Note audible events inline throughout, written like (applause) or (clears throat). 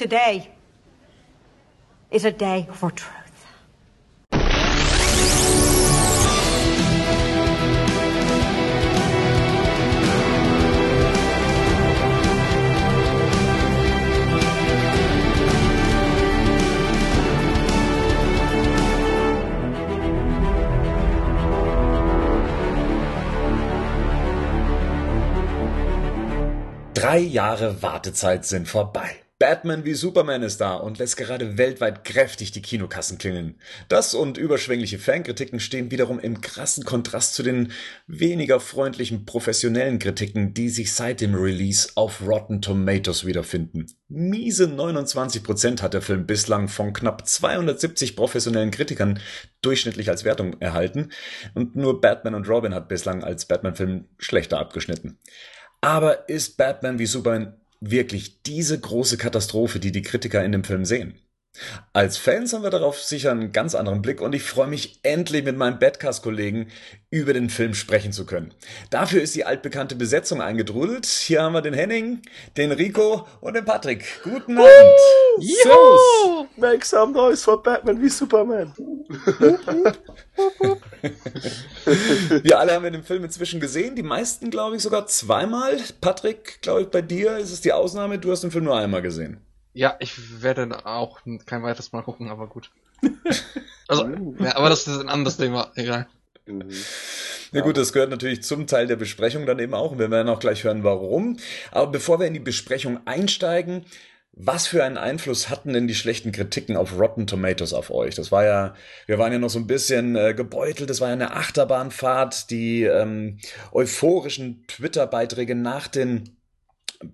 Today is a day for truth. Drei Jahre Wartezeit sind vorbei. Batman wie Superman ist da und lässt gerade weltweit kräftig die Kinokassen klingeln. Das und überschwängliche Fankritiken stehen wiederum im krassen Kontrast zu den weniger freundlichen professionellen Kritiken, die sich seit dem Release auf Rotten Tomatoes wiederfinden. Miese 29% hat der Film bislang von knapp 270 professionellen Kritikern durchschnittlich als Wertung erhalten und nur Batman und Robin hat bislang als Batman-Film schlechter abgeschnitten. Aber ist Batman wie Superman wirklich diese große Katastrophe, die die Kritiker in dem Film sehen? Als Fans haben wir darauf sicher einen ganz anderen Blick und ich freue mich endlich mit meinen Badcast-Kollegen über den Film sprechen zu können. Dafür ist die altbekannte Besetzung eingedrudelt. Hier haben wir den Henning, den Rico und den Patrick. Guten Abend. Servus. Make some noise for Batman wie Superman. (laughs) wir alle haben den Film inzwischen gesehen. Die meisten, glaube ich, sogar zweimal. Patrick, glaube ich, bei dir ist es die Ausnahme. Du hast den Film nur einmal gesehen. Ja, ich werde auch kein weiteres Mal gucken, aber gut. (laughs) also, ja, aber das ist ein anderes Thema, egal. Mhm. Na gut, das gehört natürlich zum Teil der Besprechung dann eben auch. Wir werden auch gleich hören, warum. Aber bevor wir in die Besprechung einsteigen, was für einen Einfluss hatten denn die schlechten Kritiken auf Rotten Tomatoes auf euch? Das war ja, wir waren ja noch so ein bisschen äh, gebeutelt, das war ja eine Achterbahnfahrt, die ähm, euphorischen Twitter-Beiträge nach den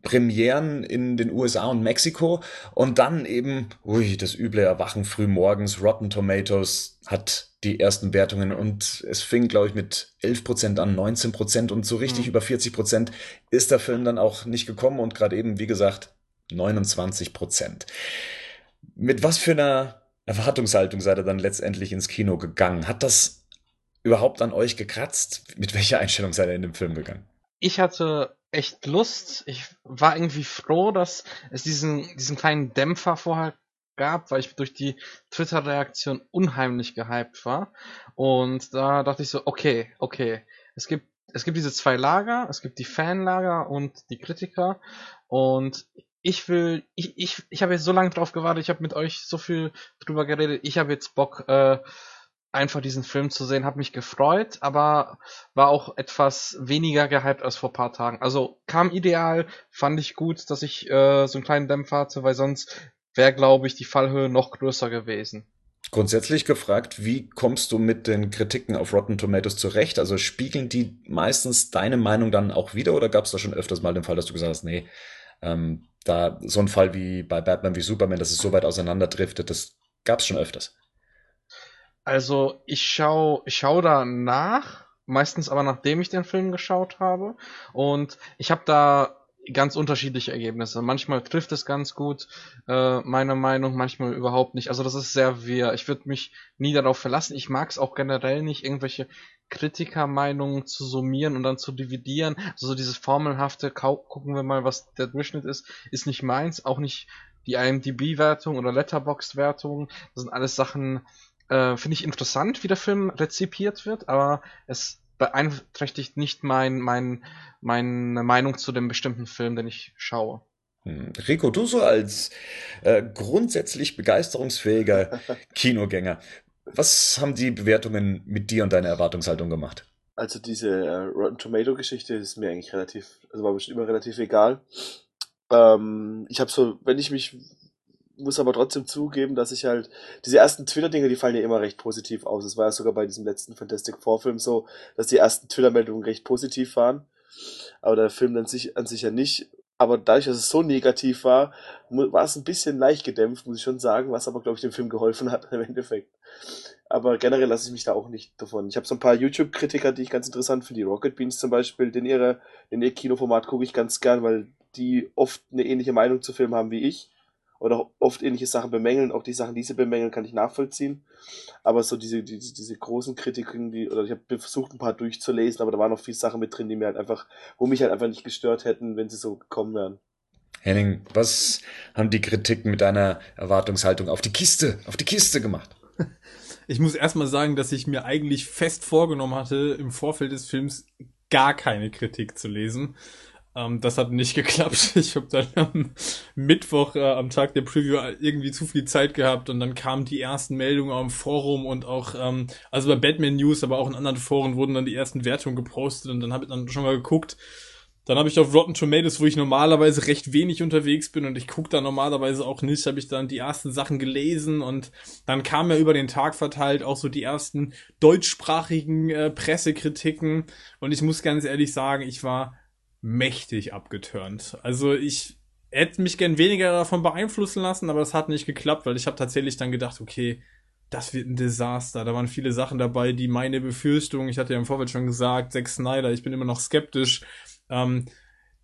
Premieren in den USA und Mexiko und dann eben, ui, das üble Erwachen früh morgens, Rotten Tomatoes hat die ersten Wertungen und es fing, glaube ich, mit 11% an, 19% und so richtig mhm. über 40% ist der Film dann auch nicht gekommen und gerade eben, wie gesagt, 29%. Mit was für einer Erwartungshaltung seid ihr dann letztendlich ins Kino gegangen? Hat das überhaupt an euch gekratzt? Mit welcher Einstellung seid ihr in den Film gegangen? Ich hatte echt Lust. Ich war irgendwie froh, dass es diesen, diesen kleinen Dämpfer vorher gab, weil ich durch die Twitter-Reaktion unheimlich gehypt war. Und da dachte ich so, okay, okay, es gibt, es gibt diese zwei Lager, es gibt die Fanlager und die Kritiker. Und ich will, ich, ich, ich habe jetzt so lange drauf gewartet, ich habe mit euch so viel drüber geredet, ich habe jetzt Bock, äh, einfach diesen Film zu sehen, hat mich gefreut, aber war auch etwas weniger gehypt als vor paar Tagen. Also kam ideal, fand ich gut, dass ich äh, so einen kleinen Dämpfer hatte, weil sonst wäre, glaube ich, die Fallhöhe noch größer gewesen. Grundsätzlich gefragt, wie kommst du mit den Kritiken auf Rotten Tomatoes zurecht? Also spiegeln die meistens deine Meinung dann auch wieder oder gab es da schon öfters mal den Fall, dass du gesagt hast, nee, ähm, da so ein Fall wie bei Batman wie Superman, dass es so weit auseinanderdriftet, das gab es schon öfters? Also ich schau, ich schau da nach, meistens aber nachdem ich den Film geschaut habe. Und ich habe da ganz unterschiedliche Ergebnisse. Manchmal trifft es ganz gut, äh, meine Meinung, manchmal überhaupt nicht. Also das ist sehr wir. Ich würde mich nie darauf verlassen. Ich mag es auch generell nicht, irgendwelche Kritikermeinungen zu summieren und dann zu dividieren. Also so dieses formelhafte, gucken wir mal, was der Durchschnitt ist, ist nicht meins. Auch nicht die IMDb-Wertung oder Letterboxd-Wertung. Das sind alles Sachen, äh, finde ich interessant, wie der Film rezipiert wird, aber es beeinträchtigt nicht mein, mein, meine Meinung zu dem bestimmten Film, den ich schaue. Hm. Rico, du so als äh, grundsätzlich begeisterungsfähiger (laughs) Kinogänger, was haben die Bewertungen mit dir und deiner Erwartungshaltung gemacht? Also diese äh, Rotten Tomato Geschichte ist mir eigentlich relativ, also war mir immer relativ egal. Ähm, ich habe so, wenn ich mich muss aber trotzdem zugeben, dass ich halt, diese ersten Twitter-Dinge, die fallen ja immer recht positiv aus. Es war ja sogar bei diesem letzten Fantastic Four-Film so, dass die ersten Twitter-Meldungen recht positiv waren. Aber der Film an sich, an sich ja nicht. Aber dadurch, dass es so negativ war, war es ein bisschen leicht gedämpft, muss ich schon sagen, was aber, glaube ich, dem Film geholfen hat (laughs) im Endeffekt. Aber generell lasse ich mich da auch nicht davon. Ich habe so ein paar YouTube-Kritiker, die ich ganz interessant finde, die Rocket Beans zum Beispiel, den ihre, den ihr Kinoformat gucke ich ganz gern, weil die oft eine ähnliche Meinung zu Filmen haben wie ich oder oft ähnliche Sachen bemängeln. Auch die Sachen, die sie bemängeln, kann ich nachvollziehen. Aber so diese, diese, diese großen Kritiken, die, oder ich habe versucht, ein paar durchzulesen, aber da waren noch viele Sachen mit drin, die mir halt einfach, wo mich halt einfach nicht gestört hätten, wenn sie so gekommen wären. Henning, was haben die Kritiken mit deiner Erwartungshaltung auf die Kiste, auf die Kiste gemacht? (laughs) Ich muss erstmal sagen, dass ich mir eigentlich fest vorgenommen hatte, im Vorfeld des Films gar keine Kritik zu lesen. Ähm, das hat nicht (laughs) geklappt. Ich habe dann am Mittwoch, äh, am Tag der Preview, irgendwie zu viel Zeit gehabt und dann kamen die ersten Meldungen am Forum und auch, ähm, also bei Batman News, aber auch in anderen Foren wurden dann die ersten Wertungen gepostet und dann habe ich dann schon mal geguckt, dann habe ich auf Rotten Tomatoes, wo ich normalerweise recht wenig unterwegs bin und ich gucke da normalerweise auch nicht, habe ich dann die ersten Sachen gelesen und dann kam ja über den Tag verteilt auch so die ersten deutschsprachigen äh, Pressekritiken und ich muss ganz ehrlich sagen, ich war mächtig abgeturnt. Also ich hätte mich gern weniger davon beeinflussen lassen, aber es hat nicht geklappt, weil ich habe tatsächlich dann gedacht, okay, das wird ein Desaster. Da waren viele Sachen dabei, die meine Befürchtungen, ich hatte ja im Vorfeld schon gesagt, Zack Snyder, ich bin immer noch skeptisch, ähm,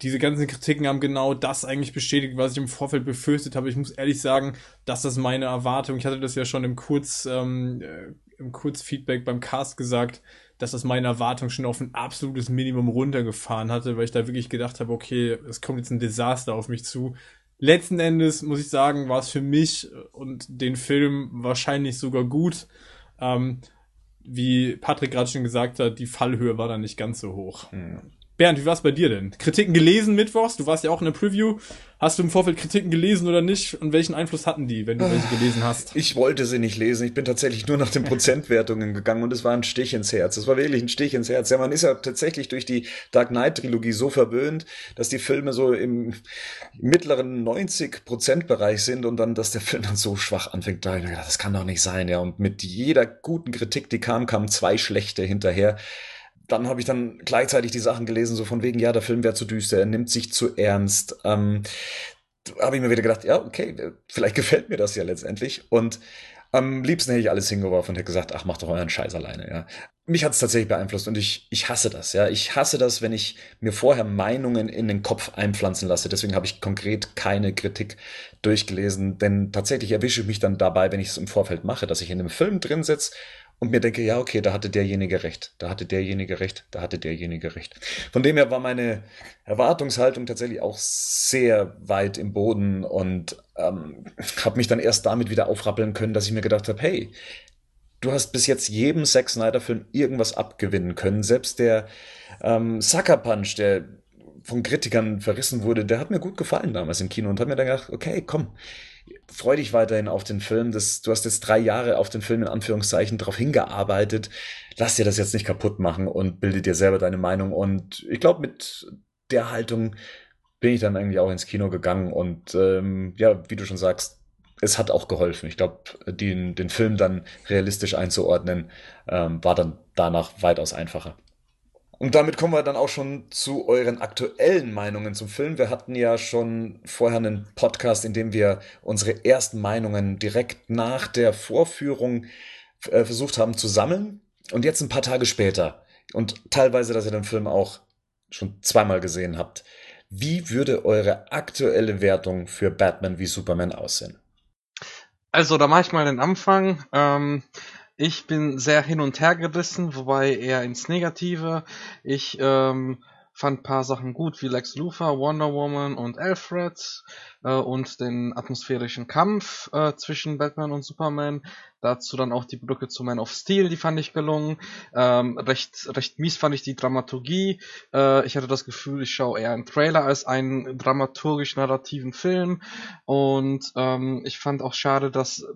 diese ganzen Kritiken haben genau das eigentlich bestätigt, was ich im Vorfeld befürchtet habe. Ich muss ehrlich sagen, dass das meine Erwartung. Ich hatte das ja schon im Kurz, ähm, äh, im Kurzfeedback beim Cast gesagt, dass das meine Erwartung schon auf ein absolutes Minimum runtergefahren hatte, weil ich da wirklich gedacht habe, okay, es kommt jetzt ein Desaster auf mich zu. Letzten Endes muss ich sagen, war es für mich und den Film wahrscheinlich sogar gut. Ähm, wie Patrick gerade schon gesagt hat, die Fallhöhe war da nicht ganz so hoch. Mhm. Bernd, wie war es bei dir denn? Kritiken gelesen mittwochs? Du warst ja auch in der Preview. Hast du im Vorfeld Kritiken gelesen oder nicht? Und welchen Einfluss hatten die, wenn du welche gelesen hast? Ich wollte sie nicht lesen. Ich bin tatsächlich nur nach den Prozentwertungen gegangen und es war ein Stich ins Herz. Es war wirklich ein Stich ins Herz. Ja, man ist ja tatsächlich durch die Dark Knight Trilogie so verwöhnt, dass die Filme so im mittleren 90 Prozent Bereich sind und dann, dass der Film dann so schwach anfängt. Das kann doch nicht sein, ja. Und mit jeder guten Kritik, die kam, kamen zwei schlechte hinterher dann habe ich dann gleichzeitig die Sachen gelesen, so von wegen, ja, der Film wäre zu düster, er nimmt sich zu ernst. Ähm, habe ich mir wieder gedacht, ja, okay, vielleicht (laughs) gefällt mir das ja letztendlich. Und am liebsten hätte ich alles hingeworfen und hätte gesagt, ach, mach doch euren Scheiß alleine, ja. Mich hat es tatsächlich beeinflusst und ich, ich hasse das, ja. Ich hasse das, wenn ich mir vorher Meinungen in den Kopf einpflanzen lasse. Deswegen habe ich konkret keine Kritik durchgelesen, denn tatsächlich erwische ich mich dann dabei, wenn ich es im Vorfeld mache, dass ich in einem Film drin sitze und mir denke, ja, okay, da hatte derjenige recht, da hatte derjenige recht, da hatte derjenige recht. Von dem her war meine Erwartungshaltung tatsächlich auch sehr weit im Boden und ähm, habe mich dann erst damit wieder aufrappeln können, dass ich mir gedacht habe, hey, du hast bis jetzt jedem Zack Snyder-Film irgendwas abgewinnen können. Selbst der ähm, Sucker Punch, der von Kritikern verrissen wurde, der hat mir gut gefallen damals im Kino und habe mir dann gedacht, okay, komm, freu dich weiterhin auf den Film. Das, du hast jetzt drei Jahre auf den Film in Anführungszeichen darauf hingearbeitet. Lass dir das jetzt nicht kaputt machen und bilde dir selber deine Meinung. Und ich glaube, mit der Haltung bin ich dann eigentlich auch ins Kino gegangen. Und ähm, ja, wie du schon sagst, es hat auch geholfen. Ich glaube, den, den Film dann realistisch einzuordnen, ähm, war dann danach weitaus einfacher. Und damit kommen wir dann auch schon zu euren aktuellen Meinungen zum Film. Wir hatten ja schon vorher einen Podcast, in dem wir unsere ersten Meinungen direkt nach der Vorführung äh, versucht haben zu sammeln. Und jetzt ein paar Tage später und teilweise, dass ihr den Film auch schon zweimal gesehen habt. Wie würde eure aktuelle Wertung für Batman wie Superman aussehen? Also, da mache ich mal den Anfang. Ähm, ich bin sehr hin und her gerissen, wobei eher ins Negative. Ich ähm, fand ein paar Sachen gut, wie Lex Luthor, Wonder Woman und Alfred äh, und den atmosphärischen Kampf äh, zwischen Batman und Superman. Dazu dann auch die Brücke zu Man of Steel, die fand ich gelungen. Ähm, recht, recht mies fand ich die Dramaturgie. Äh, ich hatte das Gefühl, ich schaue eher einen Trailer als einen dramaturgisch-narrativen Film. Und ähm, ich fand auch schade, dass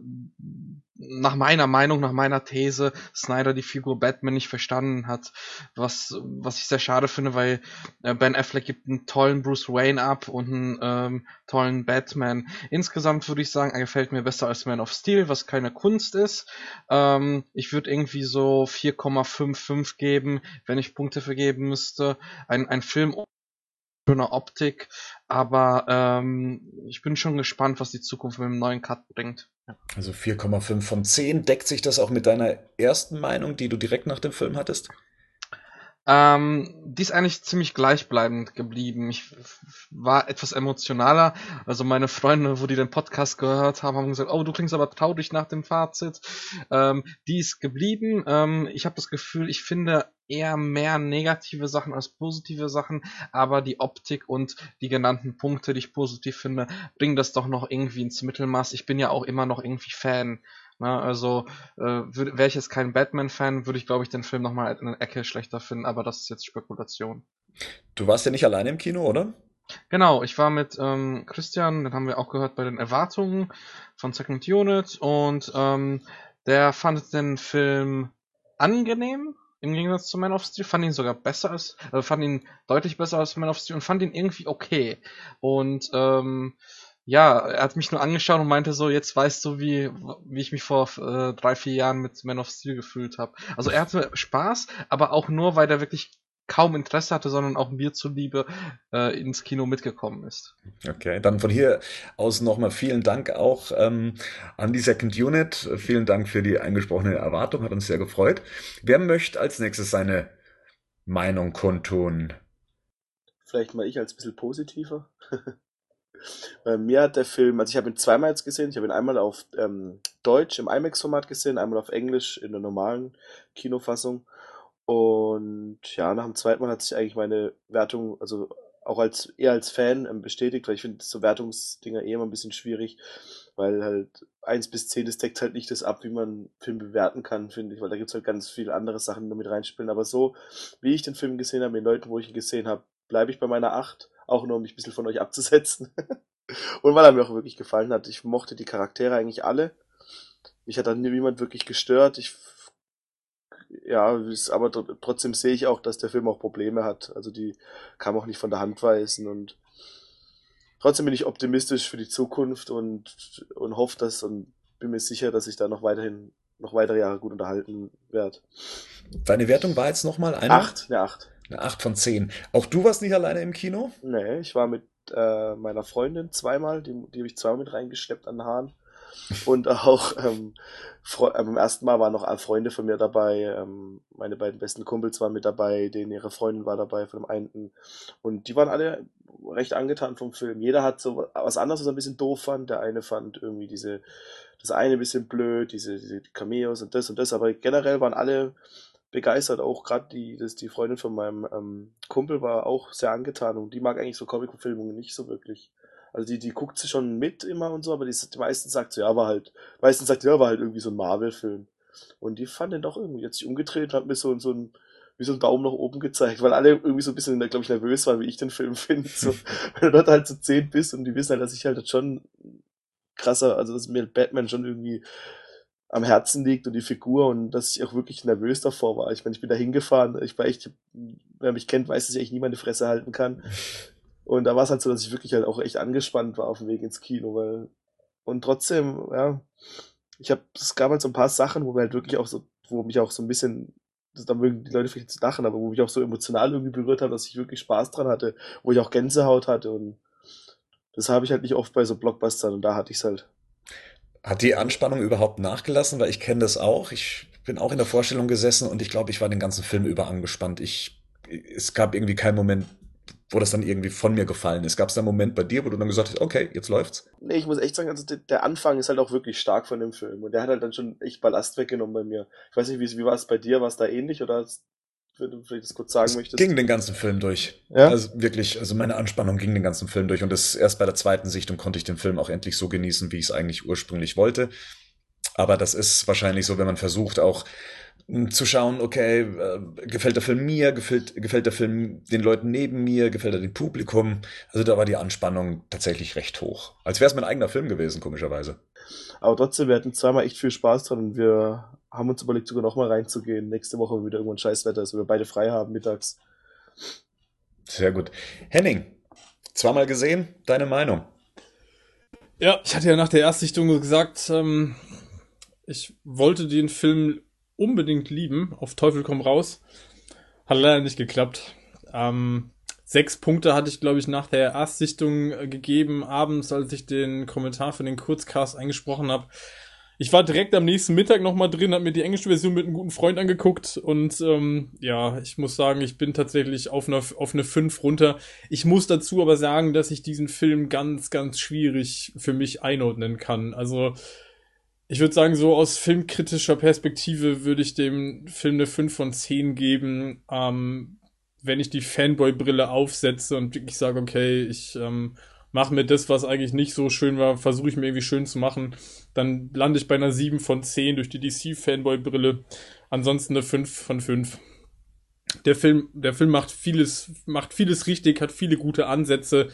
nach meiner Meinung, nach meiner These, Snyder die Figur Batman nicht verstanden hat. Was, was ich sehr schade finde, weil äh, Ben Affleck gibt einen tollen Bruce Wayne ab und einen ähm, tollen Batman. Insgesamt würde ich sagen, er gefällt mir besser als Man of Steel, was keine Kunst ist. Ähm, ich würde irgendwie so 4,55 geben, wenn ich Punkte vergeben müsste. Ein, ein Film schöner Optik, aber ähm, ich bin schon gespannt, was die Zukunft mit dem neuen Cut bringt. Also 4,5 von 10. Deckt sich das auch mit deiner ersten Meinung, die du direkt nach dem Film hattest? Ähm, die ist eigentlich ziemlich gleichbleibend geblieben. Ich war etwas emotionaler. Also meine Freunde, wo die den Podcast gehört haben, haben gesagt, oh, du klingst aber traurig nach dem Fazit. Ähm, die ist geblieben. Ähm, ich habe das Gefühl, ich finde eher mehr negative Sachen als positive Sachen, aber die Optik und die genannten Punkte, die ich positiv finde, bringen das doch noch irgendwie ins Mittelmaß. Ich bin ja auch immer noch irgendwie Fan. Ne? Also äh, wäre ich jetzt kein Batman-Fan, würde ich glaube ich den Film nochmal in eine Ecke schlechter finden, aber das ist jetzt Spekulation. Du warst ja nicht alleine im Kino, oder? Genau, ich war mit ähm, Christian, den haben wir auch gehört bei den Erwartungen von Second Unit und ähm, der fand den Film angenehm, im Gegensatz zu Man of Steel, fand ihn sogar besser als, äh, fand ihn deutlich besser als Man of Steel und fand ihn irgendwie okay. Und ähm, ja, er hat mich nur angeschaut und meinte so, jetzt weißt du, wie, wie ich mich vor äh, drei, vier Jahren mit Man of Steel gefühlt habe. Also er hatte Spaß, aber auch nur, weil er wirklich kaum Interesse hatte, sondern auch mir zuliebe äh, ins Kino mitgekommen ist. Okay, dann von hier aus nochmal vielen Dank auch ähm, an die Second Unit. Vielen Dank für die eingesprochene Erwartung, hat uns sehr gefreut. Wer möchte als nächstes seine Meinung kundtun? Vielleicht mal ich als ein bisschen positiver. (laughs) Bei mir hat der Film, also ich habe ihn zweimal jetzt gesehen. Ich habe ihn einmal auf ähm, Deutsch im IMAX-Format gesehen, einmal auf Englisch in der normalen Kinofassung. Und ja, nach dem zweiten Mal hat sich eigentlich meine Wertung, also auch als eher als Fan ähm, bestätigt, weil ich finde so Wertungsdinger eh immer ein bisschen schwierig, weil halt eins bis zehn das deckt halt nicht das ab, wie man Film bewerten kann, finde ich, weil da gibt's halt ganz viele andere Sachen, die damit reinspielen. Aber so, wie ich den Film gesehen habe, den Leuten, wo ich ihn gesehen habe, bleibe ich bei meiner acht, auch nur um mich ein bisschen von euch abzusetzen. (laughs) Und weil er mir auch wirklich gefallen hat. Ich mochte die Charaktere eigentlich alle. Mich hat dann niemand wirklich gestört. Ich ja, aber trotzdem sehe ich auch, dass der Film auch Probleme hat. Also die kann man auch nicht von der Hand weisen und trotzdem bin ich optimistisch für die Zukunft und, und hoffe das und bin mir sicher, dass ich da noch weiterhin noch weitere Jahre gut unterhalten werde. Deine Wertung war jetzt nochmal eine? Acht, eine Acht. Eine Acht von zehn. Auch du warst nicht alleine im Kino? Nee, ich war mit äh, meiner Freundin zweimal, die, die habe ich zweimal mit reingeschleppt an den Haaren. (laughs) Und auch ähm, äh, beim ersten Mal waren noch Freunde von mir dabei. Ähm, meine beiden besten Kumpels waren mit dabei, denen ihre Freundin war dabei von dem einen. Und die waren alle recht angetan vom Film. Jeder hat so was anderes, was er ein bisschen doof fand. Der eine fand irgendwie diese, das eine ein bisschen blöd, diese, diese Cameos und das und das. Aber generell waren alle begeistert. Auch gerade die, die Freundin von meinem ähm, Kumpel war auch sehr angetan und die mag eigentlich so Comic-Verfilmungen nicht so wirklich. Also die, die guckt sie schon mit immer und so, aber die, die meisten sagt so, ja, war halt, meistens sagt, ja, war halt irgendwie so ein Marvel-Film. Und die fand den doch irgendwie, hat sich umgedreht und hat mir so, so ein, wie so ein Daumen nach oben gezeigt, weil alle irgendwie so ein bisschen, glaube ich, nervös waren, wie ich den Film (laughs) finde. So, wenn du dort halt so zehn bist und die wissen halt, dass ich halt schon krasser, also dass mir Batman schon irgendwie am Herzen liegt und die Figur und dass ich auch wirklich nervös davor war. Ich meine, ich bin da hingefahren, ich war echt, wer mich kennt, weiß, dass ich echt nie meine Fresse halten kann. Und da war es halt so, dass ich wirklich halt auch echt angespannt war auf dem Weg ins Kino, weil und trotzdem, ja, ich habe, es gab halt so ein paar Sachen, wo mir halt wirklich auch so, wo mich auch so ein bisschen, da mögen die Leute vielleicht zu lachen, aber wo mich auch so emotional irgendwie berührt hat, dass ich wirklich Spaß dran hatte, wo ich auch Gänsehaut hatte und das habe ich halt nicht oft bei so Blockbustern und da hatte ich es halt. Hat die Anspannung überhaupt nachgelassen? Weil ich kenne das auch. Ich bin auch in der Vorstellung gesessen und ich glaube, ich war den ganzen Film über angespannt. Ich, es gab irgendwie keinen Moment, wo das dann irgendwie von mir gefallen ist. Gab es da einen Moment bei dir, wo du dann gesagt hast, okay, jetzt läuft's? Nee, ich muss echt sagen, also der Anfang ist halt auch wirklich stark von dem Film und der hat halt dann schon echt Ballast weggenommen bei mir. Ich weiß nicht, wie, wie war es bei dir? War es da ähnlich oder wenn du vielleicht das kurz sagen es möchtest? ging den ganzen Film durch. Ja? Also wirklich, also meine Anspannung ging den ganzen Film durch und das erst bei der zweiten Sichtung konnte ich den Film auch endlich so genießen, wie ich es eigentlich ursprünglich wollte. Aber das ist wahrscheinlich so, wenn man versucht, auch zu schauen, okay, äh, gefällt der Film mir, gefällt, gefällt der Film den Leuten neben mir, gefällt er dem Publikum. Also da war die Anspannung tatsächlich recht hoch. Als wäre es mein eigener Film gewesen, komischerweise. Aber trotzdem, wir hatten zweimal echt viel Spaß dran und wir haben uns überlegt, sogar nochmal reinzugehen. Nächste Woche, wenn wieder irgendwann Scheißwetter ist, wenn wir beide frei haben mittags. Sehr gut. Henning, zweimal gesehen, deine Meinung? Ja, ich hatte ja nach der Erstsichtung gesagt, ähm, ich wollte den Film unbedingt lieben, auf Teufel komm raus. Hat leider nicht geklappt. Ähm, sechs Punkte hatte ich, glaube ich, nach der Erstsichtung äh, gegeben, abends, als ich den Kommentar für den Kurzcast eingesprochen habe. Ich war direkt am nächsten Mittag nochmal drin, habe mir die englische Version mit einem guten Freund angeguckt und ähm, ja, ich muss sagen, ich bin tatsächlich auf eine, auf eine 5 runter. Ich muss dazu aber sagen, dass ich diesen Film ganz, ganz schwierig für mich einordnen kann. Also Ich würde sagen, so aus filmkritischer Perspektive würde ich dem Film eine 5 von 10 geben, ähm, wenn ich die Fanboy-Brille aufsetze und wirklich sage, okay, ich ähm, mache mir das, was eigentlich nicht so schön war, versuche ich mir irgendwie schön zu machen, dann lande ich bei einer 7 von 10 durch die DC-Fanboy-Brille. Ansonsten eine 5 von 5. Der Film, der Film macht vieles, macht vieles richtig, hat viele gute Ansätze,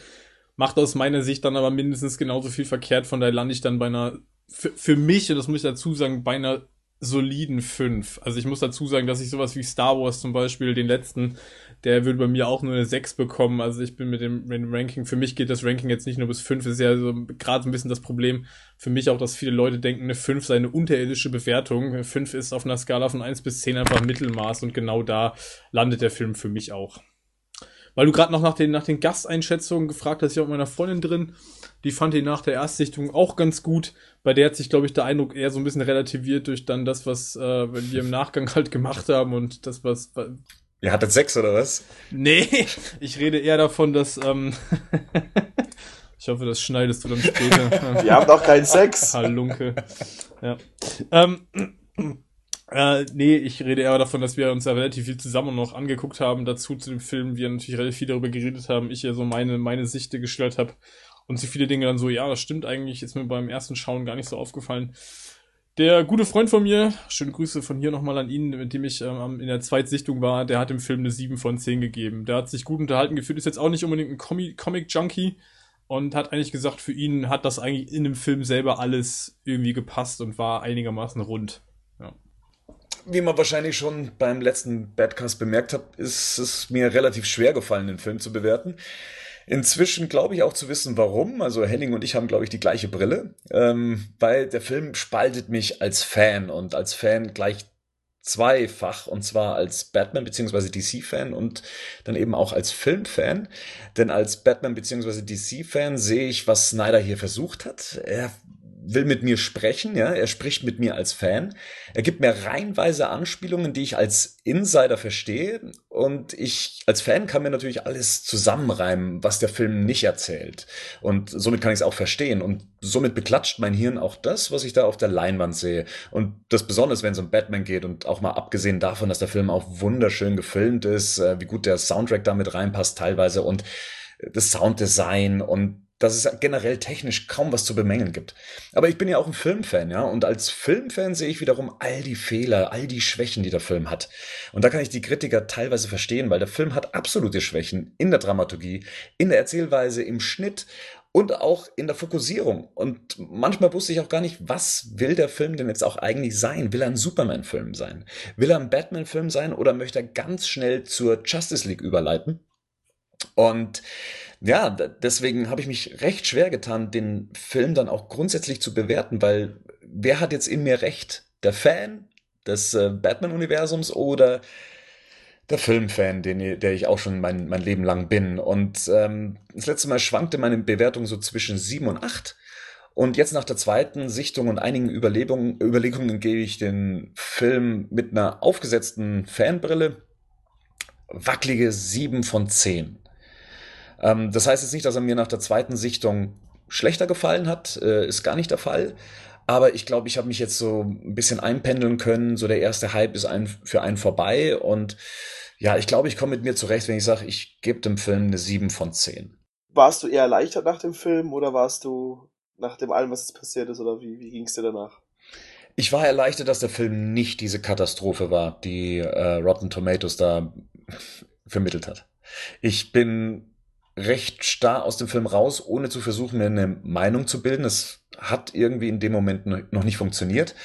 macht aus meiner Sicht dann aber mindestens genauso viel verkehrt, von daher lande ich dann bei einer für, für mich, und das muss ich dazu sagen, bei einer soliden 5. Also ich muss dazu sagen, dass ich sowas wie Star Wars zum Beispiel, den letzten, der würde bei mir auch nur eine 6 bekommen. Also ich bin mit dem, mit dem Ranking, für mich geht das Ranking jetzt nicht nur bis 5, ist ja so gerade ein bisschen das Problem für mich auch, dass viele Leute denken, eine 5 sei eine unterirdische Bewertung. 5 ist auf einer Skala von 1 bis 10 einfach Mittelmaß und genau da landet der Film für mich auch. Weil du gerade noch nach den, nach den Gasteinschätzungen gefragt hast, ich auch meiner Freundin drin. Die fand ihn nach der Erstsichtung auch ganz gut. Bei der hat sich, glaube ich, der Eindruck eher so ein bisschen relativiert durch dann das, was äh, wir im Nachgang halt gemacht haben und das, was. Ihr hattet sechs oder was? Nee, (laughs) ich rede eher davon, dass. Ähm (laughs) ich hoffe, das schneidest du dann später. (laughs) Wir haben doch keinen Sex. Halunke. Ja. Ähm, äh, nee, ich rede eher davon, dass wir uns ja relativ viel zusammen noch angeguckt haben dazu zu dem Film. Wir natürlich relativ viel darüber geredet haben. Ich ja so meine, meine Sichte gestellt habe und so viele Dinge dann so, ja, das stimmt eigentlich, ist mir beim ersten Schauen gar nicht so aufgefallen. Der gute Freund von mir, schöne Grüße von hier nochmal an ihn, mit dem ich ähm, in der Zweitsichtung war, der hat dem Film eine 7 von 10 gegeben. Der hat sich gut unterhalten gefühlt, ist jetzt auch nicht unbedingt ein Comic-Junkie und hat eigentlich gesagt, für ihn hat das eigentlich in dem Film selber alles irgendwie gepasst und war einigermaßen rund. Wie man wahrscheinlich schon beim letzten Badcast bemerkt hat, ist es mir relativ schwer gefallen, den Film zu bewerten. Inzwischen glaube ich auch zu wissen, warum. Also Henning und ich haben, glaube ich, die gleiche Brille, ähm, weil der Film spaltet mich als Fan und als Fan gleich zweifach und zwar als Batman bzw. DC-Fan und dann eben auch als Filmfan. Denn als Batman bzw. DC-Fan sehe ich, was Snyder hier versucht hat. Er will mit mir sprechen, ja, er spricht mit mir als Fan. Er gibt mir reihenweise Anspielungen, die ich als Insider verstehe. Und ich als Fan kann mir natürlich alles zusammenreimen, was der Film nicht erzählt. Und somit kann ich es auch verstehen. Und somit beklatscht mein Hirn auch das, was ich da auf der Leinwand sehe. Und das besonders, wenn es um Batman geht. Und auch mal abgesehen davon, dass der Film auch wunderschön gefilmt ist, äh, wie gut der Soundtrack damit reinpasst teilweise und das Sounddesign und dass es generell technisch kaum was zu bemängeln gibt. Aber ich bin ja auch ein Filmfan, ja, und als Filmfan sehe ich wiederum all die Fehler, all die Schwächen, die der Film hat. Und da kann ich die Kritiker teilweise verstehen, weil der Film hat absolute Schwächen in der Dramaturgie, in der Erzählweise, im Schnitt und auch in der Fokussierung. Und manchmal wusste ich auch gar nicht, was will der Film denn jetzt auch eigentlich sein? Will er ein Superman-Film sein? Will er ein Batman-Film sein oder möchte er ganz schnell zur Justice League überleiten? Und ja, deswegen habe ich mich recht schwer getan, den Film dann auch grundsätzlich zu bewerten, weil wer hat jetzt in mir recht? Der Fan des äh, Batman-Universums oder der Filmfan, den, der ich auch schon mein, mein Leben lang bin. Und ähm, das letzte Mal schwankte meine Bewertung so zwischen sieben und acht. Und jetzt nach der zweiten Sichtung und einigen Überlegungen, Überlegungen gebe ich den Film mit einer aufgesetzten Fanbrille wackelige sieben von zehn. Ähm, das heißt jetzt nicht, dass er mir nach der zweiten Sichtung schlechter gefallen hat, äh, ist gar nicht der Fall. Aber ich glaube, ich habe mich jetzt so ein bisschen einpendeln können. So der erste Hype ist ein, für einen vorbei. Und ja, ich glaube, ich komme mit mir zurecht, wenn ich sage, ich gebe dem Film eine 7 von 10. Warst du eher erleichtert nach dem Film oder warst du nach dem allem, was jetzt passiert ist, oder wie, wie ging es dir danach? Ich war erleichtert, dass der Film nicht diese Katastrophe war, die äh, Rotten Tomatoes da vermittelt hat. Ich bin recht starr aus dem Film raus, ohne zu versuchen, mir eine Meinung zu bilden. Es hat irgendwie in dem Moment noch nicht funktioniert.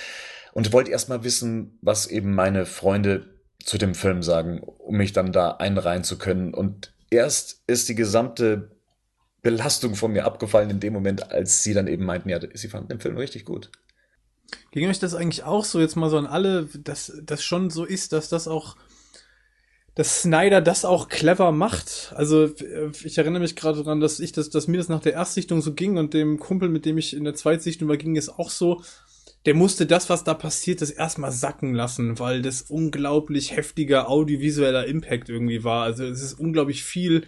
Und wollte erst mal wissen, was eben meine Freunde zu dem Film sagen, um mich dann da einreihen zu können. Und erst ist die gesamte Belastung von mir abgefallen in dem Moment, als sie dann eben meinten, ja, sie fanden den Film richtig gut. Ging euch das eigentlich auch so jetzt mal so an alle, dass das schon so ist, dass das auch dass Snyder das auch clever macht. Also ich erinnere mich gerade daran, dass ich das, dass mir das nach der Erstsichtung so ging und dem Kumpel, mit dem ich in der Zweitsichtung war, ging es auch so. Der musste das, was da passiert das erstmal sacken lassen, weil das unglaublich heftiger audiovisueller Impact irgendwie war. Also es ist unglaublich viel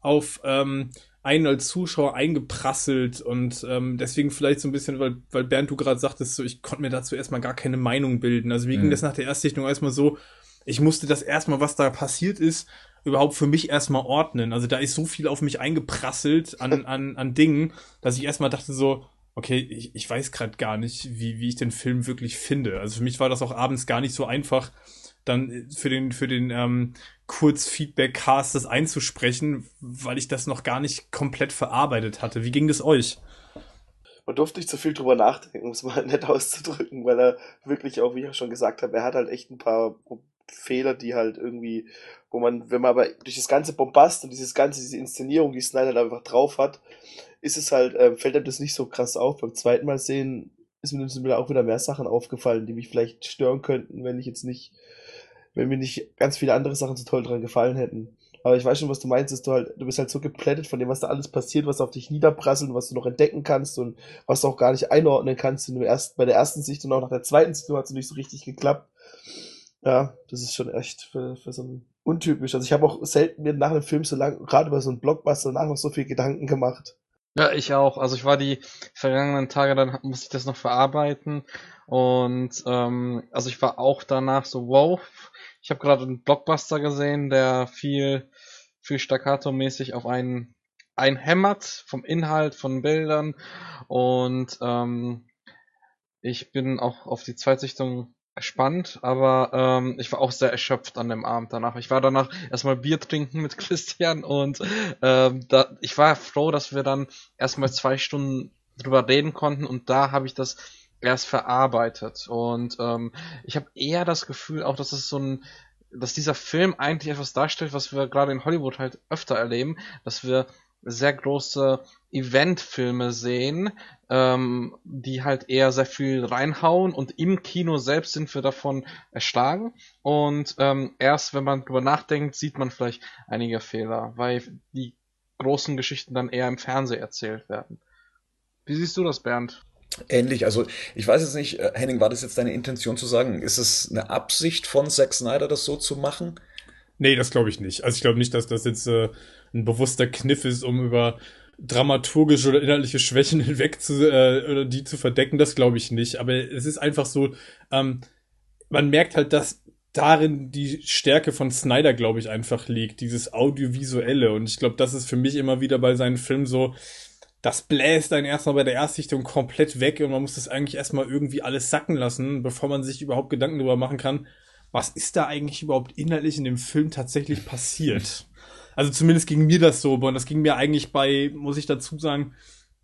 auf ähm, einen als Zuschauer eingeprasselt und ähm, deswegen vielleicht so ein bisschen, weil, weil Bernd, du gerade sagtest, so, ich konnte mir dazu erstmal gar keine Meinung bilden. Also wie mhm. ging das nach der Erstsichtung erstmal so, ich musste das erstmal, was da passiert ist, überhaupt für mich erstmal ordnen. Also da ist so viel auf mich eingeprasselt an, (laughs) an, an Dingen, dass ich erstmal dachte so, okay, ich, ich weiß gerade gar nicht, wie, wie ich den Film wirklich finde. Also für mich war das auch abends gar nicht so einfach, dann für den, für den ähm, Kurzfeedback-Cast das einzusprechen, weil ich das noch gar nicht komplett verarbeitet hatte. Wie ging das euch? Man durfte nicht so viel drüber nachdenken, um es mal (laughs) nett auszudrücken, weil er wirklich auch, wie ich schon gesagt habe, er hat halt echt ein paar Fehler, die halt irgendwie, wo man, wenn man aber durch das ganze Bombast und dieses ganze, diese Inszenierung, die Snyder da einfach drauf hat, ist es halt, äh, fällt einem das nicht so krass auf. Beim zweiten Mal sehen ist mir, sind mir auch wieder mehr Sachen aufgefallen, die mich vielleicht stören könnten, wenn ich jetzt nicht wenn mir nicht ganz viele andere Sachen so toll dran gefallen hätten. Aber ich weiß schon, was du meinst, dass du halt, du bist halt so geplättet von dem, was da alles passiert, was auf dich niederprasselt, was du noch entdecken kannst und was du auch gar nicht einordnen kannst. In dem ersten, bei der ersten Sicht und auch nach der zweiten Sichtung hat es nicht so richtig geklappt. Ja, das ist schon echt für, für so ein untypisch. Also ich habe auch selten mir nach einem Film so lang, gerade über so einen Blockbuster danach noch so viel Gedanken gemacht. Ja, ich auch. Also ich war die vergangenen Tage, dann musste ich das noch verarbeiten. Und ähm, also ich war auch danach so, wow, ich habe gerade einen Blockbuster gesehen, der viel, viel staccato-mäßig auf einen einhämmert vom Inhalt, von Bildern. Und ähm, ich bin auch auf die Zweitsichtung gespannt, aber ähm, ich war auch sehr erschöpft an dem Abend danach. Ich war danach erstmal Bier trinken mit (laughs) Christian und ähm, da, ich war froh, dass wir dann erstmal zwei Stunden drüber reden konnten und da habe ich das erst verarbeitet. Und ähm, ich habe eher das Gefühl, auch dass es so ein, dass dieser Film eigentlich etwas darstellt, was wir gerade in Hollywood halt öfter erleben, dass wir sehr große Eventfilme sehen, ähm, die halt eher sehr viel reinhauen und im Kino selbst sind wir davon erschlagen und ähm, erst wenn man drüber nachdenkt, sieht man vielleicht einige Fehler, weil die großen Geschichten dann eher im Fernsehen erzählt werden. Wie siehst du das, Bernd? Ähnlich, also ich weiß jetzt nicht, äh, Henning, war das jetzt deine Intention zu sagen, ist es eine Absicht von Zack Snyder, das so zu machen? Nee, das glaube ich nicht. Also ich glaube nicht, dass das jetzt äh, ein bewusster Kniff ist, um über dramaturgische oder inhaltliche Schwächen (laughs) hinweg zu, äh, oder die zu verdecken, das glaube ich nicht. Aber es ist einfach so, ähm, man merkt halt, dass darin die Stärke von Snyder, glaube ich, einfach liegt, dieses Audiovisuelle. Und ich glaube, das ist für mich immer wieder bei seinen Filmen so, das bläst einen erstmal bei der Erstsichtung komplett weg und man muss das eigentlich erstmal irgendwie alles sacken lassen, bevor man sich überhaupt Gedanken darüber machen kann, was ist da eigentlich überhaupt inhaltlich in dem Film tatsächlich passiert. Also zumindest ging mir das so, und das ging mir eigentlich bei, muss ich dazu sagen,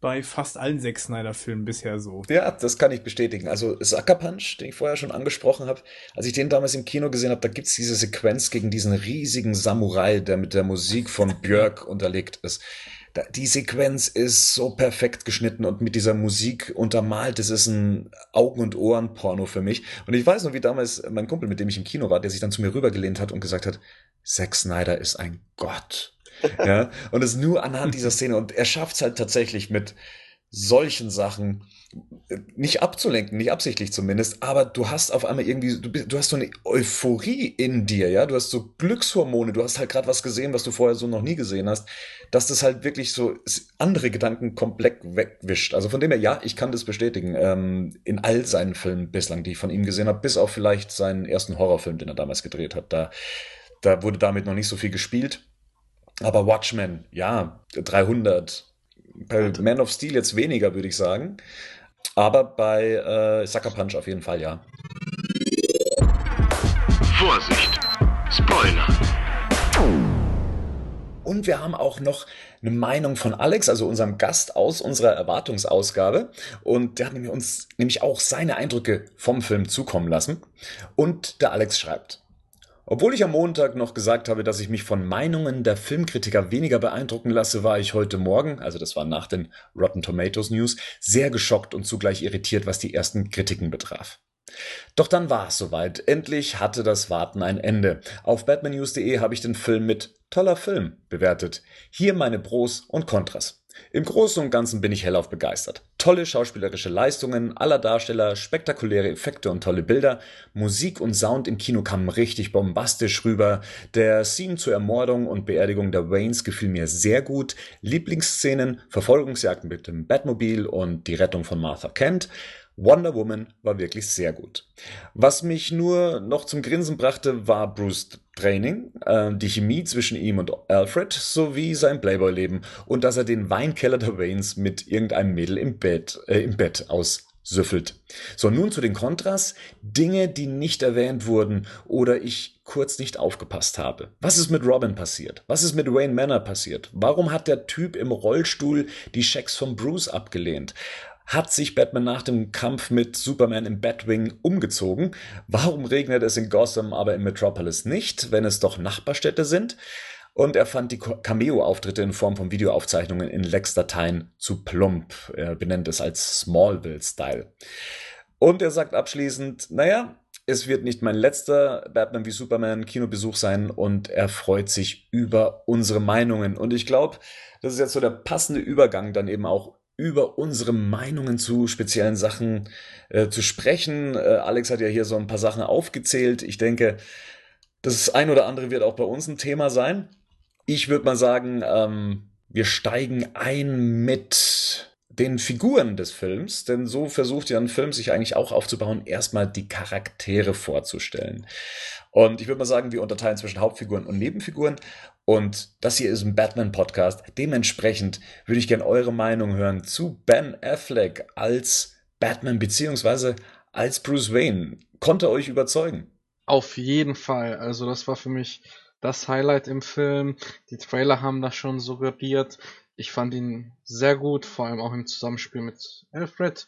bei fast allen sechs Snyder-Filmen bisher so. Ja, das kann ich bestätigen. Also Sucker Punch, den ich vorher schon angesprochen habe, als ich den damals im Kino gesehen habe, da gibt's diese Sequenz gegen diesen riesigen Samurai, der mit der Musik von (laughs) Björk unterlegt ist die Sequenz ist so perfekt geschnitten und mit dieser Musik untermalt. Das ist ein Augen- und Ohren-Porno für mich. Und ich weiß noch, wie damals mein Kumpel, mit dem ich im Kino war, der sich dann zu mir rübergelehnt hat und gesagt hat, Zack Snyder ist ein Gott. ja, und es nur anhand dieser Szene. Und er schafft es halt tatsächlich mit solchen Sachen nicht abzulenken, nicht absichtlich zumindest, aber du hast auf einmal irgendwie, du, du hast so eine Euphorie in dir, ja, du hast so Glückshormone, du hast halt gerade was gesehen, was du vorher so noch nie gesehen hast, dass das halt wirklich so andere Gedanken komplett wegwischt. Also von dem her, ja, ich kann das bestätigen, ähm, in all seinen Filmen bislang, die ich von ihm gesehen habe, bis auf vielleicht seinen ersten Horrorfilm, den er damals gedreht hat, da, da wurde damit noch nicht so viel gespielt. Aber Watchmen, ja, 300, bei Man of Steel jetzt weniger, würde ich sagen. Aber bei äh, Sucker Punch auf jeden Fall, ja. Vorsicht! Spoiler! Und wir haben auch noch eine Meinung von Alex, also unserem Gast aus unserer Erwartungsausgabe. Und der hat uns nämlich auch seine Eindrücke vom Film zukommen lassen. Und der Alex schreibt. Obwohl ich am Montag noch gesagt habe, dass ich mich von Meinungen der Filmkritiker weniger beeindrucken lasse, war ich heute Morgen, also das war nach den Rotten Tomatoes News, sehr geschockt und zugleich irritiert, was die ersten Kritiken betraf. Doch dann war es soweit. Endlich hatte das Warten ein Ende. Auf batmannews.de habe ich den Film mit toller Film bewertet. Hier meine Pros und Kontras. Im Großen und Ganzen bin ich hellauf begeistert. Tolle schauspielerische Leistungen aller Darsteller, spektakuläre Effekte und tolle Bilder. Musik und Sound im Kino kamen richtig bombastisch rüber. Der Scene zur Ermordung und Beerdigung der Waynes gefiel mir sehr gut. Lieblingsszenen, Verfolgungsjagden mit dem Batmobil und die Rettung von Martha Kent. Wonder Woman war wirklich sehr gut. Was mich nur noch zum Grinsen brachte, war Bruce Training, äh, die Chemie zwischen ihm und Alfred sowie sein Playboy-Leben und dass er den Weinkeller der Waynes mit irgendeinem Mädel im Bett, äh, im Bett aussüffelt. So, nun zu den Kontras. Dinge, die nicht erwähnt wurden oder ich kurz nicht aufgepasst habe. Was ist mit Robin passiert? Was ist mit Wayne Manor passiert? Warum hat der Typ im Rollstuhl die Schecks von Bruce abgelehnt? Hat sich Batman nach dem Kampf mit Superman im Batwing umgezogen? Warum regnet es in Gotham, aber in Metropolis nicht, wenn es doch Nachbarstädte sind? Und er fand die Cameo-Auftritte in Form von Videoaufzeichnungen in Lex-Dateien zu plump. Er benennt es als Smallville-Style. Und er sagt abschließend, naja, es wird nicht mein letzter Batman wie Superman Kinobesuch sein und er freut sich über unsere Meinungen. Und ich glaube, das ist jetzt so der passende Übergang dann eben auch über unsere Meinungen zu speziellen Sachen äh, zu sprechen. Äh, Alex hat ja hier so ein paar Sachen aufgezählt. Ich denke, das ein oder andere wird auch bei uns ein Thema sein. Ich würde mal sagen, ähm, wir steigen ein mit den Figuren des Films, denn so versucht ja ein Film sich eigentlich auch aufzubauen, erstmal die Charaktere vorzustellen. Und ich würde mal sagen, wir unterteilen zwischen Hauptfiguren und Nebenfiguren. Und das hier ist ein Batman-Podcast. Dementsprechend würde ich gerne eure Meinung hören zu Ben Affleck als Batman beziehungsweise als Bruce Wayne. Konnte euch überzeugen? Auf jeden Fall. Also das war für mich das Highlight im Film. Die Trailer haben das schon suggeriert. Ich fand ihn sehr gut, vor allem auch im Zusammenspiel mit Alfred,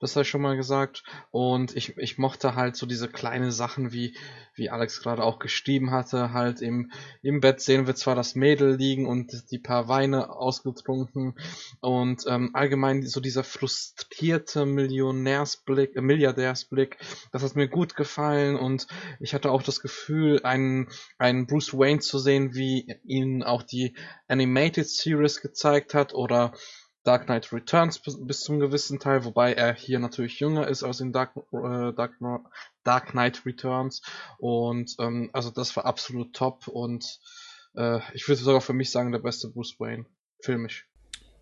das habe ich schon mal gesagt. Und ich, ich mochte halt so diese kleinen Sachen, wie, wie Alex gerade auch geschrieben hatte, halt im, im Bett sehen wir zwar das Mädel liegen und die paar Weine ausgetrunken und ähm, allgemein so dieser frustrierte Millionärsblick, äh, Milliardärsblick, das hat mir gut gefallen und ich hatte auch das Gefühl, einen, einen Bruce Wayne zu sehen, wie ihn auch die Animated Series gezeigt hat oder Dark Knight Returns bis, bis zum gewissen Teil, wobei er hier natürlich jünger ist als in Dark, äh, Dark, Dark Knight Returns. Und ähm, also das war absolut top und äh, ich würde sogar für mich sagen, der beste Bruce Wayne. Filmisch.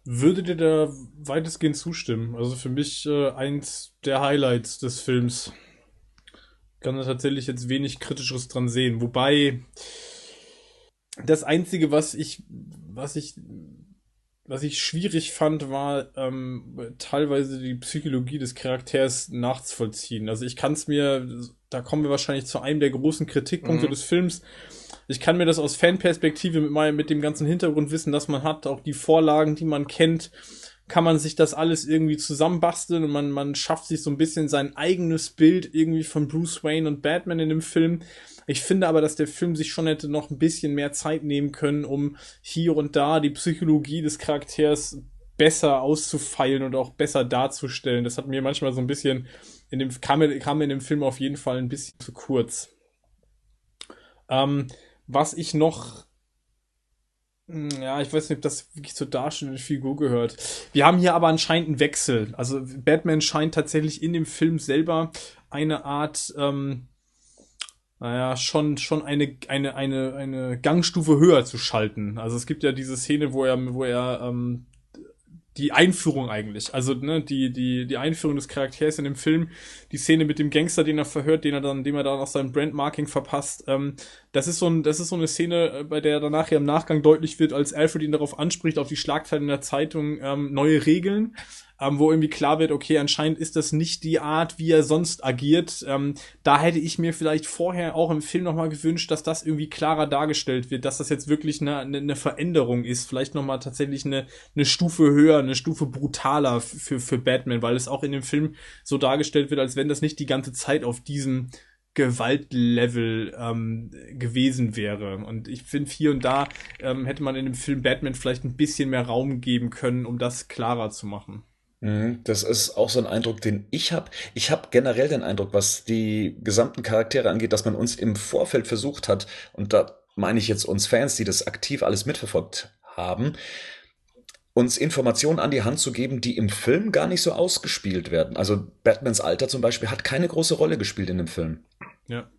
Würde dir da weitestgehend zustimmen? Also für mich äh, eins der Highlights des Films. Kann da tatsächlich jetzt wenig Kritischeres dran sehen. Wobei das Einzige, was ich, was ich was ich schwierig fand, war ähm, teilweise die Psychologie des Charakters nachzuvollziehen. Also ich kann es mir, da kommen wir wahrscheinlich zu einem der großen Kritikpunkte mhm. des Films. Ich kann mir das aus Fanperspektive mit, meinem, mit dem ganzen Hintergrundwissen, das man hat, auch die Vorlagen, die man kennt, kann man sich das alles irgendwie zusammenbasteln und man, man schafft sich so ein bisschen sein eigenes Bild irgendwie von Bruce Wayne und Batman in dem Film. Ich finde aber, dass der Film sich schon hätte noch ein bisschen mehr Zeit nehmen können, um hier und da die Psychologie des Charakters besser auszufeilen und auch besser darzustellen. Das hat mir manchmal so ein bisschen in dem, kam, kam in dem Film auf jeden Fall ein bisschen zu kurz. Ähm, was ich noch ja, ich weiß nicht, ob das wirklich zur darstellenden Figur gehört. Wir haben hier aber anscheinend einen Wechsel. Also Batman scheint tatsächlich in dem Film selber eine Art ähm, naja, schon, schon eine, eine, eine, eine Gangstufe höher zu schalten. Also es gibt ja diese Szene, wo er, wo er ähm, die Einführung eigentlich, also ne, die, die, die Einführung des Charakters in dem Film, die Szene mit dem Gangster, den er verhört, den er dann, dem er dann auch sein Brandmarking verpasst, ähm, das ist so ein, das ist so eine Szene, äh, bei der danach ja im Nachgang deutlich wird, als Alfred ihn darauf anspricht, auf die Schlagzeilen in der Zeitung, ähm, neue Regeln ähm, wo irgendwie klar wird, okay, anscheinend ist das nicht die Art, wie er sonst agiert. Ähm, da hätte ich mir vielleicht vorher auch im Film nochmal gewünscht, dass das irgendwie klarer dargestellt wird, dass das jetzt wirklich eine, eine, eine Veränderung ist, vielleicht nochmal tatsächlich eine, eine Stufe höher, eine Stufe brutaler für, für Batman, weil es auch in dem Film so dargestellt wird, als wenn das nicht die ganze Zeit auf diesem Gewaltlevel ähm, gewesen wäre. Und ich finde, hier und da ähm, hätte man in dem Film Batman vielleicht ein bisschen mehr Raum geben können, um das klarer zu machen. Mhm, das ist auch so ein Eindruck, den ich habe. Ich habe generell den Eindruck, was die gesamten Charaktere angeht, dass man uns im Vorfeld versucht hat, und da meine ich jetzt uns Fans, die das aktiv alles mitverfolgt haben, uns Informationen an die Hand zu geben, die im Film gar nicht so ausgespielt werden. Also Batmans Alter zum Beispiel hat keine große Rolle gespielt in dem Film. Ja,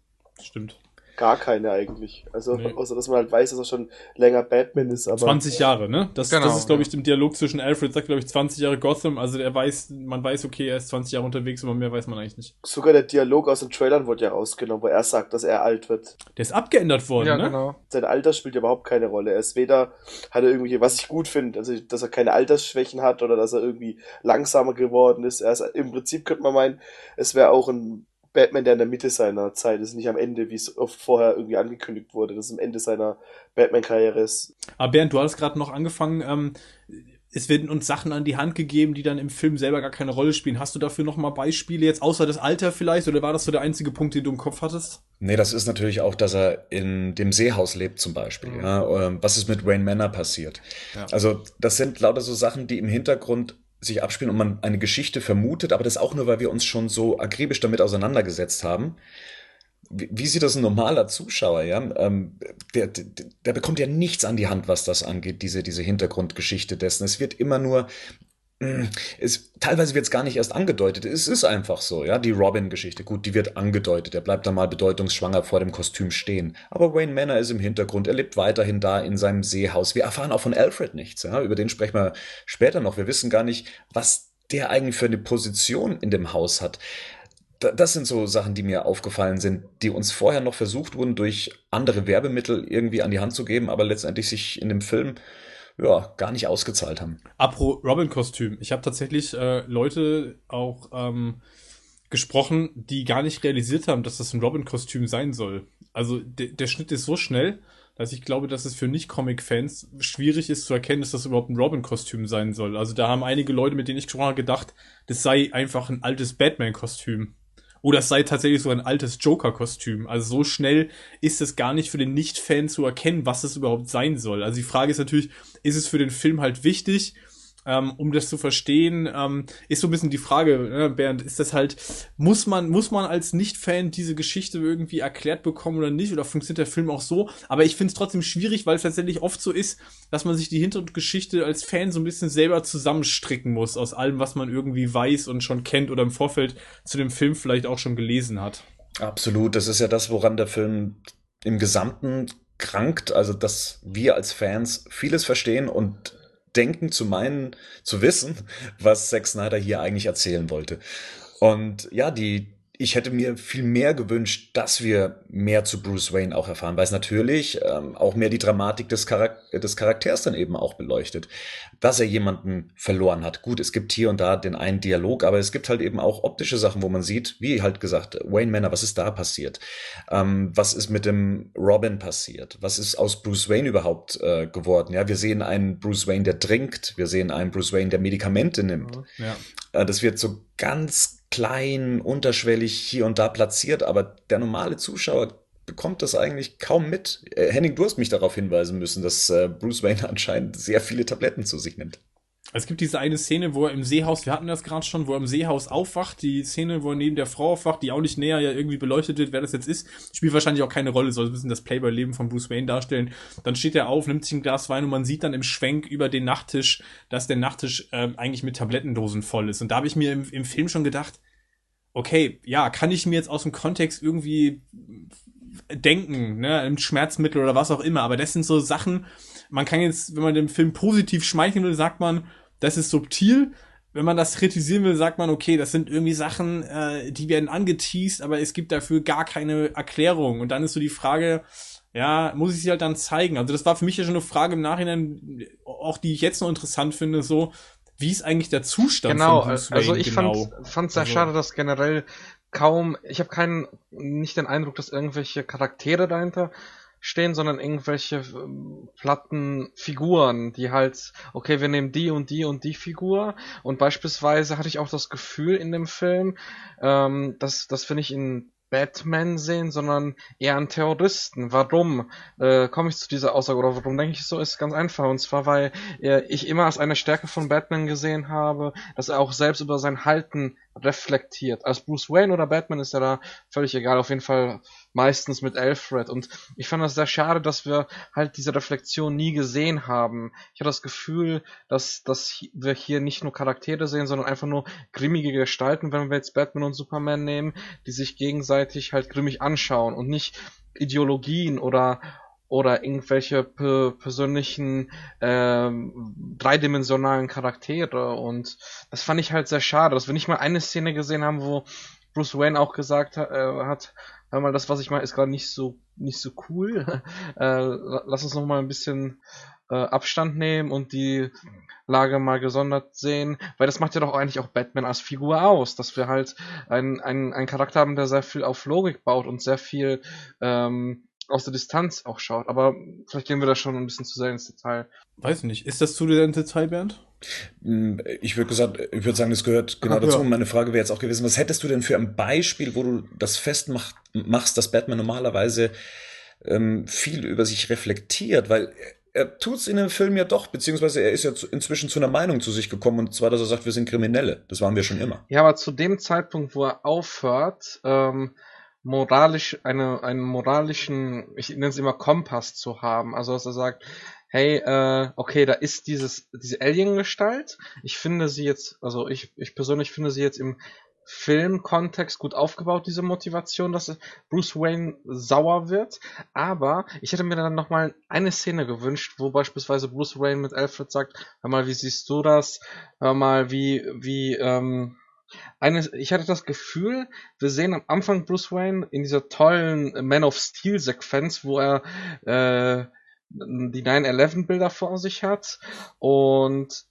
stimmt. Gar keine eigentlich. Also, Nee. außer dass man halt weiß, dass er schon länger Batman ist, aber. 20 Jahre, ne? Das, Genau, das ist, glaube ich, ja. im Dialog zwischen Alfred sagt, glaube ich, 20 Jahre Gotham. Also er weiß, man weiß, okay, er ist 20 Jahre unterwegs, aber mehr weiß man eigentlich nicht. Sogar der Dialog aus den Trailern wurde ja rausgenommen, wo er sagt, dass er alt wird. Der ist abgeändert worden, ja, ne? genau. Sein Alter spielt überhaupt keine Rolle. Er ist weder, hat er irgendwelche, was ich gut finde, also, dass er keine Altersschwächen hat oder dass er irgendwie langsamer geworden ist. Er ist im Prinzip könnte man meinen, es wäre auch ein Batman, der in der Mitte seiner Zeit ist, nicht am Ende, wie es oft vorher irgendwie angekündigt wurde, dass es am Ende seiner Batman-Karriere ist. Aber Bernd, du hattest gerade noch angefangen, ähm, es werden uns Sachen an die Hand gegeben, die dann im Film selber gar keine Rolle spielen. Hast du dafür noch mal Beispiele jetzt, außer das Alter vielleicht, oder war das so der einzige Punkt, den du im Kopf hattest? Nee, das ist natürlich auch, dass er in dem Seehaus lebt zum Beispiel. Ja, ähm, was ist mit Wayne Manor passiert? Ja. Also das sind lauter so Sachen, die im Hintergrund sich abspielen und man eine Geschichte vermutet, aber das auch nur, weil wir uns schon so akribisch damit auseinandergesetzt haben. Wie, wie sieht das ein normaler Zuschauer, ja? Ähm, der, der, der bekommt ja nichts an die Hand, was das angeht, diese, diese Hintergrundgeschichte dessen. Es wird immer nur Es, teilweise wird es gar nicht erst angedeutet. Es ist einfach so, ja. Die Robin-Geschichte, gut, die wird angedeutet. Er bleibt dann mal bedeutungsschwanger vor dem Kostüm stehen. Aber Wayne Manor ist im Hintergrund. Er lebt weiterhin da in seinem Seehaus. Wir erfahren auch von Alfred nichts, ja. Über den sprechen wir später noch. Wir wissen gar nicht, was der eigentlich für eine Position in dem Haus hat. Da- Das sind so Sachen, die mir aufgefallen sind, die uns vorher noch versucht wurden, durch andere Werbemittel irgendwie an die Hand zu geben, aber letztendlich sich in dem Film ja, gar nicht ausgezahlt haben. Apro Robin-Kostüm. Ich habe tatsächlich äh, Leute auch ähm, gesprochen, die gar nicht realisiert haben, dass das ein Robin-Kostüm sein soll. Also de der Schnitt ist so schnell, dass ich glaube, dass es für Nicht-Comic-Fans schwierig ist zu erkennen, dass das überhaupt ein Robin-Kostüm sein soll. Also da haben einige Leute, mit denen ich gesprochen habe, gedacht, das sei einfach ein altes Batman-Kostüm. Oder es sei tatsächlich so ein altes Joker-Kostüm. Also so schnell ist es gar nicht für den Nicht-Fan zu erkennen, was es überhaupt sein soll. Also die Frage ist natürlich, ist es für den Film halt wichtig, ähm, um das zu verstehen, ähm, ist so ein bisschen die Frage, ne, Bernd, ist das halt, muss man, muss man als Nicht-Fan diese Geschichte irgendwie erklärt bekommen oder nicht? Oder funktioniert der Film auch so? Aber ich finde es trotzdem schwierig, weil es tatsächlich oft so ist, dass man sich die Hintergrundgeschichte als Fan so ein bisschen selber zusammenstricken muss aus allem, was man irgendwie weiß und schon kennt oder im Vorfeld zu dem Film vielleicht auch schon gelesen hat. Absolut, das ist ja das, woran der Film im Gesamten krankt, also dass wir als Fans vieles verstehen und denken zu meinen, zu wissen, was Zack Snyder hier eigentlich erzählen wollte. Und ja, die, ich hätte mir viel mehr gewünscht, dass wir mehr zu Bruce Wayne auch erfahren, weil es natürlich ähm, auch mehr die Dramatik des, Charak des Charakters dann eben auch beleuchtet. Dass er jemanden verloren hat. Gut, es gibt hier und da den einen Dialog, aber es gibt halt eben auch optische Sachen, wo man sieht, wie halt gesagt, Wayne Manor, was ist da passiert? Ähm, was ist mit dem Robin passiert? Was ist aus Bruce Wayne überhaupt äh, geworden? Ja, wir sehen einen Bruce Wayne, der trinkt. Wir sehen einen Bruce Wayne, der Medikamente nimmt. Ja. Äh, Das wird so ganz klein, unterschwellig hier und da platziert, aber der normale Zuschauer bekommt das eigentlich kaum mit. Äh, Henning, du hast mich darauf hinweisen müssen, dass äh, Bruce Wayne (laughs) anscheinend sehr viele Tabletten zu sich nimmt. Es gibt diese eine Szene, wo er im Seehaus, wir hatten das gerade schon, wo er im Seehaus aufwacht, die Szene, wo er neben der Frau aufwacht, die auch nicht näher ja irgendwie beleuchtet wird, wer das jetzt ist, spielt wahrscheinlich auch keine Rolle, soll ein bisschen das Playboy-Leben von Bruce Wayne darstellen. Dann steht er auf, nimmt sich ein Glas Wein und man sieht dann im Schwenk über den Nachttisch, dass der Nachttisch ähm, eigentlich mit Tablettendosen voll ist. Und da habe ich mir im, im Film schon gedacht, okay, ja, kann ich mir jetzt aus dem Kontext irgendwie denken, ne, ein Schmerzmittel oder was auch immer, aber das sind so Sachen, man kann jetzt, wenn man dem Film positiv schmeicheln will, sagt man, das ist subtil. Wenn man das kritisieren will, sagt man, okay, das sind irgendwie Sachen, äh, die werden angeteased, aber es gibt dafür gar keine Erklärung. Und dann ist so die Frage, ja, muss ich sie halt dann zeigen? Also das war für mich ja schon eine Frage im Nachhinein, auch die ich jetzt noch interessant finde, so, wie ist eigentlich der Zustand Genau, von Bruce also Wayne ich genau? fand fand sehr Also- schade, dass generell kaum, ich habe keinen, nicht den Eindruck, dass irgendwelche Charaktere dahinter stehen, sondern irgendwelche ähm, platten Figuren, die halt, okay, wir nehmen die und die und die Figur und beispielsweise hatte ich auch das Gefühl in dem Film, ähm, dass, dass wir nicht in Batman sehen, sondern eher an Terroristen. Warum äh, komme ich zu dieser Aussage oder warum denke ich so? Ist ganz einfach. Und zwar, weil äh, ich immer als eine Stärke von Batman gesehen habe, dass er auch selbst über sein Halten reflektiert. Als Bruce Wayne oder Batman ist ja da völlig egal, auf jeden Fall meistens mit Alfred. Und ich fand das sehr schade, dass wir halt diese Reflexion nie gesehen haben. Ich hatte das Gefühl, dass, dass wir hier nicht nur Charaktere sehen, sondern einfach nur grimmige Gestalten, wenn wir jetzt Batman und Superman nehmen, die sich gegenseitig halt grimmig anschauen und nicht Ideologien oder oder irgendwelche persönlichen ähm, dreidimensionalen Charaktere und das fand ich halt sehr schade, dass wir nicht mal eine Szene gesehen haben, wo Bruce Wayne auch gesagt hat, äh, hat hör mal, das was ich mache ist gerade nicht so nicht so cool. (laughs) äh, lass uns noch mal ein bisschen äh, Abstand nehmen und die Lage mal gesondert sehen, weil das macht ja doch eigentlich auch Batman als Figur aus, dass wir halt einen, einen, einen Charakter haben, der sehr viel auf Logik baut und sehr viel ähm, aus der Distanz auch schaut. Aber vielleicht gehen wir da schon ein bisschen zu sehr ins Detail. Weiß nicht. Ist das zu sehr ins Detail, Bernd? Hm, ich würde gesagt, ich würde sagen, das gehört genau Ach, dazu. Ja. Und meine Frage wäre jetzt auch gewesen, was hättest du denn für ein Beispiel, wo du das festmachst, dass Batman normalerweise ähm, viel über sich reflektiert, weil er tut's in dem Film ja doch, beziehungsweise er ist ja zu, inzwischen zu einer Meinung zu sich gekommen und zwar, dass er sagt, wir sind Kriminelle. Das waren wir schon immer. Ja, aber zu dem Zeitpunkt, wo er aufhört, ähm, moralisch, eine, einen moralischen, ich nenne es immer Kompass zu haben. Also dass er sagt, hey, äh, okay, da ist dieses, diese Alien-Gestalt. Ich finde sie jetzt, also ich, ich persönlich finde sie jetzt im Filmkontext gut aufgebaut, diese Motivation, dass Bruce Wayne sauer wird. Aber ich hätte mir dann nochmal eine Szene gewünscht, wo beispielsweise Bruce Wayne mit Alfred sagt, hör mal, wie siehst du das? Hör mal, wie, wie, ähm, eine, ich hatte das Gefühl, wir sehen am Anfang Bruce Wayne in dieser tollen Man of Steel Sequenz, wo er äh, die 9-11 Bilder vor sich hat und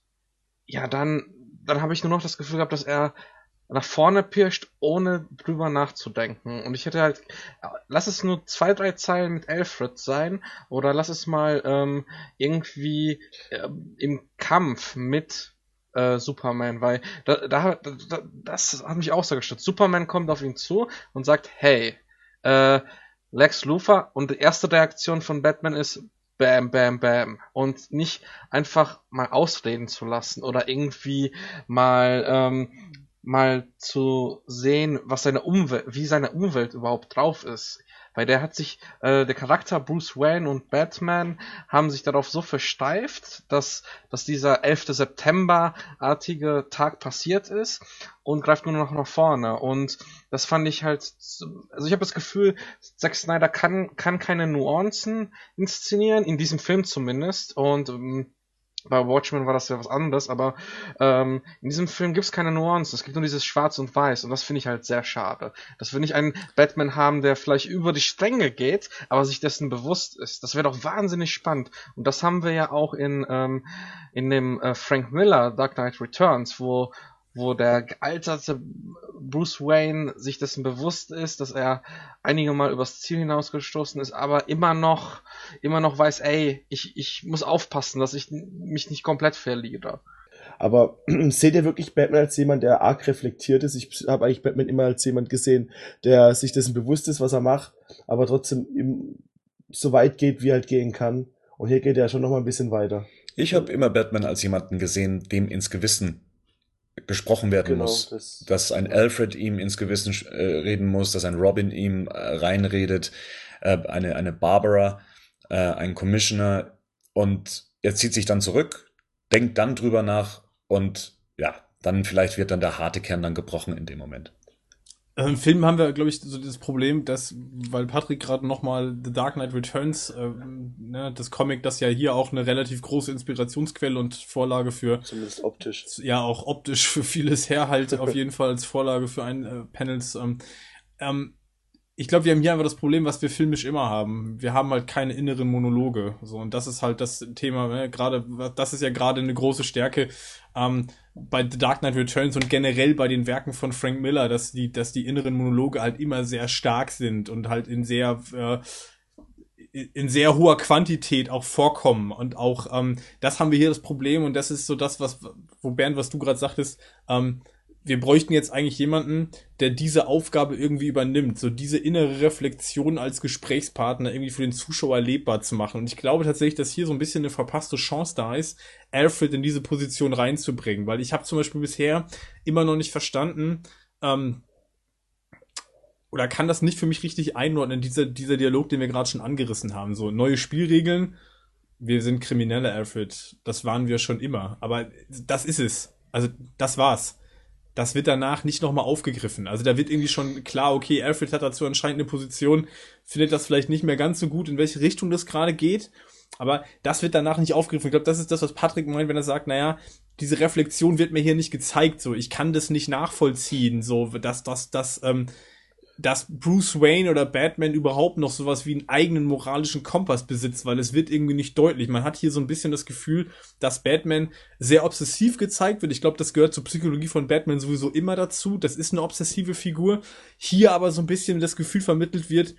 ja, dann, dann habe ich nur noch das Gefühl gehabt, dass er nach vorne pirscht, ohne drüber nachzudenken. Und ich hätte halt, lass es nur zwei, drei Zeilen mit Alfred sein, oder lass es mal ähm, irgendwie äh, im Kampf mit äh, Superman, weil da, da, da, das hat mich auch so gestört. Superman kommt auf ihn zu und sagt, hey, äh, Lex Luthor und die erste Reaktion von Batman ist Bam, bam, bam. Und nicht einfach mal ausreden zu lassen oder irgendwie mal, ähm, mal zu sehen, was seine Umwelt, wie seine Umwelt überhaupt drauf ist. Weil der hat sich, äh, der Charakter Bruce Wayne und Batman haben sich darauf so versteift, dass, dass dieser 11. September-artige Tag passiert ist und greift nur noch nach vorne. Und das fand ich halt, also ich habe das Gefühl, Zack Snyder kann, kann keine Nuancen inszenieren, in diesem Film zumindest. Und ähm, bei Watchmen war das ja was anderes, aber ähm, in diesem Film gibt es keine Nuancen. Es gibt nur dieses Schwarz und Weiß und das finde ich halt sehr schade. Dass wir nicht einen Batman haben, der vielleicht über die Stränge geht, aber sich dessen bewusst ist. Das wäre doch wahnsinnig spannend. Und das haben wir ja auch in, ähm, in dem äh, Frank Miller Dark Knight Returns, wo wo der gealterte Bruce Wayne sich dessen bewusst ist, dass er einige Mal übers Ziel hinausgestoßen ist, aber immer noch, immer noch weiß, ey, ich, ich muss aufpassen, dass ich mich nicht komplett verliere. Aber (clears throat) seht ihr wirklich Batman als jemand, der arg reflektiert ist? Ich habe eigentlich Batman immer als jemand gesehen, der sich dessen bewusst ist, was er macht, aber trotzdem im, so weit geht, wie er halt gehen kann. Und hier geht er schon noch mal ein bisschen weiter. Ich habe immer Batman als jemanden gesehen, dem ins Gewissen gesprochen werden genau, muss. Das, dass ein Alfred ihm ins Gewissen äh, reden muss, dass ein Robin ihm äh, reinredet, äh, eine, eine Barbara, äh, ein Commissioner und er zieht sich dann zurück, denkt dann drüber nach und ja, dann vielleicht wird dann der harte Kern dann gebrochen in dem Moment. Im Film haben wir, glaube ich, so das Problem, dass, weil Patrick gerade nochmal The Dark Knight Returns, äh, ne, das Comic, das ja hier auch eine relativ große Inspirationsquelle und Vorlage für. Zumindest optisch. Ja, auch optisch für vieles her halt auf jeden Fall als Vorlage für ein äh, Panels. Ähm, ähm, ich glaube, wir haben hier einfach das Problem, was wir filmisch immer haben. Wir haben halt keine inneren Monologe. So, und das ist halt das Thema, ne? gerade, das ist ja gerade eine große Stärke ähm, bei The Dark Knight Returns und generell bei den Werken von Frank Miller, dass die, dass die inneren Monologe halt immer sehr stark sind und halt in sehr, äh, in sehr hoher Quantität auch vorkommen. Und auch ähm, das haben wir hier das Problem und das ist so das, was, wo Bernd, was du gerade sagtest, ähm, wir bräuchten jetzt eigentlich jemanden, der diese Aufgabe irgendwie übernimmt, so diese innere Reflexion als Gesprächspartner irgendwie für den Zuschauer erlebbar zu machen. Und ich glaube tatsächlich, dass hier so ein bisschen eine verpasste Chance da ist, Alfred in diese Position reinzubringen, weil ich habe zum Beispiel bisher immer noch nicht verstanden, ähm, oder kann das nicht für mich richtig einordnen, dieser, dieser Dialog, den wir gerade schon angerissen haben. So neue Spielregeln, wir sind Kriminelle, Alfred. Das waren wir schon immer. Aber das ist es. Also, das war's das wird danach nicht nochmal aufgegriffen. Also da wird irgendwie schon klar, okay, Alfred hat dazu anscheinend eine Position, findet das vielleicht nicht mehr ganz so gut, in welche Richtung das gerade geht. Aber das wird danach nicht aufgegriffen. Ich glaube, das ist das, was Patrick meint, wenn er sagt, naja, diese Reflexion wird mir hier nicht gezeigt, so, ich kann das nicht nachvollziehen, so, dass, dass, dass, ähm, dass Bruce Wayne oder Batman überhaupt noch sowas wie einen eigenen moralischen Kompass besitzt, weil es wird irgendwie nicht deutlich. Man hat hier so ein bisschen das Gefühl, dass Batman sehr obsessiv gezeigt wird. Ich glaube, das gehört zur Psychologie von Batman sowieso immer dazu. Das ist eine obsessive Figur. Hier aber so ein bisschen das Gefühl vermittelt wird,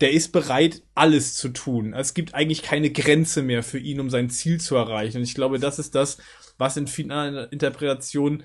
der ist bereit, alles zu tun. Es gibt eigentlich keine Grenze mehr für ihn, um sein Ziel zu erreichen. Und ich glaube, das ist das, was in finalen Interpretationen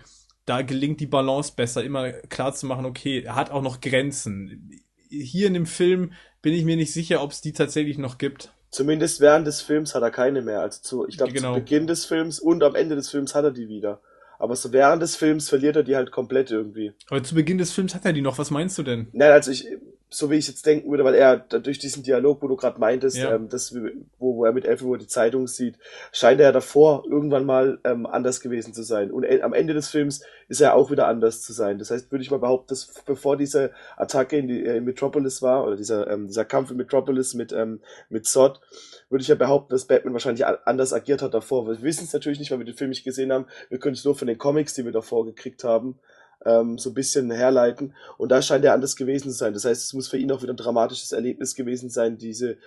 da gelingt die Balance besser, immer klar zu machen, okay, er hat auch noch Grenzen. Hier in dem Film bin ich mir nicht sicher, ob es die tatsächlich noch gibt. Zumindest während des Films hat er keine mehr. Also zu, ich glaube, genau. zu Beginn des Films und am Ende des Films hat er die wieder. Aber so während des Films verliert er die halt komplett irgendwie. Aber zu Beginn des Films hat er die noch. Was meinst du denn? Nein, also ich, so wie ich jetzt denken würde, weil er durch diesen Dialog, wo du gerade meintest, ja. ähm, das, wo, wo er mit Elfenwohr die Zeitung sieht, scheint er ja davor irgendwann mal ähm, anders gewesen zu sein. Und am Ende des Films ist er auch wieder anders zu sein. Das heißt, würde ich mal behaupten, dass bevor diese Attacke in, die, äh, in Metropolis war, oder dieser, ähm, dieser Kampf in Metropolis mit, ähm, mit Zod, würde ich ja behaupten, dass Batman wahrscheinlich anders agiert hat davor. Wir wissen es natürlich nicht, weil wir den Film nicht gesehen haben. Wir können es nur von den Comics, die wir davor gekriegt haben, ähm, so ein bisschen herleiten. Und da scheint er anders gewesen zu sein. Das heißt, es muss für ihn auch wieder ein dramatisches Erlebnis gewesen sein. Diese,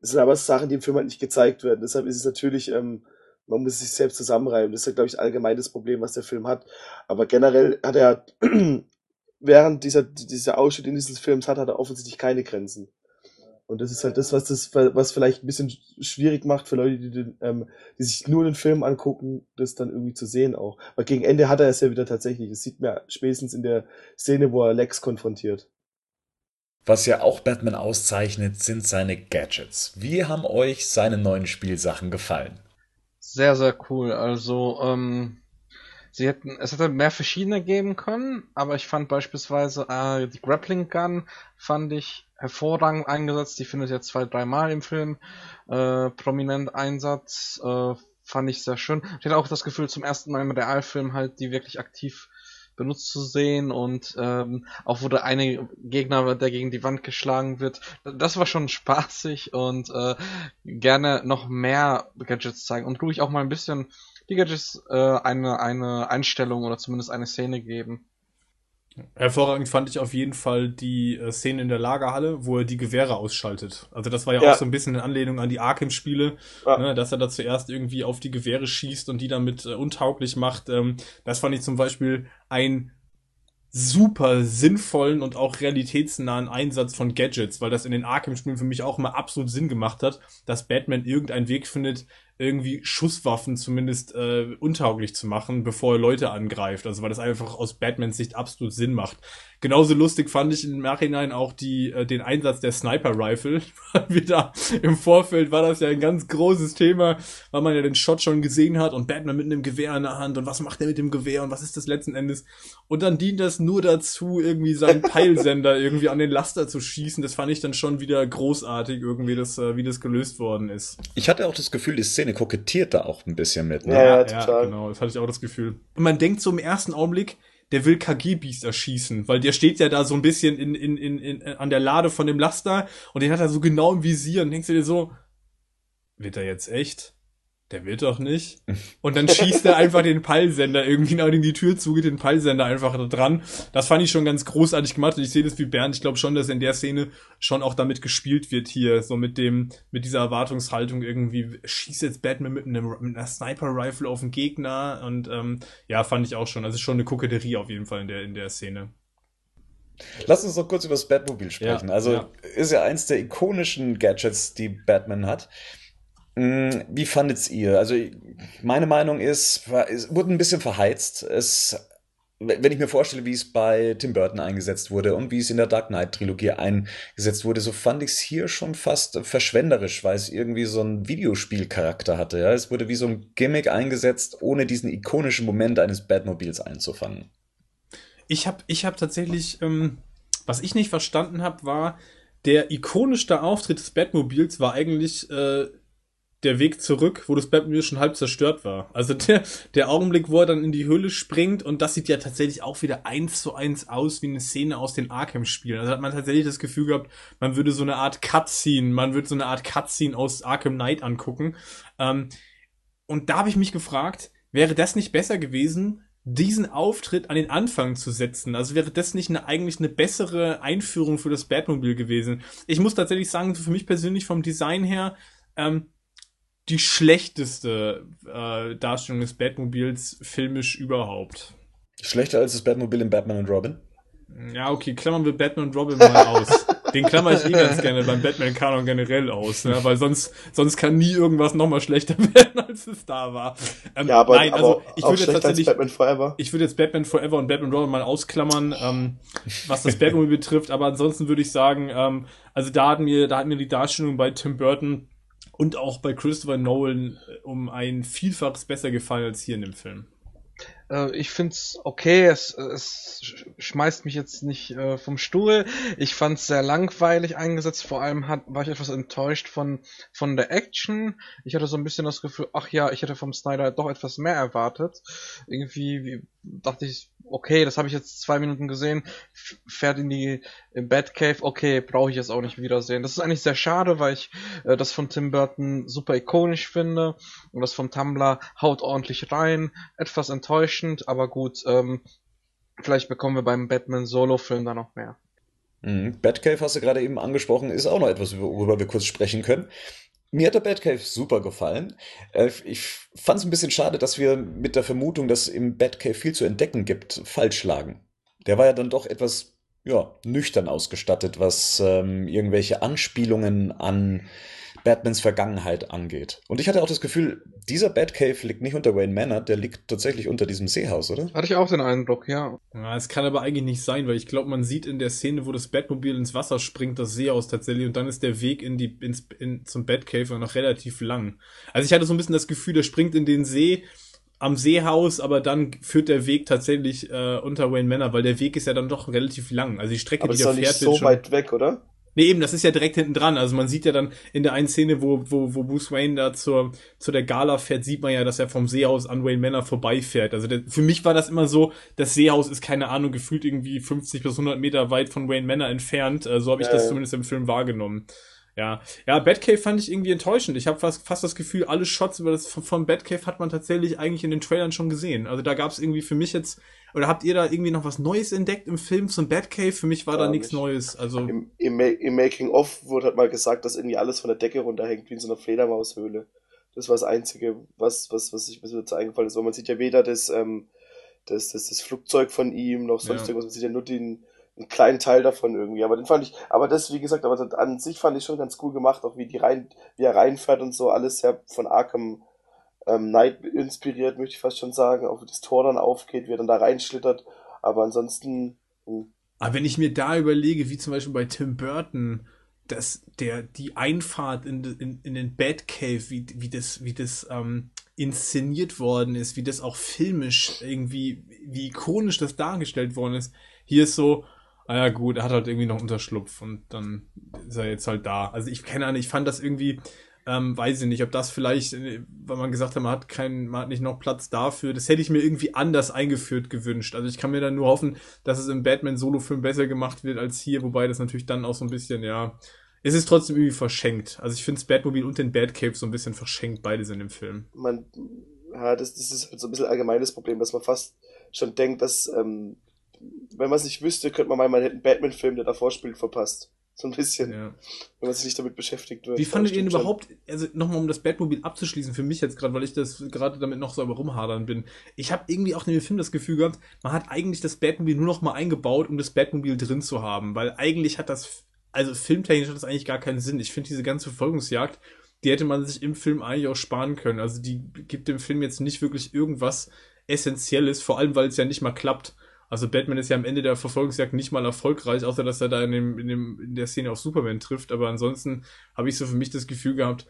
es sind aber Sachen, die im Film halt nicht gezeigt werden. Deshalb ist es natürlich, ähm, man muss sich selbst zusammenreiben. Das ist ja, glaube ich, allgemein das Problem, was der Film hat. Aber generell hat er, (clears throat) während dieser, dieser Ausschnitt in dieses Films hat, hat er offensichtlich keine Grenzen. Und das ist halt das, was das, was vielleicht ein bisschen schwierig macht für Leute, die, den, ähm, die sich nur den Film angucken, das dann irgendwie zu sehen auch. Weil gegen Ende hat er es ja wieder tatsächlich. Das sieht man spätestens in der Szene, wo er Lex konfrontiert. Was ja auch Batman auszeichnet, sind seine Gadgets. Wie haben euch seine neuen Spielsachen gefallen? Sehr, sehr cool. Also, ähm, sie hätten, es hätte mehr verschiedene geben können, aber ich fand beispielsweise äh, die Grappling Gun fand ich hervorragend eingesetzt. Die findet jetzt zwei, dreimal im Film äh, prominent Einsatz. Äh, fand ich sehr schön. Ich hatte auch das Gefühl, zum ersten Mal im Realfilm halt die wirklich aktiv benutzt zu sehen und ähm, auch der eine Gegner, der gegen die Wand geschlagen wird, das war schon spaßig und äh, gerne noch mehr Gadgets zeigen und ruhig auch mal ein bisschen die Gadgets äh, eine, eine Einstellung oder zumindest eine Szene geben. Hervorragend fand ich auf jeden Fall die äh, Szene in der Lagerhalle, wo er die Gewehre ausschaltet. Also das war ja, ja. auch so ein bisschen eine Anlehnung an die Arkham-Spiele, ja. ne, dass er da zuerst irgendwie auf die Gewehre schießt und die damit äh, untauglich macht. Ähm, das fand ich zum Beispiel ein super sinnvollen und auch realitätsnahen Einsatz von Gadgets, weil das in den Arkham-Spielen für mich auch immer absolut Sinn gemacht hat, dass Batman irgendeinen Weg findet, irgendwie Schusswaffen zumindest äh, untauglich zu machen, bevor er Leute angreift. Also weil das einfach aus Batmans Sicht absolut Sinn macht. Genauso lustig fand ich im Nachhinein auch die, äh, den Einsatz der Sniper Rifle. (laughs) Wieder im Vorfeld war das ja ein ganz großes Thema, weil man ja den Shot schon gesehen hat und Batman mit einem Gewehr in der Hand und was macht er mit dem Gewehr und was ist das letzten Endes? Und dann dient das nur dazu, irgendwie seinen (laughs) Peilsender irgendwie an den Laster zu schießen. Das fand ich dann schon wieder großartig irgendwie, das, äh, wie das gelöst worden ist. Ich hatte auch das Gefühl, die Szene kokettiert da auch ein bisschen mit. Ne? Ja, ja, total. Ja, genau, das hatte ich auch das Gefühl. Und man denkt so im ersten Augenblick, der will KG-Beast erschießen, weil der steht ja da so ein bisschen in, in, in, in, an der Lade von dem Laster und den hat er so genau im Visier und denkst du dir so, wird er jetzt echt? Der wird doch nicht. Und dann schießt er einfach den Peilsender irgendwie nach in die Tür zu, geht den Peilsender einfach da dran. Das fand ich schon ganz großartig gemacht. Und ich sehe das wie Bernd. Ich glaube schon, dass in der Szene schon auch damit gespielt wird hier. So mit dem, mit dieser Erwartungshaltung irgendwie, schießt jetzt Batman mit, einem, mit einer Sniper-Rifle auf den Gegner. Und ähm, ja, fand ich auch schon. Also schon eine Koketterie auf jeden Fall in der, in der Szene. Lass uns noch kurz über das Batmobil sprechen. Ja, also ja. ist ja eins der ikonischen Gadgets, die Batman hat. Hm, wie fandet ihr? Also meine Meinung ist, es wurde ein bisschen verheizt. Es wenn ich mir vorstelle, wie es bei Tim Burton eingesetzt wurde und wie es in der Dark Knight Trilogie eingesetzt wurde, so fand ich es hier schon fast verschwenderisch, weil es irgendwie so einen Videospielcharakter hatte. Ja? Es wurde wie so ein Gimmick eingesetzt, ohne diesen ikonischen Moment eines Batmobiles einzufangen. Ich habe ich hab tatsächlich, ähm, was ich nicht verstanden habe, war, der ikonischste Auftritt des Batmobils war eigentlich äh, der Weg zurück, wo das Batmobil schon halb zerstört war. Also der, der Augenblick, wo er dann in die Höhle springt und das sieht ja tatsächlich auch wieder eins zu eins aus wie eine Szene aus den Arkham-Spielen. Also hat man tatsächlich das Gefühl gehabt, man würde so eine Art Cutscene, man würde so eine Art Cutscene aus Arkham Knight angucken. Ähm, und da habe ich mich gefragt, wäre das nicht besser gewesen, diesen Auftritt an den Anfang zu setzen. Also wäre das nicht eine, eigentlich eine bessere Einführung für das Batmobil gewesen. Ich muss tatsächlich sagen, für mich persönlich vom Design her, ähm, die schlechteste äh, Darstellung des Batmobils filmisch überhaupt. Schlechter als das Batmobil in Batman und Robin? Ja, okay, klammern wir Batman und Robin mal aus. Den klammer ich eh ganz gerne beim Batman-Kanon generell aus, ne? weil sonst, sonst kann nie irgendwas nochmal schlechter (laughs) werden, als es da war. Ähm, ja, aber, nein, also, ich würde jetzt tatsächlich, Batman Forever. Ich würde jetzt Batman Forever und Batman Robin mal ausklammern, ähm, was das Batman betrifft, aber ansonsten würde ich sagen, ähm, also da hat mir, da hat mir die Darstellung bei Tim Burton und auch bei Christopher Nolan äh, um ein Vielfaches besser gefallen als hier in dem Film. Äh, ich find's okay, es, es schmeißt mich jetzt nicht äh, vom Stuhl. Ich fand's sehr langweilig eingesetzt, vor allem hat, war ich etwas enttäuscht von, von der Action. Ich hatte so ein bisschen das Gefühl, ach ja, ich hätte vom Snyder doch etwas mehr erwartet. Irgendwie wie, dachte ich, okay, das habe ich jetzt zwei Minuten gesehen, fährt in die Batcave, okay, brauche ich jetzt auch nicht wiedersehen. Das ist eigentlich sehr schade, weil ich äh, das von Tim Burton super ikonisch finde und das von Tumblr haut ordentlich rein. Etwas enttäuschend, aber gut, ähm, vielleicht bekommen wir beim Batman Solo-Film da noch mehr. Mhm. Batcave hast du gerade eben angesprochen, ist auch noch etwas, worüber wir kurz sprechen können. Mir hat der Batcave super gefallen. Äh, ich fand es ein bisschen schade, dass wir mit der Vermutung, dass im Batcave viel zu entdecken gibt, falsch lagen. Der war ja dann doch etwas ja, nüchtern ausgestattet, was ähm, irgendwelche Anspielungen an Batmans Vergangenheit angeht. Und ich hatte auch das Gefühl, dieser Batcave liegt nicht unter Wayne Manor, der liegt tatsächlich unter diesem Seehaus, oder? Hatte ich auch den Eindruck, ja. Ja, es kann aber eigentlich nicht sein, weil ich glaube, man sieht in der Szene, wo das Batmobil ins Wasser springt, das Seehaus tatsächlich und dann ist der Weg in die, ins, in, zum Batcave noch relativ lang. Also ich hatte so ein bisschen das Gefühl, der springt in den See, am Seehaus, aber dann führt der Weg tatsächlich äh, unter Wayne Manor, weil der Weg ist ja dann doch relativ lang. Also die Strecke, aber die der fährt, ist so weit weg, oder? Nee, eben, das ist ja direkt hinten dran. Also man sieht ja dann in der einen Szene, wo, wo, wo Bruce Wayne da zur, zu der Gala fährt, sieht man ja, dass er vom Seehaus an Wayne Manor vorbeifährt. Also der, für mich war das immer so, das Seehaus ist, keine Ahnung, gefühlt irgendwie 50 bis 100 Meter weit von Wayne Manor entfernt. Äh, so habe ich das zumindest im Film wahrgenommen. Ja, ja, Batcave fand ich irgendwie enttäuschend. Ich habe fast, fast das Gefühl, alle Shots über das von Batcave hat man tatsächlich eigentlich in den Trailern schon gesehen. Also da gab es irgendwie für mich jetzt oder habt ihr da irgendwie noch was Neues entdeckt im Film zum Batcave? Für mich war ja, da nichts Neues. Also im, im, im Making of wurde halt mal gesagt, dass irgendwie alles von der Decke runterhängt wie in so einer Fledermaushöhle. Das war das Einzige, was was was ich mir so dazu eingefallen ist, weil man sieht ja weder das ähm, das, das, das Flugzeug von ihm noch sonst ja. irgendwas, man sieht ja nur den einen kleinen Teil davon irgendwie. Aber den fand ich, aber das, wie gesagt, aber an sich fand ich schon ganz cool gemacht, auch wie die rein, wie er reinfährt und so, alles ja von Arkham ähm, Knight inspiriert, möchte ich fast schon sagen, auch wie das Tor dann aufgeht, wie er dann da reinschlittert. Aber ansonsten. Mh. Hm. Aber wenn ich mir da überlege, wie zum Beispiel bei Tim Burton, dass der die Einfahrt in, in, in den Batcave, wie, wie das, wie das ähm, inszeniert worden ist, wie das auch filmisch irgendwie, wie ikonisch das dargestellt worden ist. Hier ist so, ah ja gut, er hat halt irgendwie noch Unterschlupf und dann ist er jetzt halt da. Also ich keine Ahnung, ich fand das irgendwie, ähm, weiß ich nicht, ob das vielleicht, äh, weil man gesagt hat, man hat keinen, man hat nicht noch Platz dafür. Das hätte ich mir irgendwie anders eingeführt gewünscht. Also ich kann mir dann nur hoffen, dass es im Batman-Solo-Film besser gemacht wird als hier, wobei das natürlich dann auch so ein bisschen, ja, es ist trotzdem irgendwie verschenkt. Also ich finde das Batmobile und den Batcave so ein bisschen verschenkt, beides in dem Film. Man, ja, das, das ist halt so ein bisschen allgemeines Problem, dass man fast schon denkt, dass, ähm, wenn man es nicht wüsste, könnte man meinen, man hätte einen Batman-Film, der davor spielt, verpasst. So ein bisschen. Ja. Wenn man sich nicht damit beschäftigt wird. Wie fandet ihr denn überhaupt, also nochmal um das Batmobil abzuschließen, für mich jetzt gerade, weil ich das gerade damit noch so am rumhadern bin. Ich habe irgendwie auch in dem Film das Gefühl gehabt, man hat eigentlich das Batmobil nur noch mal eingebaut, um das Batmobil drin zu haben. Weil eigentlich hat das, also filmtechnisch hat das eigentlich gar keinen Sinn. Ich finde diese ganze Verfolgungsjagd, die hätte man sich im Film eigentlich auch sparen können. Also die gibt dem Film jetzt nicht wirklich irgendwas Essentielles, vor allem weil es ja nicht mal klappt. Also Batman ist ja am Ende der Verfolgungsjagd nicht mal erfolgreich, außer dass er da in, dem, in, dem, in der Szene auf Superman trifft. Aber ansonsten habe ich so für mich das Gefühl gehabt,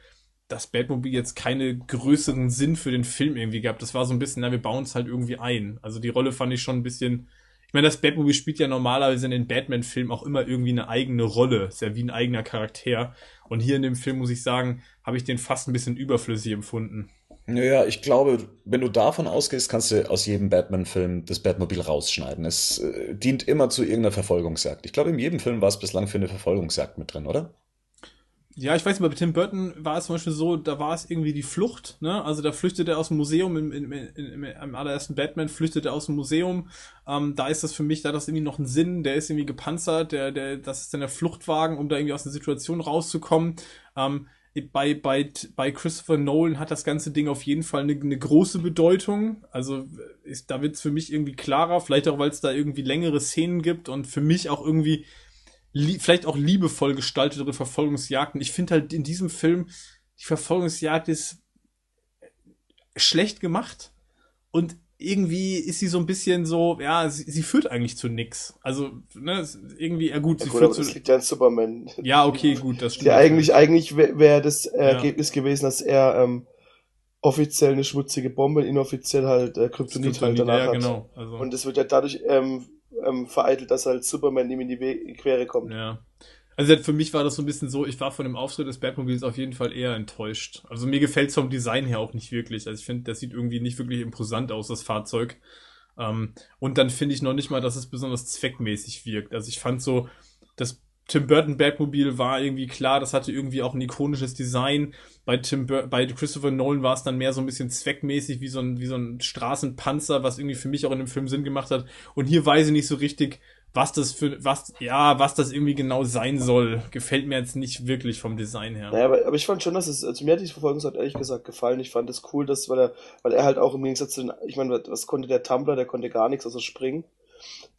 dass Batmobil jetzt keine größeren Sinn für den Film irgendwie gehabt. Das war so ein bisschen, na, wir bauen es halt irgendwie ein. Also die Rolle fand ich schon ein bisschen. Ich meine, das Batmobil spielt ja normalerweise in den Batman-Filmen auch immer irgendwie eine eigene Rolle. Ist ja wie ein eigener Charakter. Und hier in dem Film, muss ich sagen, habe ich den fast ein bisschen überflüssig empfunden. Naja, ich glaube, wenn du davon ausgehst, kannst du aus jedem Batman-Film das Batmobil rausschneiden. Es äh, dient immer zu irgendeiner Verfolgungsjagd. Ich glaube, in jedem Film war es bislang für eine Verfolgungsjagd mit drin, oder? Ja, ich weiß nicht, bei Tim Burton war es zum Beispiel so, da war es irgendwie die Flucht, ne? Also da flüchtet er aus dem Museum, im, im, im, im allerersten Batman flüchtet er aus dem Museum. Ähm, da ist das für mich, da hat das irgendwie noch einen Sinn, der ist irgendwie gepanzert, der, der, das ist dann der Fluchtwagen, um da irgendwie aus der Situation rauszukommen. Ähm, bei, bei, bei Christopher Nolan hat das ganze Ding auf jeden Fall eine, eine große Bedeutung. Also ist, da wird es für mich irgendwie klarer, vielleicht auch, weil es da irgendwie längere Szenen gibt und für mich auch irgendwie vielleicht auch liebevoll gestaltetere Verfolgungsjagden. Ich finde halt in diesem Film, die Verfolgungsjagd ist schlecht gemacht und irgendwie ist sie so ein bisschen so, ja, sie, sie führt eigentlich zu nix. Also, ne, irgendwie, ja gut, ja, sie gut, führt aber zu. das liegt ja an Superman. Ja, okay, gut, das stimmt. Ja, eigentlich, eigentlich wäre wär das Ergebnis gewesen, dass er ähm, offiziell eine schmutzige Bombe, inoffiziell halt äh, Kryptonit halt danach ja, hat. genau. Also, Und es wird ja dadurch ähm, ähm, vereitelt, dass halt Superman ihm in die Quere kommt. Ja. Also für mich war das so ein bisschen so, ich war von dem Auftritt des Batmobils auf jeden Fall eher enttäuscht. Also mir gefällt es vom Design her auch nicht wirklich. Also ich finde, das sieht irgendwie nicht wirklich imposant aus, das Fahrzeug. Ähm, und dann finde ich noch nicht mal, dass es besonders zweckmäßig wirkt. Also ich fand so, das Tim Burton Batmobil war irgendwie klar, das hatte irgendwie auch ein ikonisches Design. Bei Tim Bur bei Christopher Nolan war es dann mehr so ein bisschen zweckmäßig wie so ein wie so ein Straßenpanzer, was irgendwie für mich auch in dem Film Sinn gemacht hat. Und hier weiß ich nicht so richtig, was das für was ja, was das irgendwie genau sein soll. Gefällt mir jetzt nicht wirklich vom Design her. Naja, aber, aber ich fand schon, dass es, also mir hat die Verfolgungsjagd ehrlich gesagt gefallen. Ich fand es cool, dass, weil er, weil er halt auch im Gegensatz zu den, ich meine, was konnte der Tumblr, der konnte gar nichts, außer springen.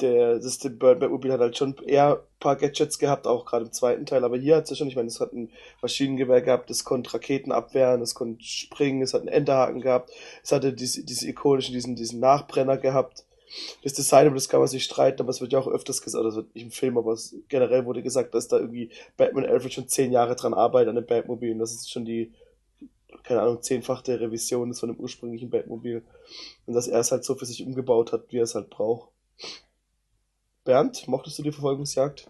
Der, das Tim Burton Batmobil hat halt schon eher ein paar Gadgets gehabt, auch gerade im zweiten Teil, aber hier hat es ja schon, ich meine, es hat ein Maschinengewehr gehabt, es konnte Raketen abwehren, es konnte springen, es hat einen Enterhaken gehabt, es hatte diese, diese ikonischen, diesen, diesen Nachbrenner gehabt. Das Design, über das kann man sich streiten, aber es wird ja auch öfters gesagt, also nicht im Film, aber es, generell wurde gesagt, dass da irgendwie Batman Alfred schon zehn Jahre dran arbeitet an dem Batmobil und das ist schon die, keine Ahnung, zehnfachte Revision ist von dem ursprünglichen Batmobil. Und dass er es halt so für sich umgebaut hat, wie er es halt braucht. Bernd, mochtest du die Verfolgungsjagd?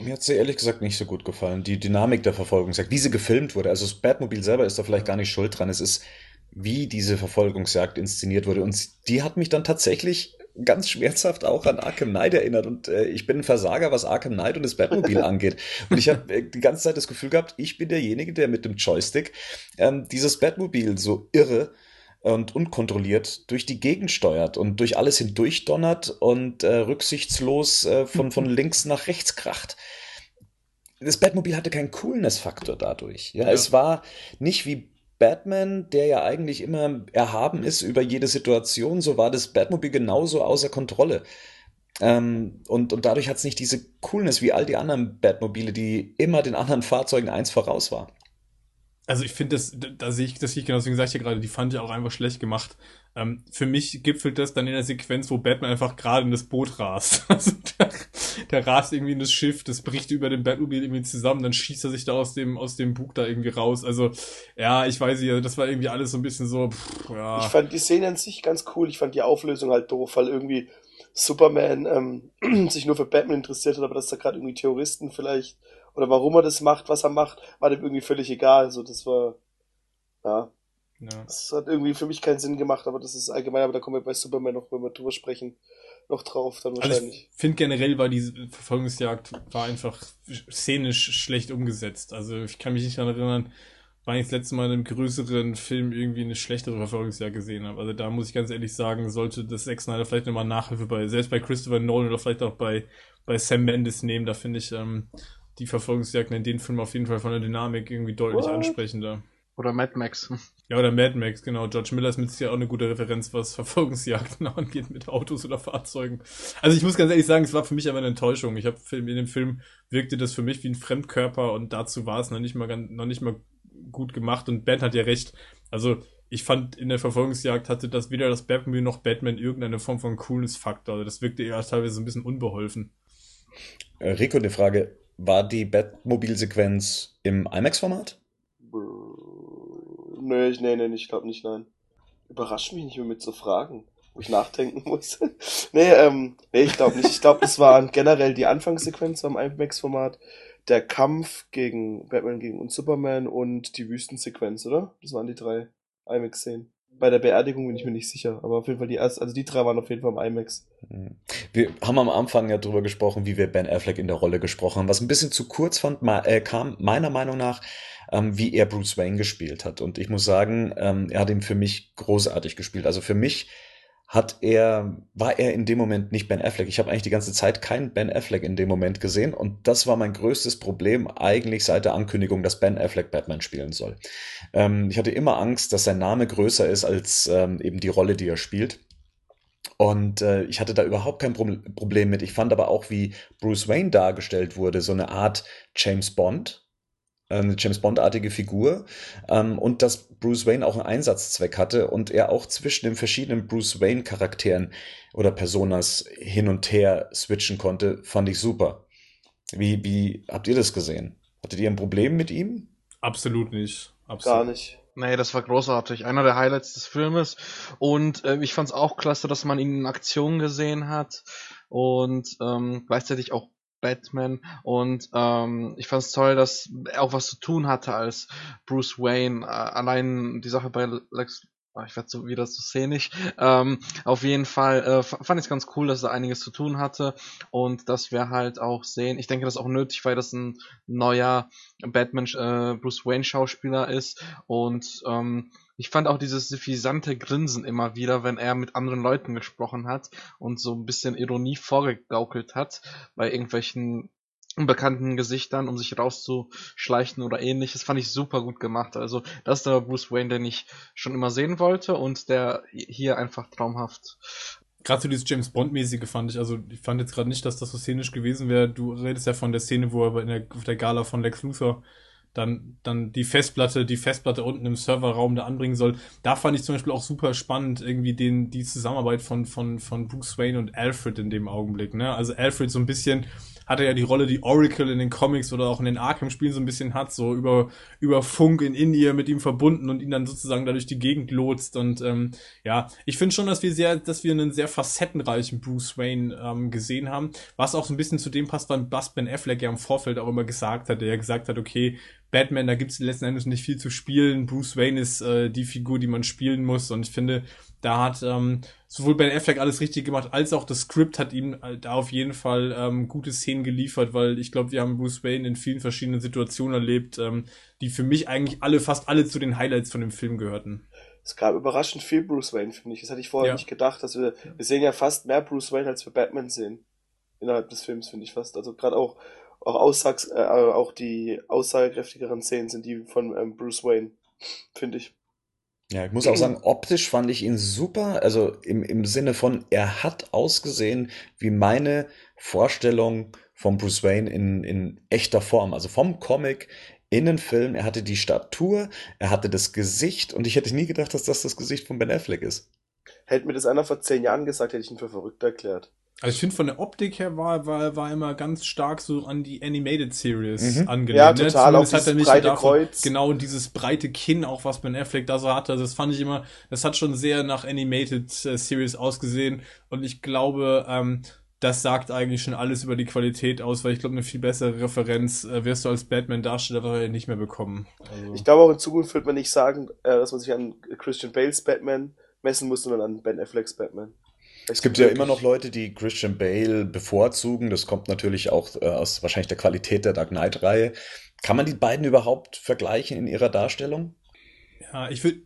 Mir hat sie ehrlich gesagt nicht so gut gefallen. Die Dynamik der Verfolgungsjagd, wie sie gefilmt wurde. Also das Batmobil selber ist da vielleicht gar nicht schuld dran. Es ist, wie diese Verfolgungsjagd inszeniert wurde. Und die hat mich dann tatsächlich ganz schmerzhaft auch an Arkham Knight erinnert. Und äh, ich bin ein Versager, was Arkham Knight und das Batmobil (laughs) angeht. Und ich habe äh, die ganze Zeit das Gefühl gehabt, ich bin derjenige, der mit dem Joystick ähm, dieses Batmobil so irre und unkontrolliert durch die Gegend steuert und durch alles hindurch donnert und äh, rücksichtslos äh, von, von (laughs) links nach rechts kracht. Das Batmobil hatte keinen Coolness-Faktor dadurch. Ja, Ja. es war nicht wie Batman, der ja eigentlich immer erhaben ist über jede Situation, so war das Batmobil genauso außer Kontrolle. Ähm, und, und dadurch hat es nicht diese Coolness wie all die anderen Batmobile, die immer den anderen Fahrzeugen eins voraus war. Also ich finde das, da sehe ich, das sehe ich genau, deswegen sage ich ja gerade, die fand ich auch einfach schlecht gemacht. Ähm, für mich gipfelt das dann in der Sequenz, wo Batman einfach gerade in das Boot rast. (laughs) Also der, der rast irgendwie in das Schiff, das bricht über dem Batmobil irgendwie zusammen, dann schießt er sich da aus dem, aus dem Bug da irgendwie raus. Also, ja, ich weiß nicht, das war irgendwie alles so ein bisschen so, pff, ja. Ich fand die Szene an sich ganz cool. Ich fand die Auflösung halt doof, weil irgendwie Superman ähm, (clears throat) sich nur für Batman interessiert hat, aber dass da gerade irgendwie Terroristen vielleicht oder warum er das macht, was er macht, war dem irgendwie völlig egal. Also das war ja, ja. das hat irgendwie für mich keinen Sinn gemacht, aber das ist allgemein, aber da kommen wir bei Superman noch, wenn wir drüber sprechen, noch drauf dann Also wahrscheinlich. ich finde generell war diese Verfolgungsjagd war einfach szenisch schlecht umgesetzt. Also ich kann mich nicht daran erinnern, wann ich das letzte Mal in einem größeren Film irgendwie eine schlechtere Verfolgungsjagd gesehen habe. Also da muss ich ganz ehrlich sagen, sollte das Zack Snyder vielleicht nochmal Nachhilfe bei, selbst bei Christopher Nolan oder vielleicht auch bei, bei Sam Mendes nehmen. Da finde ich ähm, die Verfolgungsjagden in den Filmen auf jeden Fall von der Dynamik irgendwie deutlich What? ansprechender. Oder Mad Max. Ja, oder Mad Max, genau. George Miller ist mit Sicherheit auch eine gute Referenz, was Verfolgungsjagden (laughs) angeht mit Autos oder Fahrzeugen. Also ich muss ganz ehrlich sagen, es war für mich aber eine Enttäuschung. Ich habe in dem Film wirkte das für mich wie ein Fremdkörper und dazu war es noch nicht mal ganz, noch nicht mal gut gemacht und Ben hat ja recht. Also ich fand, in der Verfolgungsjagd hatte das weder das Batmobile noch Batman irgendeine Form von Coolness-Faktor. Also das wirkte eher teilweise ein bisschen unbeholfen. Äh, Rico, eine Frage. War die Batmobil-Sequenz im IMAX-Format? Nö, ich, nee, nee, ich glaube nicht, nein. Überrascht mich nicht mehr mit so Fragen, wo ich nachdenken (laughs) muss. nee, ähm, nee, ich glaube nicht. Ich glaube, das waren generell die Anfangssequenz am IMAX-Format, der Kampf gegen Batman gegen und Superman und die Wüstensequenz, oder? Das waren die drei IMAX-Szenen. Bei der Beerdigung bin ich mir nicht sicher, aber auf jeden Fall die ersten, also die drei waren auf jeden Fall im IMAX. Wir haben am Anfang ja drüber gesprochen, wie wir Ben Affleck in der Rolle gesprochen haben, was ein bisschen zu kurz fand, äh, kam meiner Meinung nach, ähm, wie er Bruce Wayne gespielt hat. Und ich muss sagen, ähm, er hat ihn für mich großartig gespielt. Also für mich hat er, war er in dem Moment nicht Ben Affleck. Ich habe eigentlich die ganze Zeit keinen Ben Affleck in dem Moment gesehen und das war mein größtes Problem eigentlich seit der Ankündigung, dass Ben Affleck Batman spielen soll. Ähm, ich hatte immer Angst, dass sein Name größer ist als ähm, eben die Rolle, die er spielt. Und äh, ich hatte da überhaupt kein Pro Problem mit. Ich fand aber auch, wie Bruce Wayne dargestellt wurde, so eine Art James Bond, eine James Bond-artige Figur ähm, und dass Bruce Wayne auch einen Einsatzzweck hatte und er auch zwischen den verschiedenen Bruce Wayne-Charakteren oder Personas hin und her switchen konnte, fand ich super. Wie, wie habt ihr das gesehen? Hattet ihr ein Problem mit ihm? Absolut nicht. Absolut. Gar nicht. Nee, das war großartig. Einer der Highlights des Filmes. Und äh, ich fand es auch klasse, dass man ihn in Aktion gesehen hat. Und ähm, gleichzeitig auch Batman und ähm, ich fand es toll, dass er auch was zu tun hatte als Bruce Wayne. Äh, allein die Sache bei Lex ah, ich werde so wieder zu szenisch. Ähm, auf jeden Fall äh, fand ich es ganz cool, dass er einiges zu tun hatte und dass wir halt auch sehen. Ich denke, das ist auch nötig, weil das ein neuer Batman äh, Bruce Wayne Schauspieler ist und ähm, ich fand auch dieses suffisante Grinsen immer wieder, wenn er mit anderen Leuten gesprochen hat und so ein bisschen Ironie vorgegaukelt hat bei irgendwelchen unbekannten Gesichtern, um sich rauszuschleichen oder ähnliches, fand ich super gut gemacht. Also das ist der Bruce Wayne, den ich schon immer sehen wollte und der hier einfach traumhaft. Gerade so dieses James Bond-mäßige fand ich, also ich fand jetzt gerade nicht, dass das so szenisch gewesen wäre. Du redest ja von der Szene, wo er in der, auf der Gala von Lex Luthor dann, dann die Festplatte, die Festplatte unten im Serverraum da anbringen soll. Da fand ich zum Beispiel auch super spannend, irgendwie den, die Zusammenarbeit von, von, von Bruce Wayne und Alfred in dem Augenblick, ne? Also Alfred so ein bisschen, hat er ja die Rolle, die Oracle in den Comics oder auch in den Arkham-Spielen so ein bisschen hat, so über, über Funk in Indien mit ihm verbunden und ihn dann sozusagen dadurch die Gegend lotst. Und ähm, ja, ich finde schon, dass wir sehr, dass wir einen sehr facettenreichen Bruce Wayne ähm, gesehen haben, was auch so ein bisschen zu dem passt, was Ben Affleck ja im Vorfeld auch immer gesagt hat, der ja gesagt hat, okay, Batman, da gibt es letzten Endes nicht viel zu spielen. Bruce Wayne ist äh, die Figur, die man spielen muss. Und ich finde, da hat ähm, sowohl Ben Affleck alles richtig gemacht, als auch das Skript hat ihm äh, da auf jeden Fall ähm, gute Szenen geliefert, weil ich glaube, wir haben Bruce Wayne in vielen verschiedenen Situationen erlebt, ähm, die für mich eigentlich alle, fast alle zu den Highlights von dem Film gehörten. Es gab überraschend viel Bruce Wayne, finde ich. Das hatte ich vorher ja. nicht gedacht, dass wir, wir sehen ja fast mehr Bruce Wayne, als wir Batman sehen. Innerhalb des Films, finde ich fast. Also gerade auch auch, Aussags, äh, auch die aussagekräftigeren Szenen sind die von ähm, Bruce Wayne, finde ich. Ja, ich muss auch sagen, optisch fand ich ihn super. Also im, im Sinne von, er hat ausgesehen wie meine Vorstellung von Bruce Wayne in, in echter Form. Also vom Comic in den Film. Er hatte die Statur, er hatte das Gesicht und ich hätte nie gedacht, dass das das Gesicht von Ben Affleck ist. Hätte mir das einer vor zehn Jahren gesagt, hätte ich ihn für verrückt erklärt. Also ich finde von der Optik her war, war, war immer ganz stark so an die Animated Series Mhm. angelehnt. Ja, ne? total, auch Zumindest hat er nicht breite davon, Kreuz. genau dieses breite Kinn, auch was Ben Affleck da so hatte. Also das fand ich immer, das hat schon sehr nach Animated äh, Series ausgesehen. Und ich glaube, ähm, das sagt eigentlich schon alles über die Qualität aus, weil ich glaube, eine viel bessere Referenz äh, wirst du als Batman-Darsteller nicht mehr bekommen. Also, Ich glaube auch in Zukunft wird man nicht sagen, äh, dass man sich an Christian Bales Batman messen muss, sondern an Ben Afflecks Batman. Es gibt ja immer noch Leute, die Christian Bale bevorzugen. Das kommt natürlich auch äh, aus wahrscheinlich der Qualität der Dark Knight-Reihe. Kann man die beiden überhaupt vergleichen in ihrer Darstellung? ja, ich würde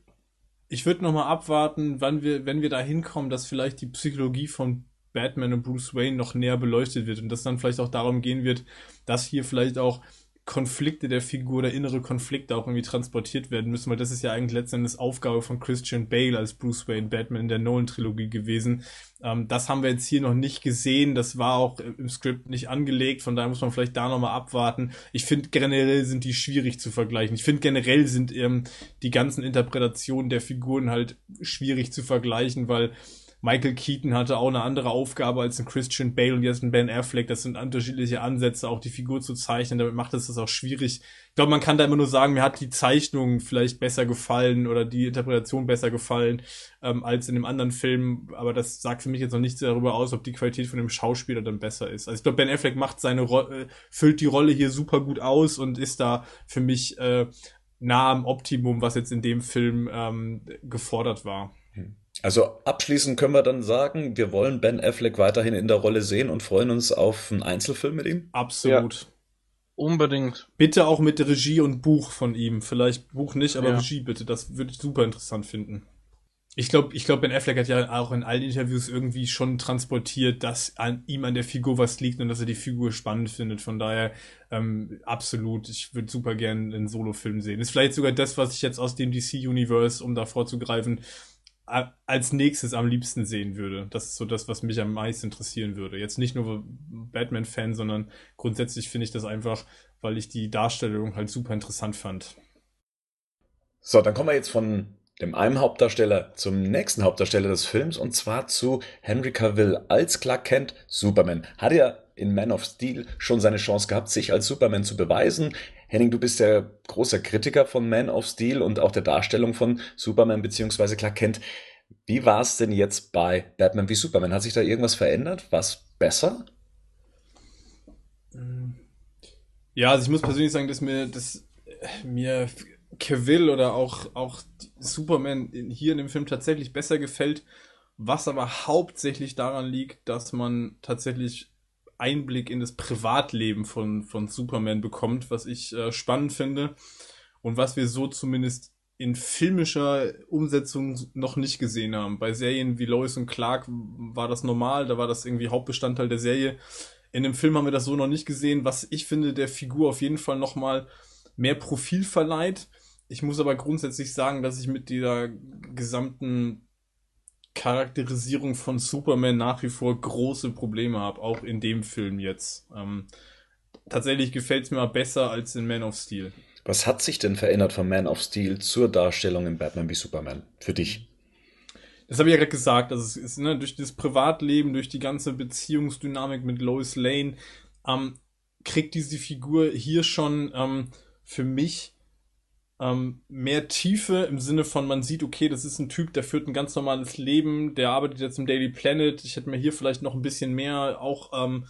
ich würd noch mal abwarten, wann wir, wenn wir da hinkommen, dass vielleicht die Psychologie von Batman und Bruce Wayne noch näher beleuchtet wird und dass dann vielleicht auch darum gehen wird, dass hier vielleicht auch Konflikte der Figur oder innere Konflikte auch irgendwie transportiert werden müssen, weil das ist ja eigentlich letztendlich Aufgabe von Christian Bale als Bruce Wayne Batman in der Nolan-Trilogie gewesen. Ähm, das haben wir jetzt hier noch nicht gesehen, das war auch im Skript nicht angelegt, von daher muss man vielleicht da nochmal abwarten. Ich finde generell sind die schwierig zu vergleichen. Ich finde generell sind ähm, die ganzen Interpretationen der Figuren halt schwierig zu vergleichen, weil Michael Keaton hatte auch eine andere Aufgabe als ein Christian Bale und jetzt ein Ben Affleck. Das sind unterschiedliche Ansätze, auch die Figur zu zeichnen. Damit macht es das auch schwierig. Ich glaube, man kann da immer nur sagen, mir hat die Zeichnung vielleicht besser gefallen oder die Interpretation besser gefallen ähm, als in dem anderen Film. Aber das sagt für mich jetzt noch nichts darüber aus, ob die Qualität von dem Schauspieler dann besser ist. Also ich glaube, Ben Affleck macht seine Ro äh, füllt die Rolle hier super gut aus und ist da für mich äh, nah am Optimum, was jetzt in dem Film ähm, gefordert war. Also abschließend können wir dann sagen, wir wollen Ben Affleck weiterhin in der Rolle sehen und freuen uns auf einen Einzelfilm mit ihm. Absolut. Ja. Unbedingt. Bitte auch mit Regie und Buch von ihm. Vielleicht Buch nicht, aber ja. Regie bitte. Das würde ich super interessant finden. Ich glaube, ich glaube, Ben Affleck hat ja auch in allen Interviews irgendwie schon transportiert, dass an ihm an der Figur was liegt und dass er die Figur spannend findet. Von daher ähm, absolut. Ich würde super gerne einen Solo-Film sehen. Ist vielleicht sogar das, was ich jetzt aus dem DC-Universe, um da vorzugreifen, als nächstes am liebsten sehen würde. Das ist so das, was mich am meisten interessieren würde. Jetzt nicht nur Batman-Fan, sondern grundsätzlich finde ich das einfach, weil ich die Darstellung halt super interessant fand. So, dann kommen wir jetzt von dem einen Hauptdarsteller zum nächsten Hauptdarsteller des Films und zwar zu Henry Cavill als Clark Kent Superman. Hat er in Man of Steel schon seine Chance gehabt, sich als Superman zu beweisen. Henning, du bist der großer Kritiker von Man of Steel und auch der Darstellung von Superman bzw. Clark Kent. Wie war es denn jetzt bei Batman wie Superman? Hat sich da irgendwas verändert? Was besser? Ja, also ich muss persönlich sagen, dass mir das mir Cavill oder auch, auch Superman hier in dem Film tatsächlich besser gefällt, was aber hauptsächlich daran liegt, dass man tatsächlich Einblick in das Privatleben von, von Superman bekommt, was ich äh, spannend finde und was wir so zumindest in filmischer Umsetzung noch nicht gesehen haben. Bei Serien wie Lois und Clark war das normal, da war das irgendwie Hauptbestandteil der Serie. In dem Film haben wir das so noch nicht gesehen, was ich finde der Figur auf jeden Fall nochmal mehr Profil verleiht. Ich muss aber grundsätzlich sagen, dass ich mit dieser gesamten Charakterisierung von Superman nach wie vor große Probleme habe, auch in dem Film jetzt. Ähm, tatsächlich gefällt es mir mal besser als in Man of Steel. Was hat sich denn verändert von Man of Steel zur Darstellung in Batman wie Superman für dich? Das habe ich ja gerade gesagt. Also es ist ne, durch das Privatleben, durch die ganze Beziehungsdynamik mit Lois Lane, ähm, kriegt diese Figur hier schon ähm, für mich ähm, mehr Tiefe im Sinne von, man sieht, okay, das ist ein Typ, der führt ein ganz normales Leben, der arbeitet jetzt im Daily Planet. Ich hätte mir hier vielleicht noch ein bisschen mehr, auch ähm,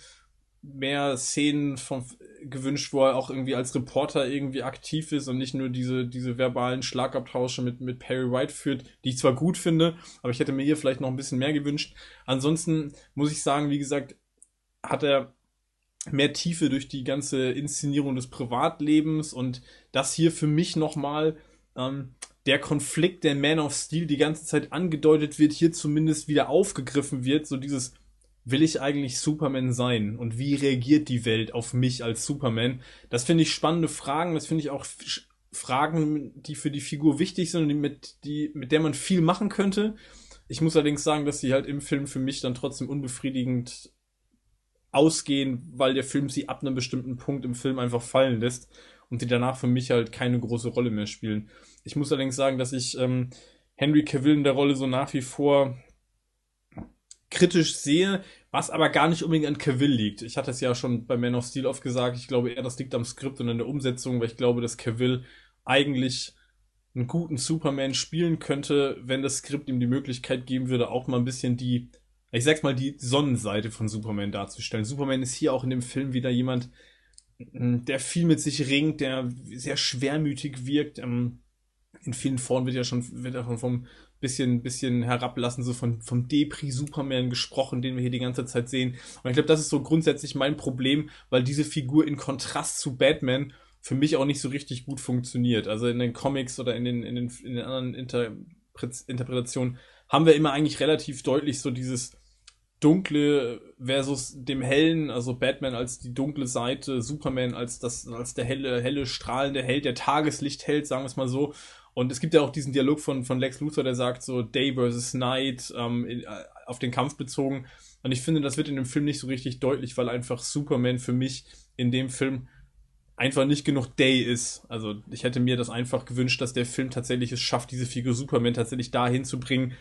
mehr Szenen von, gewünscht, wo er auch irgendwie als Reporter irgendwie aktiv ist und nicht nur diese, diese verbalen Schlagabtausche mit, mit Perry White führt, die ich zwar gut finde, aber ich hätte mir hier vielleicht noch ein bisschen mehr gewünscht. Ansonsten muss ich sagen, wie gesagt, hat er mehr Tiefe durch die ganze Inszenierung des Privatlebens und das hier für mich nochmal ähm, der Konflikt, der Man of Steel die ganze Zeit angedeutet wird, hier zumindest wieder aufgegriffen wird, so dieses will ich eigentlich Superman sein und wie reagiert die Welt auf mich als Superman? Das finde ich spannende Fragen, das finde ich auch Fragen, die für die Figur wichtig sind und mit, die, mit der man viel machen könnte. Ich muss allerdings sagen, dass sie halt im Film für mich dann trotzdem unbefriedigend ausgehen, weil der Film sie ab einem bestimmten Punkt im Film einfach fallen lässt und die danach für mich halt keine große Rolle mehr spielen. Ich muss allerdings sagen, dass ich ähm, Henry Cavill in der Rolle so nach wie vor kritisch sehe, was aber gar nicht unbedingt an Cavill liegt. Ich hatte es ja schon bei Man of Steel oft gesagt, ich glaube eher, das liegt am Skript und an der Umsetzung, weil ich glaube, dass Cavill eigentlich einen guten Superman spielen könnte, wenn das Skript ihm die Möglichkeit geben würde, auch mal ein bisschen die ich sag's mal, die Sonnenseite von Superman darzustellen. Superman ist hier auch in dem Film wieder jemand, mm, der viel mit sich ringt, der sehr schwermütig wirkt. Ähm, in vielen Foren wird ja schon, wird schon vom bisschen, bisschen herablassen, so von, vom Depri-Superman gesprochen, den wir hier die ganze Zeit sehen. Und ich glaube, das ist so grundsätzlich mein Problem, weil diese Figur in Kontrast zu Batman für mich auch nicht so richtig gut funktioniert. Also in den Comics oder in den, in den, in den anderen Inter Interpretationen haben wir immer eigentlich relativ deutlich so dieses dunkle versus dem hellen, also Batman als die dunkle Seite, Superman als das, als der helle, helle, strahlende Held, der Tageslicht hält, sagen wir es mal so. Und es gibt ja auch diesen Dialog von, von Lex Luthor, der sagt so Day versus Night, ähm, äh, auf den Kampf bezogen. Und ich finde, das wird in dem Film nicht so richtig deutlich, weil einfach Superman für mich in dem Film einfach nicht genug Day ist. Also ich hätte mir das einfach gewünscht, dass der Film tatsächlich es schafft, diese Figur Superman tatsächlich dahin zu bringen,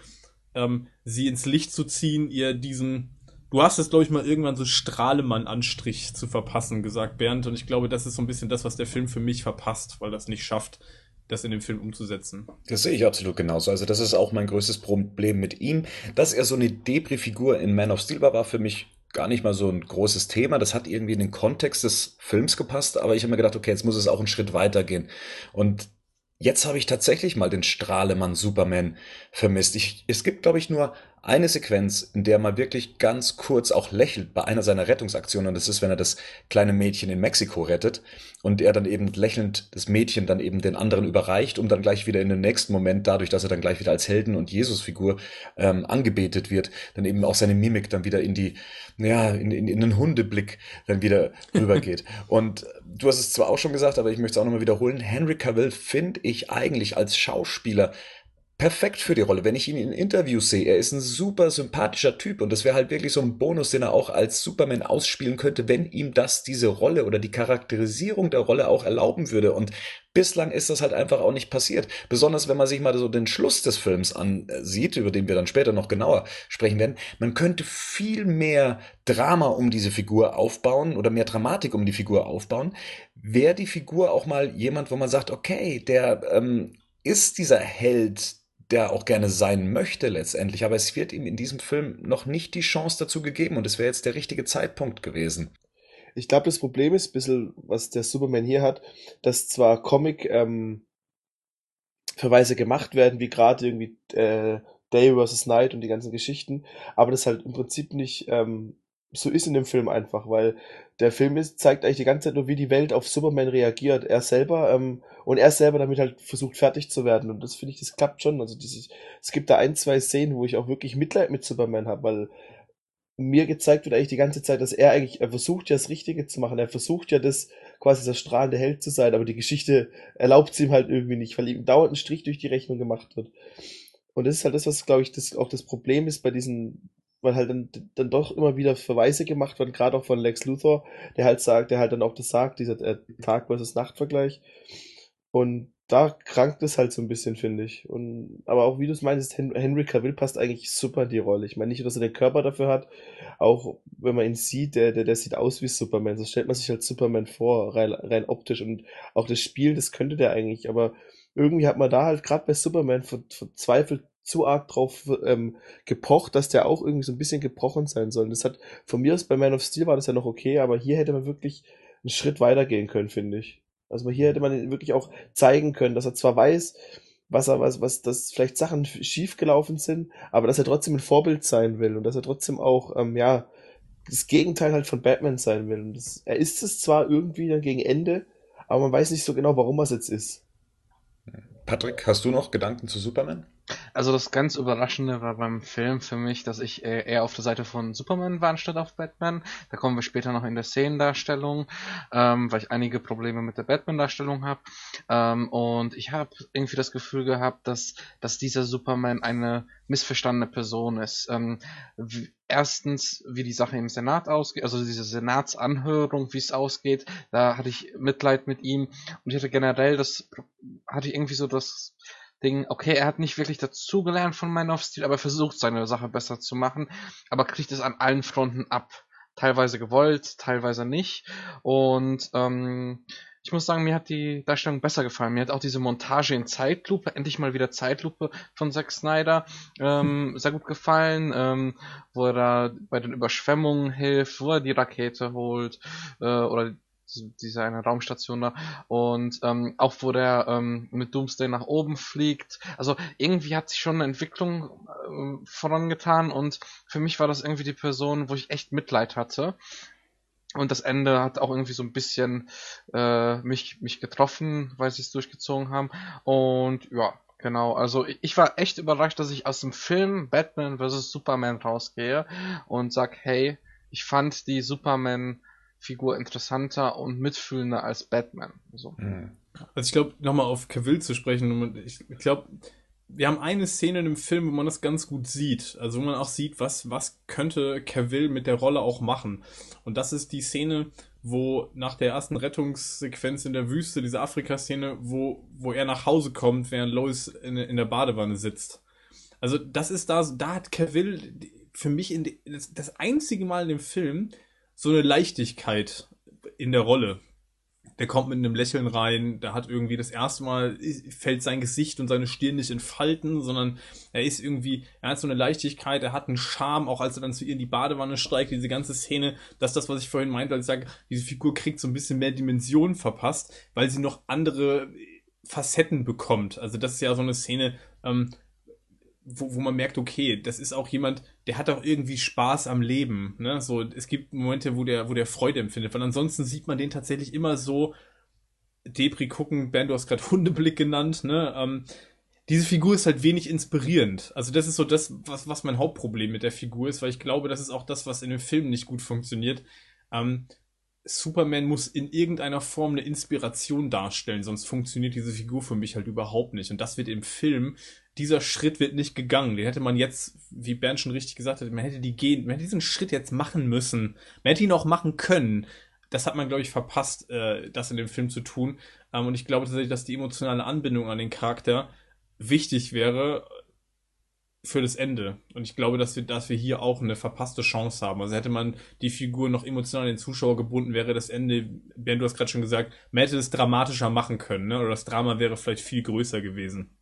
ähm, sie ins Licht zu ziehen, ihr diesen, du hast es glaube ich mal irgendwann so Strahlemann-Anstrich zu verpassen gesagt, Bernd. Und ich glaube, das ist so ein bisschen das, was der Film für mich verpasst, weil das nicht schafft, das in dem Film umzusetzen. Das sehe ich absolut genauso. Also das ist auch mein größtes Problem mit ihm. Dass er so eine Debris-Figur in Man of Steel war, war für mich gar nicht mal so ein großes Thema. Das hat irgendwie in den Kontext des Films gepasst, aber ich habe mir gedacht, okay, jetzt muss es auch einen Schritt weiter gehen. Und jetzt habe ich tatsächlich mal den Strahlemann Superman vermisst. Ich, es gibt, glaube ich, nur eine Sequenz, in der er mal wirklich ganz kurz auch lächelt bei einer seiner Rettungsaktionen. Und das ist, wenn er das kleine Mädchen in Mexiko rettet und er dann eben lächelnd das Mädchen dann eben den anderen überreicht, um dann gleich wieder in den nächsten Moment, dadurch, dass er dann gleich wieder als Helden- und Jesusfigur ähm, angebetet wird, dann eben auch seine Mimik dann wieder in die, ja, in, in, in den Hundeblick dann wieder (laughs) rübergeht. und du hast es zwar auch schon gesagt, aber ich möchte es auch nochmal wiederholen. Henry Cavill finde ich eigentlich als Schauspieler perfekt für die Rolle. Wenn ich ihn in Interviews sehe, er ist ein super sympathischer Typ und das wäre halt wirklich so ein Bonus, den er auch als Superman ausspielen könnte, wenn ihm das diese Rolle oder die Charakterisierung der Rolle auch erlauben würde. Und bislang ist das halt einfach auch nicht passiert. Besonders wenn man sich mal so den Schluss des Films ansieht, über den wir dann später noch genauer sprechen werden. Man könnte viel mehr Drama um diese Figur aufbauen oder mehr Dramatik um die Figur aufbauen. Wäre die Figur auch mal jemand, wo man sagt, okay, der ähm, ist dieser Held, der auch gerne sein möchte letztendlich, aber es wird ihm in diesem Film noch nicht die Chance dazu gegeben und es wäre jetzt der richtige Zeitpunkt gewesen. Ich glaube, das Problem ist ein bisschen, was der Superman hier hat, dass zwar Comic ähm, Verweise gemacht werden, wie gerade irgendwie äh, Day vs. Night und die ganzen Geschichten, aber das halt im Prinzip nicht ähm, so ist in dem Film einfach, weil der Film ist, zeigt eigentlich die ganze Zeit nur, wie die Welt auf Superman reagiert. Er selber ähm, und er selber damit halt versucht fertig zu werden. Und das finde ich, das klappt schon. Also dieses, es gibt da ein, zwei Szenen, wo ich auch wirklich Mitleid mit Superman habe, weil mir gezeigt wird eigentlich die ganze Zeit, dass er eigentlich, er versucht ja das Richtige zu machen. Er versucht ja das, quasi das strahlende Held zu sein, aber die Geschichte erlaubt es ihm halt irgendwie nicht, weil ihm dauernd ein Strich durch die Rechnung gemacht wird. Und das ist halt das, was, glaube ich, das auch das Problem ist bei diesen weil halt dann, dann doch immer wieder Verweise gemacht werden, gerade auch von Lex Luthor, der halt sagt, der halt dann auch das sagt, dieser äh, Tag versus Nachtvergleich. Und da krankt es halt so ein bisschen, finde ich. Und, aber auch wie du es meinst, Henry Cavill passt eigentlich super in die Rolle. Ich meine nicht, dass er den Körper dafür hat, auch wenn man ihn sieht, der, der, der sieht aus wie Superman. So stellt man sich halt Superman vor, rein, rein optisch. Und auch das Spiel, das könnte der eigentlich, aber irgendwie hat man da halt gerade bei Superman verzweifelt zu arg drauf ähm, gepocht, dass der auch irgendwie so ein bisschen gebrochen sein soll. Das hat von mir aus bei Man of Steel war das ja noch okay, aber hier hätte man wirklich einen Schritt weiter gehen können, finde ich. Also hier hätte man wirklich auch zeigen können, dass er zwar weiß, was er, was, was, dass vielleicht Sachen schief gelaufen sind, aber dass er trotzdem ein Vorbild sein will und dass er trotzdem auch, ähm, ja, das Gegenteil halt von Batman sein will. Und das, er ist es zwar irgendwie dann gegen Ende, aber man weiß nicht so genau, warum er es jetzt ist. Patrick, hast du noch Gedanken zu Superman? Also das ganz Überraschende war beim Film für mich, dass ich äh, eher auf der Seite von Superman war anstatt auf Batman. Da kommen wir später noch in der Szenendarstellung, ähm, weil ich einige Probleme mit der Batman-Darstellung habe. Ähm, und ich habe irgendwie das Gefühl gehabt, dass, dass dieser Superman eine missverstandene Person ist. Ähm, wie, erstens, wie die Sache im Senat ausgeht, also diese Senatsanhörung, wie es ausgeht, da hatte ich Mitleid mit ihm und ich hatte generell das, hatte ich irgendwie so das Ding, okay, er hat nicht wirklich dazugelernt von Man of Steel, aber er versucht seine Sache besser zu machen, aber kriegt es an allen Fronten ab. Teilweise gewollt, teilweise nicht. Und ähm, ich muss sagen, mir hat die Darstellung besser gefallen. Mir hat auch diese Montage in Zeitlupe, endlich mal wieder Zeitlupe von Zack Snyder, ähm, (laughs) sehr gut gefallen, ähm, wo er da bei den Überschwemmungen hilft, wo er die Rakete holt äh, oder diese eine Raumstation da und ähm, auch wo der ähm, mit Doomsday nach oben fliegt. Also irgendwie hat sich schon eine Entwicklung äh, vorangetan und für mich war das irgendwie die Person, wo ich echt Mitleid hatte. Und das Ende hat auch irgendwie so ein bisschen äh, mich, mich getroffen, weil sie es durchgezogen haben. Und ja, Genau, also ich- ich war echt überrascht, dass ich aus dem Film Batman vs. Superman rausgehe und sag, hey, ich fand die Superman-Figur interessanter und mitfühlender als Batman. So. Hm. Also ich glaube, nochmal auf Cavill zu sprechen, und ich glaube, wir haben eine Szene in dem Film, wo man das ganz gut sieht. Also wo man auch sieht, was, was könnte Cavill mit der Rolle auch machen. Und das ist die Szene, wo nach der ersten Rettungssequenz in der Wüste, diese Afrika-Szene, wo, wo er nach Hause kommt, während Lois in, in der Badewanne sitzt. Also das ist da, da hat Cavill für mich in das einzige Mal in dem Film so eine Leichtigkeit in der Rolle. Der kommt mit einem Lächeln rein, der hat irgendwie das erste Mal fällt sein Gesicht und seine Stirn nicht in Falten, sondern er ist irgendwie, er hat so eine Leichtigkeit, er hat einen Charme, auch als er dann zu ihr in die Badewanne steigt, diese ganze Szene, das ist das, was ich vorhin meinte, als ich sage, diese Figur kriegt so ein bisschen mehr Dimension verpasst, weil sie noch andere Facetten bekommt. Also das ist ja so eine Szene, ähm, wo, wo man merkt, okay, das ist auch jemand, der hat auch irgendwie Spaß am Leben. Ne? So, es gibt Momente, wo der, wo der Freude empfindet. Weil ansonsten sieht man den tatsächlich immer so Depri gucken, Ben, du hast gerade Hundeblick genannt, ne? Ähm, diese Figur ist halt wenig inspirierend. Also das ist so das, was, was mein Hauptproblem mit der Figur ist, weil ich glaube, das ist auch das, was in dem Film nicht gut funktioniert. Ähm, Superman muss in irgendeiner Form eine Inspiration darstellen, sonst funktioniert diese Figur für mich halt überhaupt nicht. Und das wird im Film, dieser Schritt wird nicht gegangen. Den hätte man jetzt, wie Bernd schon richtig gesagt hat, man hätte die gehen, man hätte diesen Schritt jetzt machen müssen. Man hätte ihn auch machen können. Das hat man, glaube ich, verpasst, äh, das in dem Film zu tun. Ähm, und ich glaube tatsächlich, dass die emotionale Anbindung an den Charakter wichtig wäre für das Ende. Und ich glaube, dass wir, dass wir hier auch eine verpasste Chance haben. Also hätte man die Figur noch emotional an den Zuschauer gebunden, wäre das Ende, Bernd, du hast gerade schon gesagt, man hätte es dramatischer machen können, ne? Oder das Drama wäre vielleicht viel größer gewesen.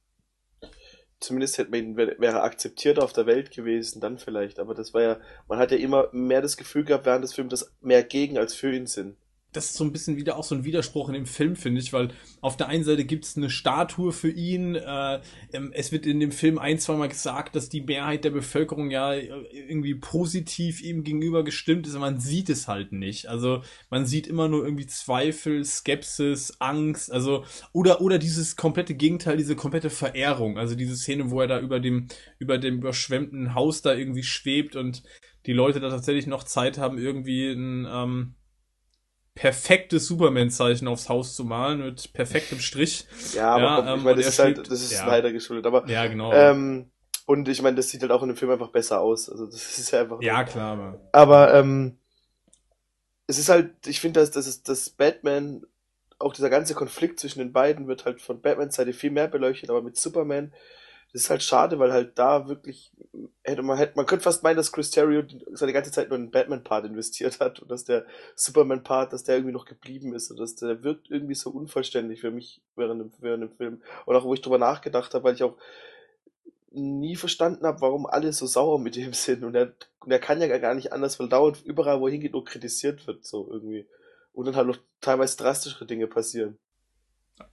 Zumindest hätte man ihn, wär- wäre akzeptiert auf der Welt gewesen, dann vielleicht. Aber das war ja, man hat ja immer mehr das Gefühl gehabt während des Films, dass mehr gegen als für ihn sind. Das ist so ein bisschen wieder auch so ein Widerspruch in dem Film, finde ich, weil auf der einen Seite gibt es eine Statue für ihn. Äh, ähm, es wird in dem Film ein, zweimal gesagt, dass die Mehrheit der Bevölkerung ja äh, irgendwie positiv ihm gegenüber gestimmt ist, aber man sieht es halt nicht. Also man sieht immer nur irgendwie Zweifel, Skepsis, Angst, also oder oder dieses komplette Gegenteil, diese komplette Verehrung. Also diese Szene, wo er da über dem über dem überschwemmten Haus da irgendwie schwebt und die Leute da tatsächlich noch Zeit haben, irgendwie ein ähm, perfektes Superman-Zeichen aufs Haus zu malen mit perfektem Strich. Ja, aber Ja, ähm, ich meine, das ist halt, das ist ja. leider geschuldet. Aber Ja, genau. ähm, und ich meine, das sieht halt auch in dem Film einfach besser aus. Also das (laughs) ist ja einfach. ja, klar, aber. Aber ähm, es ist halt, ich finde, dass, dass, dass Batman, auch dieser ganze Konflikt zwischen den beiden wird halt von Batmans Seite viel mehr beleuchtet, aber mit Superman, das ist halt schade, weil halt da wirklich hätte man hätte man könnte fast meinen, dass Chris Terrio seine ganze Zeit nur in den Batman-Part investiert hat und dass der Superman-Part, dass der irgendwie noch geblieben ist und dass der wirkt irgendwie so unvollständig für mich während dem, während dem Film. Und auch wo ich drüber nachgedacht habe, weil ich auch nie verstanden habe, warum alle so sauer mit ihm sind. Und er, und er kann ja gar nicht anders, weil dauernd überall, wo er hingeht, nur kritisiert wird, so irgendwie. Und dann halt noch teilweise drastischere Dinge passieren.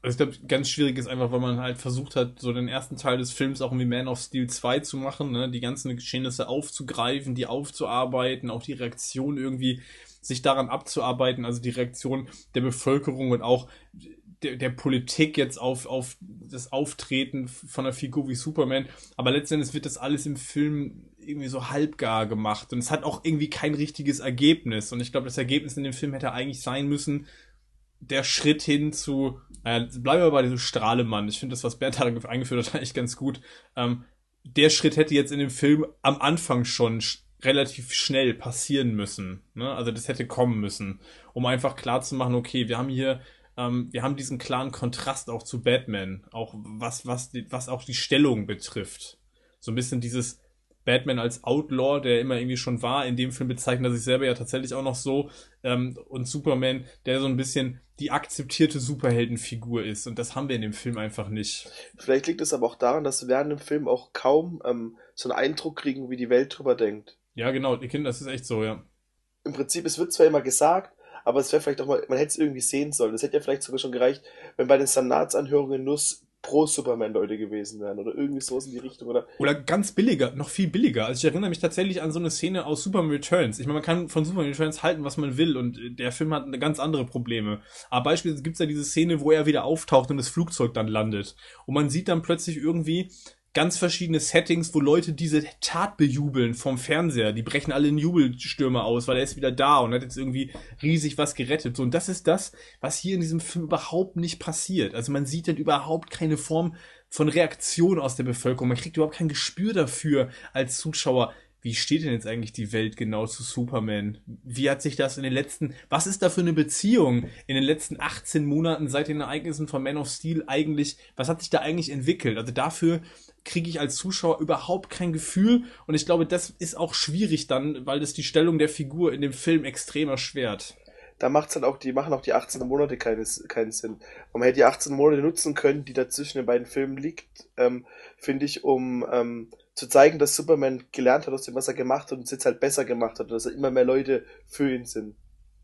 Also ich glaube, ganz schwierig ist einfach, weil man halt versucht hat, so den ersten Teil des Films auch irgendwie Man of Steel 2 zu machen, ne? die ganzen Geschehnisse aufzugreifen, die aufzuarbeiten, auch die Reaktion irgendwie sich daran abzuarbeiten, also die Reaktion der Bevölkerung und auch der, der Politik jetzt auf, auf das Auftreten von einer Figur wie Superman. Aber letztendlich wird das alles im Film irgendwie so halbgar gemacht und es hat auch irgendwie kein richtiges Ergebnis. Und ich glaube, das Ergebnis in dem Film hätte eigentlich sein müssen, der Schritt hin zu, äh, bleiben wir bei diesem Strahlemann. Ich finde das, was Bernd da eingeführt hat, (laughs) eigentlich ganz gut. Ähm, der Schritt hätte jetzt in dem Film am Anfang schon sch relativ schnell passieren müssen. Ne? Also das hätte kommen müssen, um einfach klar zu machen, okay, wir haben hier, ähm, wir haben diesen klaren Kontrast auch zu Batman, auch was, was, was auch die Stellung betrifft. So ein bisschen dieses Batman als Outlaw, der immer irgendwie schon war. In dem Film bezeichnet er sich selber ja tatsächlich auch noch so. Ähm, und Superman, der so ein bisschen die akzeptierte Superheldenfigur ist. Und das haben wir in dem Film einfach nicht. Vielleicht liegt es aber auch daran, dass wir während dem Film auch kaum ähm, so einen Eindruck kriegen, wie die Welt drüber denkt. Ja, genau, die Kinder, das ist echt so, ja. Im Prinzip, es wird zwar immer gesagt, aber es wäre vielleicht auch mal, man hätte es irgendwie sehen sollen. Es hätte ja vielleicht sogar schon gereicht, wenn bei den Senatsanhörungen nur s- Pro-Superman-Leute gewesen wären oder irgendwie sowas in die Richtung oder Oder ganz billiger, noch viel billiger. Also ich erinnere mich tatsächlich an so eine Szene aus Superman Returns. Ich meine, man kann von Superman Returns halten, was man will und der Film hat ganz andere Probleme. Aber beispielsweise gibt's ja diese Szene, wo er wieder auftaucht und das Flugzeug dann landet. Und man sieht dann plötzlich irgendwie ganz verschiedene Settings, wo Leute diese Tat bejubeln vom Fernseher. Die brechen alle in Jubelstürme aus, weil er ist wieder da und hat jetzt irgendwie riesig was gerettet. So, und das ist das, was hier in diesem Film überhaupt nicht passiert. Also man sieht dann überhaupt keine Form von Reaktion aus der Bevölkerung. Man kriegt überhaupt kein Gespür dafür als Zuschauer. Wie steht denn jetzt eigentlich die Welt genau zu Superman? Wie hat sich das in den letzten, was ist da für eine Beziehung in den letzten 18 Monaten seit den Ereignissen von Man of Steel eigentlich, was hat sich da eigentlich entwickelt? Also dafür kriege ich als Zuschauer überhaupt kein Gefühl und ich glaube, das ist auch schwierig dann, weil das die Stellung der Figur in dem Film extrem erschwert. da macht's dann auch, die machen auch die 18 Monate keines, keinen Sinn. Man hätte die 18 Monate nutzen können, die dazwischen den beiden Filmen liegt, ähm, finde ich, um ähm, zu zeigen, dass Superman gelernt hat aus dem, was er gemacht hat und es jetzt halt besser gemacht hat und dass er immer mehr Leute für ihn sind.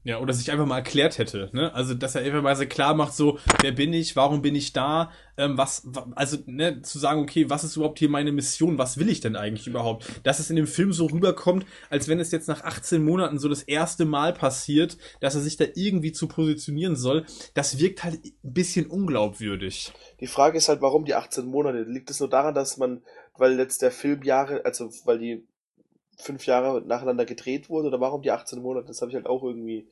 Ja, oder sich einfach mal erklärt hätte, ne? Also, dass er einfach mal so klar macht, so, wer bin ich, warum bin ich da, ähm, was, wa- also, ne, zu sagen, okay, was ist überhaupt hier meine Mission, was will ich denn eigentlich überhaupt? Dass es in dem Film so rüberkommt, als wenn es jetzt nach 18 Monaten so das erste Mal passiert, dass er sich da irgendwie zu positionieren soll, das wirkt halt ein bisschen unglaubwürdig. Die Frage ist halt, warum die 18 Monate? Liegt es nur daran, dass man, weil jetzt der Film Jahre, also weil die fünf Jahre nacheinander gedreht wurde, oder warum die 18 Monate? Das habe ich halt auch irgendwie.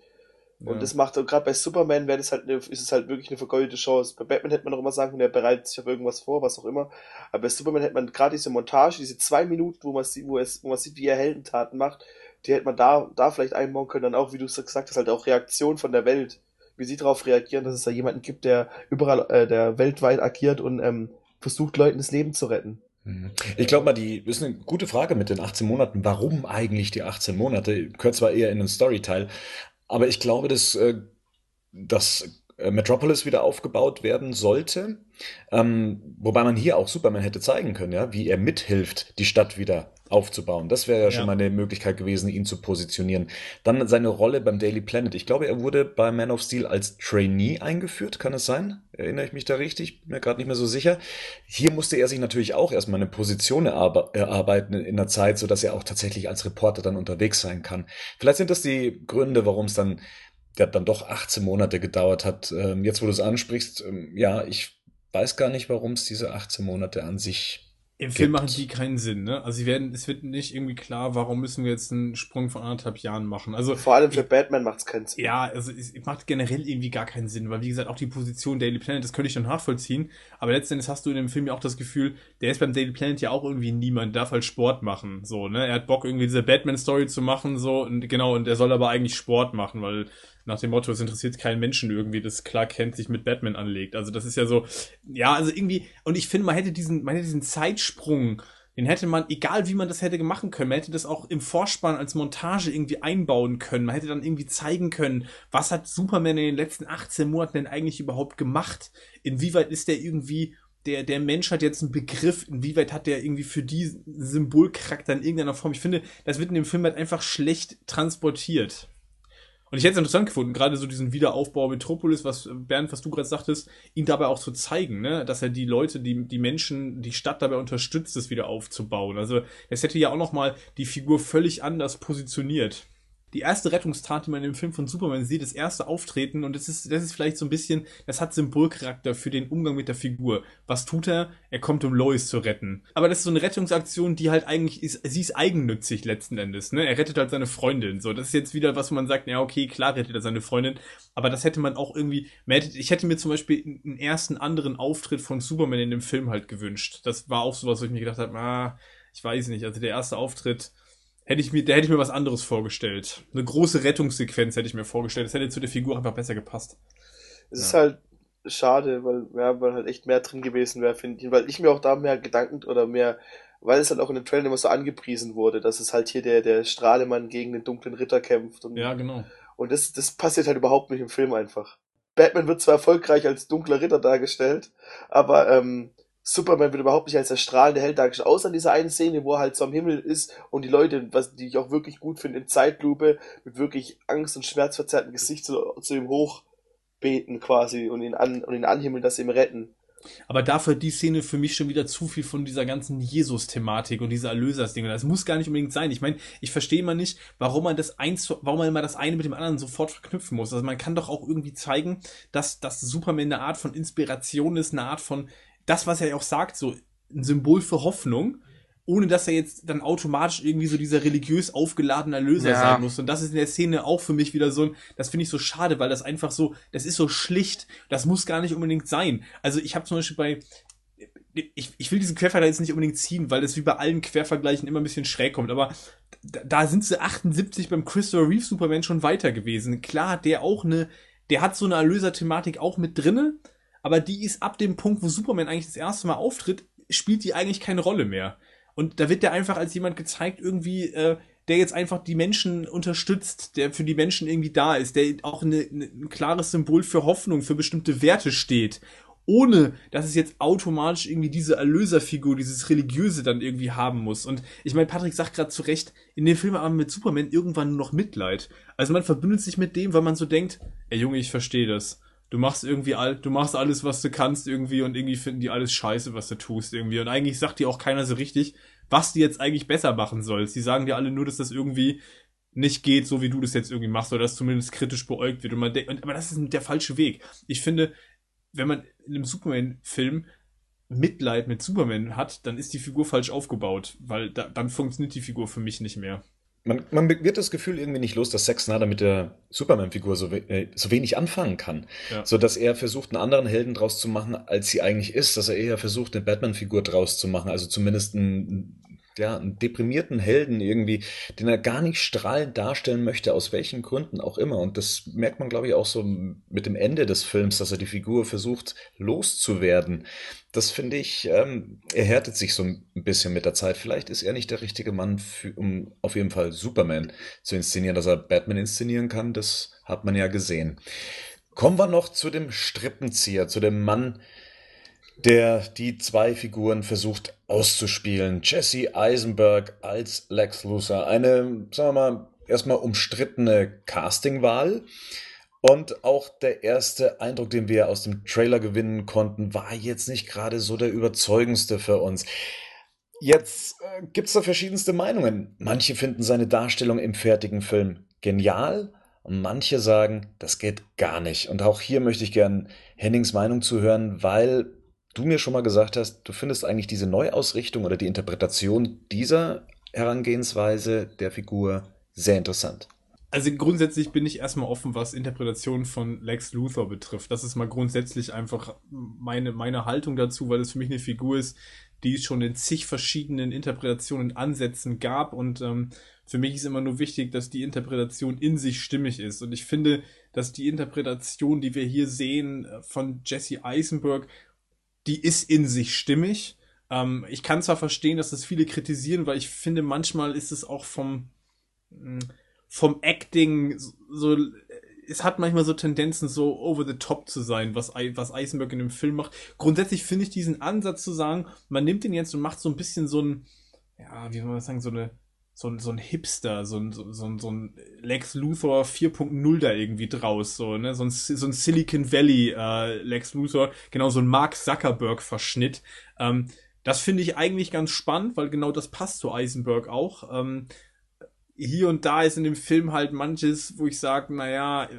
Und Ja. das macht, gerade bei Superman wäre das halt eine, ist es halt wirklich eine vergeudete Chance. Bei Batman hätte man noch immer sagen können, der bereitet sich auf irgendwas vor, was auch immer. Aber bei Superman hätte man gerade diese Montage, diese zwei Minuten, wo man sieht, wo, es, wo man sieht, wie er Heldentaten macht, die hätte man da, da vielleicht einbauen können, dann auch, wie du es gesagt hast, halt auch Reaktion von der Welt. Wie sie darauf reagieren, dass es da jemanden gibt, der überall, äh, der weltweit agiert und ähm, versucht, Leuten das Leben zu retten. Mhm. Ich glaube mal, die ist eine gute Frage mit den 18 Monaten. Warum eigentlich die 18 Monate? Gehört zwar eher in den Storyteil, aber ich glaube, dass, äh, dass äh, Metropolis wieder aufgebaut werden sollte. Ähm, wobei man hier auch Superman hätte zeigen können, ja, wie er mithilft, die Stadt wieder aufzubauen. Das wäre ja schon Ja. mal eine Möglichkeit gewesen, ihn zu positionieren. Dann seine Rolle beim Daily Planet. Ich glaube, er wurde bei Man of Steel als Trainee eingeführt, kann es sein? Erinnere ich mich da richtig? Bin mir gerade nicht mehr so sicher. Hier musste er sich natürlich auch erstmal eine Position erarbe- erarbeiten in der Zeit, sodass er auch tatsächlich als Reporter dann unterwegs sein kann. Vielleicht sind das die Gründe, warum es dann, ja, dann doch 18 Monate gedauert hat. Ähm, jetzt, wo du es ansprichst, ähm, ja, ich weiß gar nicht, warum es diese 18 Monate an sich Im Film gibt. machen die keinen Sinn, ne? Also sie werden, es wird nicht irgendwie klar, warum müssen wir jetzt einen Sprung von anderthalb Jahren machen. Also Vor allem für Batman macht es keinen Sinn. Ja, also es macht generell irgendwie gar keinen Sinn, weil wie gesagt, auch die Position Daily Planet, das könnte ich schon nachvollziehen, aber letztendlich hast du in dem Film ja auch das Gefühl, der ist beim Daily Planet ja auch irgendwie niemand, darf halt Sport machen, so, ne? Er hat Bock irgendwie diese Batman-Story zu machen, so, und genau, und er soll aber eigentlich Sport machen, weil nach dem Motto, es interessiert keinen Menschen irgendwie, dass Clark Kent sich mit Batman anlegt. Also das ist ja so, ja, also irgendwie, und ich finde, man hätte diesen, man hätte diesen Zeitsprung, den hätte man, egal wie man das hätte machen können, man hätte das auch im Vorspann als Montage irgendwie einbauen können. Man hätte dann irgendwie zeigen können, was hat Superman in den letzten 18 Monaten denn eigentlich überhaupt gemacht? Inwieweit ist der irgendwie, der, der Mensch hat jetzt einen Begriff, inwieweit hat der irgendwie für die Symbolcharakter in irgendeiner Form? Ich finde, das wird in dem Film halt einfach schlecht transportiert. Und ich hätte es interessant gefunden, gerade so diesen Wiederaufbau Metropolis, was äh, Bernd, was du gerade sagtest, ihn dabei auch zu zeigen, ne? dass er die Leute, die, die Menschen, die Stadt dabei unterstützt, das wieder aufzubauen. Also es hätte ja auch nochmal die Figur völlig anders positioniert. Die erste Rettungstat, die man im Film von Superman sieht, das erste Auftreten, und das ist, das ist vielleicht so ein bisschen, das hat Symbolcharakter für den Umgang mit der Figur. Was tut er? Er kommt, um Lois zu retten. Aber das ist so eine Rettungsaktion, die halt eigentlich ist, sie ist eigennützig letzten Endes, ne? Er rettet halt seine Freundin. So, das ist jetzt wieder was, wo man sagt, ja, okay, klar rettet er seine Freundin, aber das hätte man auch irgendwie, hätte, ich hätte mir zum Beispiel einen ersten anderen Auftritt von Superman in dem Film halt gewünscht. Das war auch sowas, wo ich mir gedacht habe, ah, ich weiß nicht, also der erste Auftritt, hätte ich mir, da hätte ich mir was anderes vorgestellt. Eine große Rettungssequenz hätte ich mir vorgestellt. Das hätte zu der Figur einfach besser gepasst. Es ist halt schade, weil, ja, weil halt echt mehr drin gewesen wäre, finde ich. Weil ich mir auch da mehr Gedanken oder mehr, weil es halt auch in den Trailern immer so angepriesen wurde, dass es halt hier der, der Strahlemann gegen den dunklen Ritter kämpft. Und, Ja, genau. und das, das passiert halt überhaupt nicht im Film einfach. Batman wird zwar erfolgreich als dunkler Ritter dargestellt, aber ähm, Superman wird überhaupt nicht als der strahlende Held dargestellt, außer in dieser einen Szene, wo er halt so am Himmel ist und die Leute, was die ich auch wirklich gut finde, in Zeitlupe mit wirklich Angst und schmerzverzerrtem Gesicht zu, zu ihm hochbeten quasi und ihn an und ihn anhimmeln, dass sie ihn retten. Aber dafür die Szene für mich schon wieder zu viel von dieser ganzen Jesus-Thematik und dieser Erlösers-Ding. Das muss gar nicht unbedingt sein. Ich meine, ich verstehe immer nicht, warum man das eins, warum man immer das eine mit dem anderen sofort verknüpfen muss. Also man kann doch auch irgendwie zeigen, dass, dass Superman eine Art von Inspiration ist, eine Art von, das, was er ja auch sagt, so ein Symbol für Hoffnung ohne dass er jetzt dann automatisch irgendwie so dieser religiös aufgeladene Erlöser Ja. sein muss. Und das ist in der Szene auch für mich wieder so ein, das finde ich so schade, weil das einfach so, das ist so schlicht, das muss gar nicht unbedingt sein. Also ich habe zum Beispiel bei, ich, ich will diesen Quervergleich jetzt nicht unbedingt ziehen, weil das wie bei allen Quervergleichen immer ein bisschen schräg kommt, aber da, da sind sie 78 beim Christopher Reeve Superman schon weiter gewesen. Klar hat der auch eine, der hat so eine Erlöser-Thematik auch mit drinne, aber die ist ab dem Punkt, wo Superman eigentlich das erste Mal auftritt, spielt die eigentlich keine Rolle mehr. Und da wird der einfach als jemand gezeigt, irgendwie, äh, der jetzt einfach die Menschen unterstützt, der für die Menschen irgendwie da ist, der auch eine, eine, ein klares Symbol für Hoffnung, für bestimmte Werte steht. Ohne, dass es jetzt automatisch irgendwie diese Erlöserfigur, dieses Religiöse dann irgendwie haben muss. Und ich meine, Patrick sagt gerade zu Recht, in dem Film aber mit Superman irgendwann nur noch Mitleid. Also man verbündet sich mit dem, weil man so denkt, ey Junge, ich verstehe das. Du machst irgendwie all, du machst alles, was du kannst irgendwie und irgendwie finden die alles scheiße, was du tust irgendwie. Und eigentlich sagt dir auch keiner so richtig, was du jetzt eigentlich besser machen sollst. Die sagen dir alle nur, dass das irgendwie nicht geht, so wie du das jetzt irgendwie machst, oder dass zumindest kritisch beäugt wird. Und man denkt, aber das ist der falsche Weg. Ich finde, wenn man in einem Superman-Film Mitleid mit Superman hat, dann ist die Figur falsch aufgebaut, weil da, dann funktioniert die Figur für mich nicht mehr. Man, man wird das Gefühl irgendwie nicht los, dass Zack Snyder mit der Superman-Figur so, we äh, so wenig anfangen kann. Ja. So dass er versucht, einen anderen Helden draus zu machen, als sie eigentlich ist. Dass er eher versucht, eine Batman-Figur draus zu machen. Also zumindest einen, ja, einen deprimierten Helden irgendwie, den er gar nicht strahlend darstellen möchte, aus welchen Gründen auch immer. Und das merkt man, glaube ich, auch so mit dem Ende des Films, dass er die Figur versucht, loszuwerden. Das finde ich, ähm, er härtet sich so ein bisschen mit der Zeit. Vielleicht ist er nicht der richtige Mann, für, um auf jeden Fall Superman zu inszenieren. Dass er Batman inszenieren kann, das hat man ja gesehen. Kommen wir noch zu dem Strippenzieher, zu dem Mann, der die zwei Figuren versucht auszuspielen. Jesse Eisenberg als Lex Luthor. Eine, sagen wir mal, erstmal umstrittene Castingwahl. Und auch der erste Eindruck, den wir aus dem Trailer gewinnen konnten, war jetzt nicht gerade so der überzeugendste für uns. Jetzt äh, gibt's da verschiedenste Meinungen. Manche finden seine Darstellung im fertigen Film genial manche sagen, das geht gar nicht. Und auch hier möchte ich gern Hennings Meinung zuhören, weil du mir schon mal gesagt hast, du findest eigentlich diese Neuausrichtung oder die Interpretation dieser Herangehensweise der Figur sehr interessant. Also grundsätzlich bin ich erstmal offen, was Interpretation von Lex Luthor betrifft. Das ist mal grundsätzlich einfach meine, meine Haltung dazu, weil es für mich eine Figur ist, die es schon in zig verschiedenen Interpretationen, Ansätzen gab. Und ähm, für mich ist immer nur wichtig, dass die Interpretation in sich stimmig ist. Und ich finde, dass die Interpretation, die wir hier sehen äh, von Jesse Eisenberg, die ist in sich stimmig. Ähm, ich kann zwar verstehen, dass das viele kritisieren, weil ich finde, manchmal ist es auch vom, mh, vom Acting so, es hat manchmal so Tendenzen, so over the top zu sein, was, was Eisenberg in dem Film macht. Grundsätzlich finde ich diesen Ansatz zu sagen, man nimmt den jetzt und macht so ein bisschen so ein, ja, wie soll man das sagen, so eine, so ein, so ein Hipster, so ein, so, so ein, so ein Lex Luthor 4.0 da irgendwie draus, so, ne, so ein, so ein Silicon Valley äh, Lex Luthor, genau so ein Mark Zuckerberg Verschnitt. Ähm, das finde ich eigentlich ganz spannend, weil genau das passt zu Eisenberg auch. Ähm, hier und da ist in dem Film halt manches, wo ich sage, naja,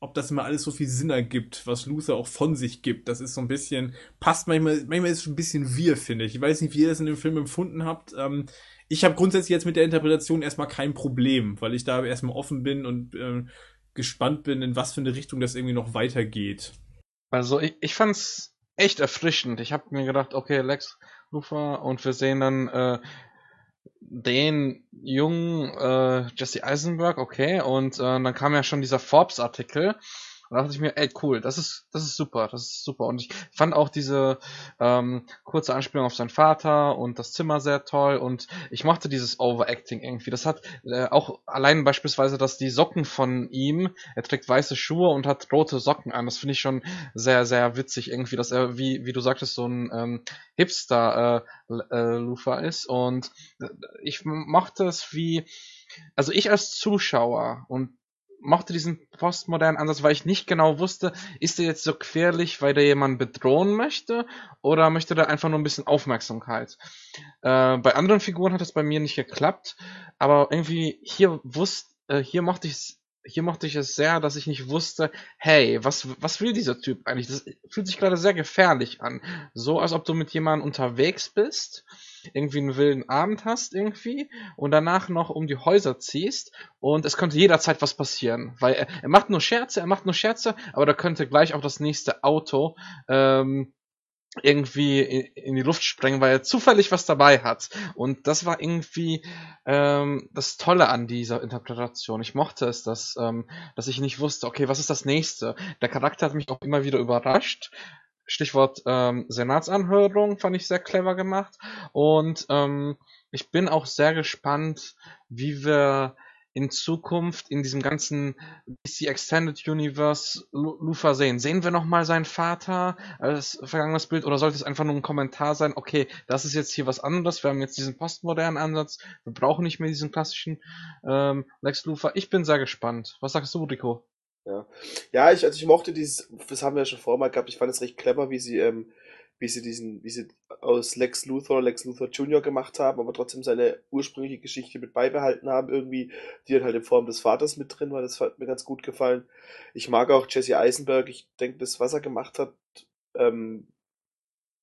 ob das immer alles so viel Sinn ergibt, was Luther auch von sich gibt, das ist so ein bisschen, passt manchmal, manchmal ist es ein bisschen wir, finde ich. Ich weiß nicht, wie ihr das in dem Film empfunden habt. Ähm, ich habe grundsätzlich jetzt mit der Interpretation erstmal kein Problem, weil ich da erstmal offen bin und ähm, gespannt bin, in was für eine Richtung das irgendwie noch weitergeht. Also ich, ich fand's echt erfrischend. Ich habe mir gedacht, okay, Lex Luthor und wir sehen dann äh, den jungen äh, Jesse Eisenberg, okay, und äh, dann kam ja schon dieser Forbes-Artikel. Und da dachte ich mir, ey, cool, das ist, das ist super, das ist super. Und ich fand auch diese ähm, kurze Anspielung auf seinen Vater und das Zimmer sehr toll. Und ich mochte dieses Overacting irgendwie. Das hat äh, auch allein beispielsweise, dass die Socken von ihm, er trägt weiße Schuhe und hat rote Socken an. Das finde ich schon sehr, sehr witzig irgendwie, dass er, wie, wie du sagtest, so ein ähm, Hipster äh, äh, Lufa ist. Und äh, ich mochte es wie, also ich als Zuschauer und mochte diesen postmodernen Ansatz, weil ich nicht genau wusste, ist der jetzt so querlich, weil der jemanden bedrohen möchte oder möchte der einfach nur ein bisschen Aufmerksamkeit. Äh, bei anderen Figuren hat das bei mir nicht geklappt, aber irgendwie hier wusste, äh, hier mochte ich hier mochte ich es sehr, dass ich nicht wusste, hey, was, was will dieser Typ eigentlich? Das fühlt sich gerade sehr gefährlich an. So, als ob du mit jemandem unterwegs bist irgendwie einen wilden Abend hast irgendwie und danach noch um die Häuser ziehst und es könnte jederzeit was passieren, weil er, er macht nur Scherze, er macht nur Scherze, aber da könnte gleich auch das nächste Auto ähm, irgendwie in, in die Luft sprengen, weil er zufällig was dabei hat. Und das war irgendwie ähm, das Tolle an dieser Interpretation. Ich mochte es, dass, ähm, dass ich nicht wusste, okay, was ist das nächste? Der Charakter hat mich auch immer wieder überrascht. Stichwort ähm, Senatsanhörung fand ich sehr clever gemacht. Und ähm, ich bin auch sehr gespannt, wie wir in Zukunft in diesem ganzen DC Extended Universe Lufa sehen. Sehen wir nochmal seinen Vater als vergangenes Bild oder sollte es einfach nur ein Kommentar sein, okay, das ist jetzt hier was anderes, wir haben jetzt diesen postmodernen Ansatz, wir brauchen nicht mehr diesen klassischen ähm, Lex Luthor. Ich bin sehr gespannt. Was sagst du, Rico? Ja, ja ich, also ich mochte dieses, das haben wir ja schon vorher mal gehabt, ich fand es recht clever, wie sie, ähm, wie sie diesen, wie sie aus Lex Luthor Lex Luthor Jr. gemacht haben, aber trotzdem seine ursprüngliche Geschichte mit beibehalten haben, irgendwie, die dann halt in Form des Vaters mit drin war, das hat mir ganz gut gefallen. Ich mag auch Jesse Eisenberg, ich denke, das, was er gemacht hat, ähm,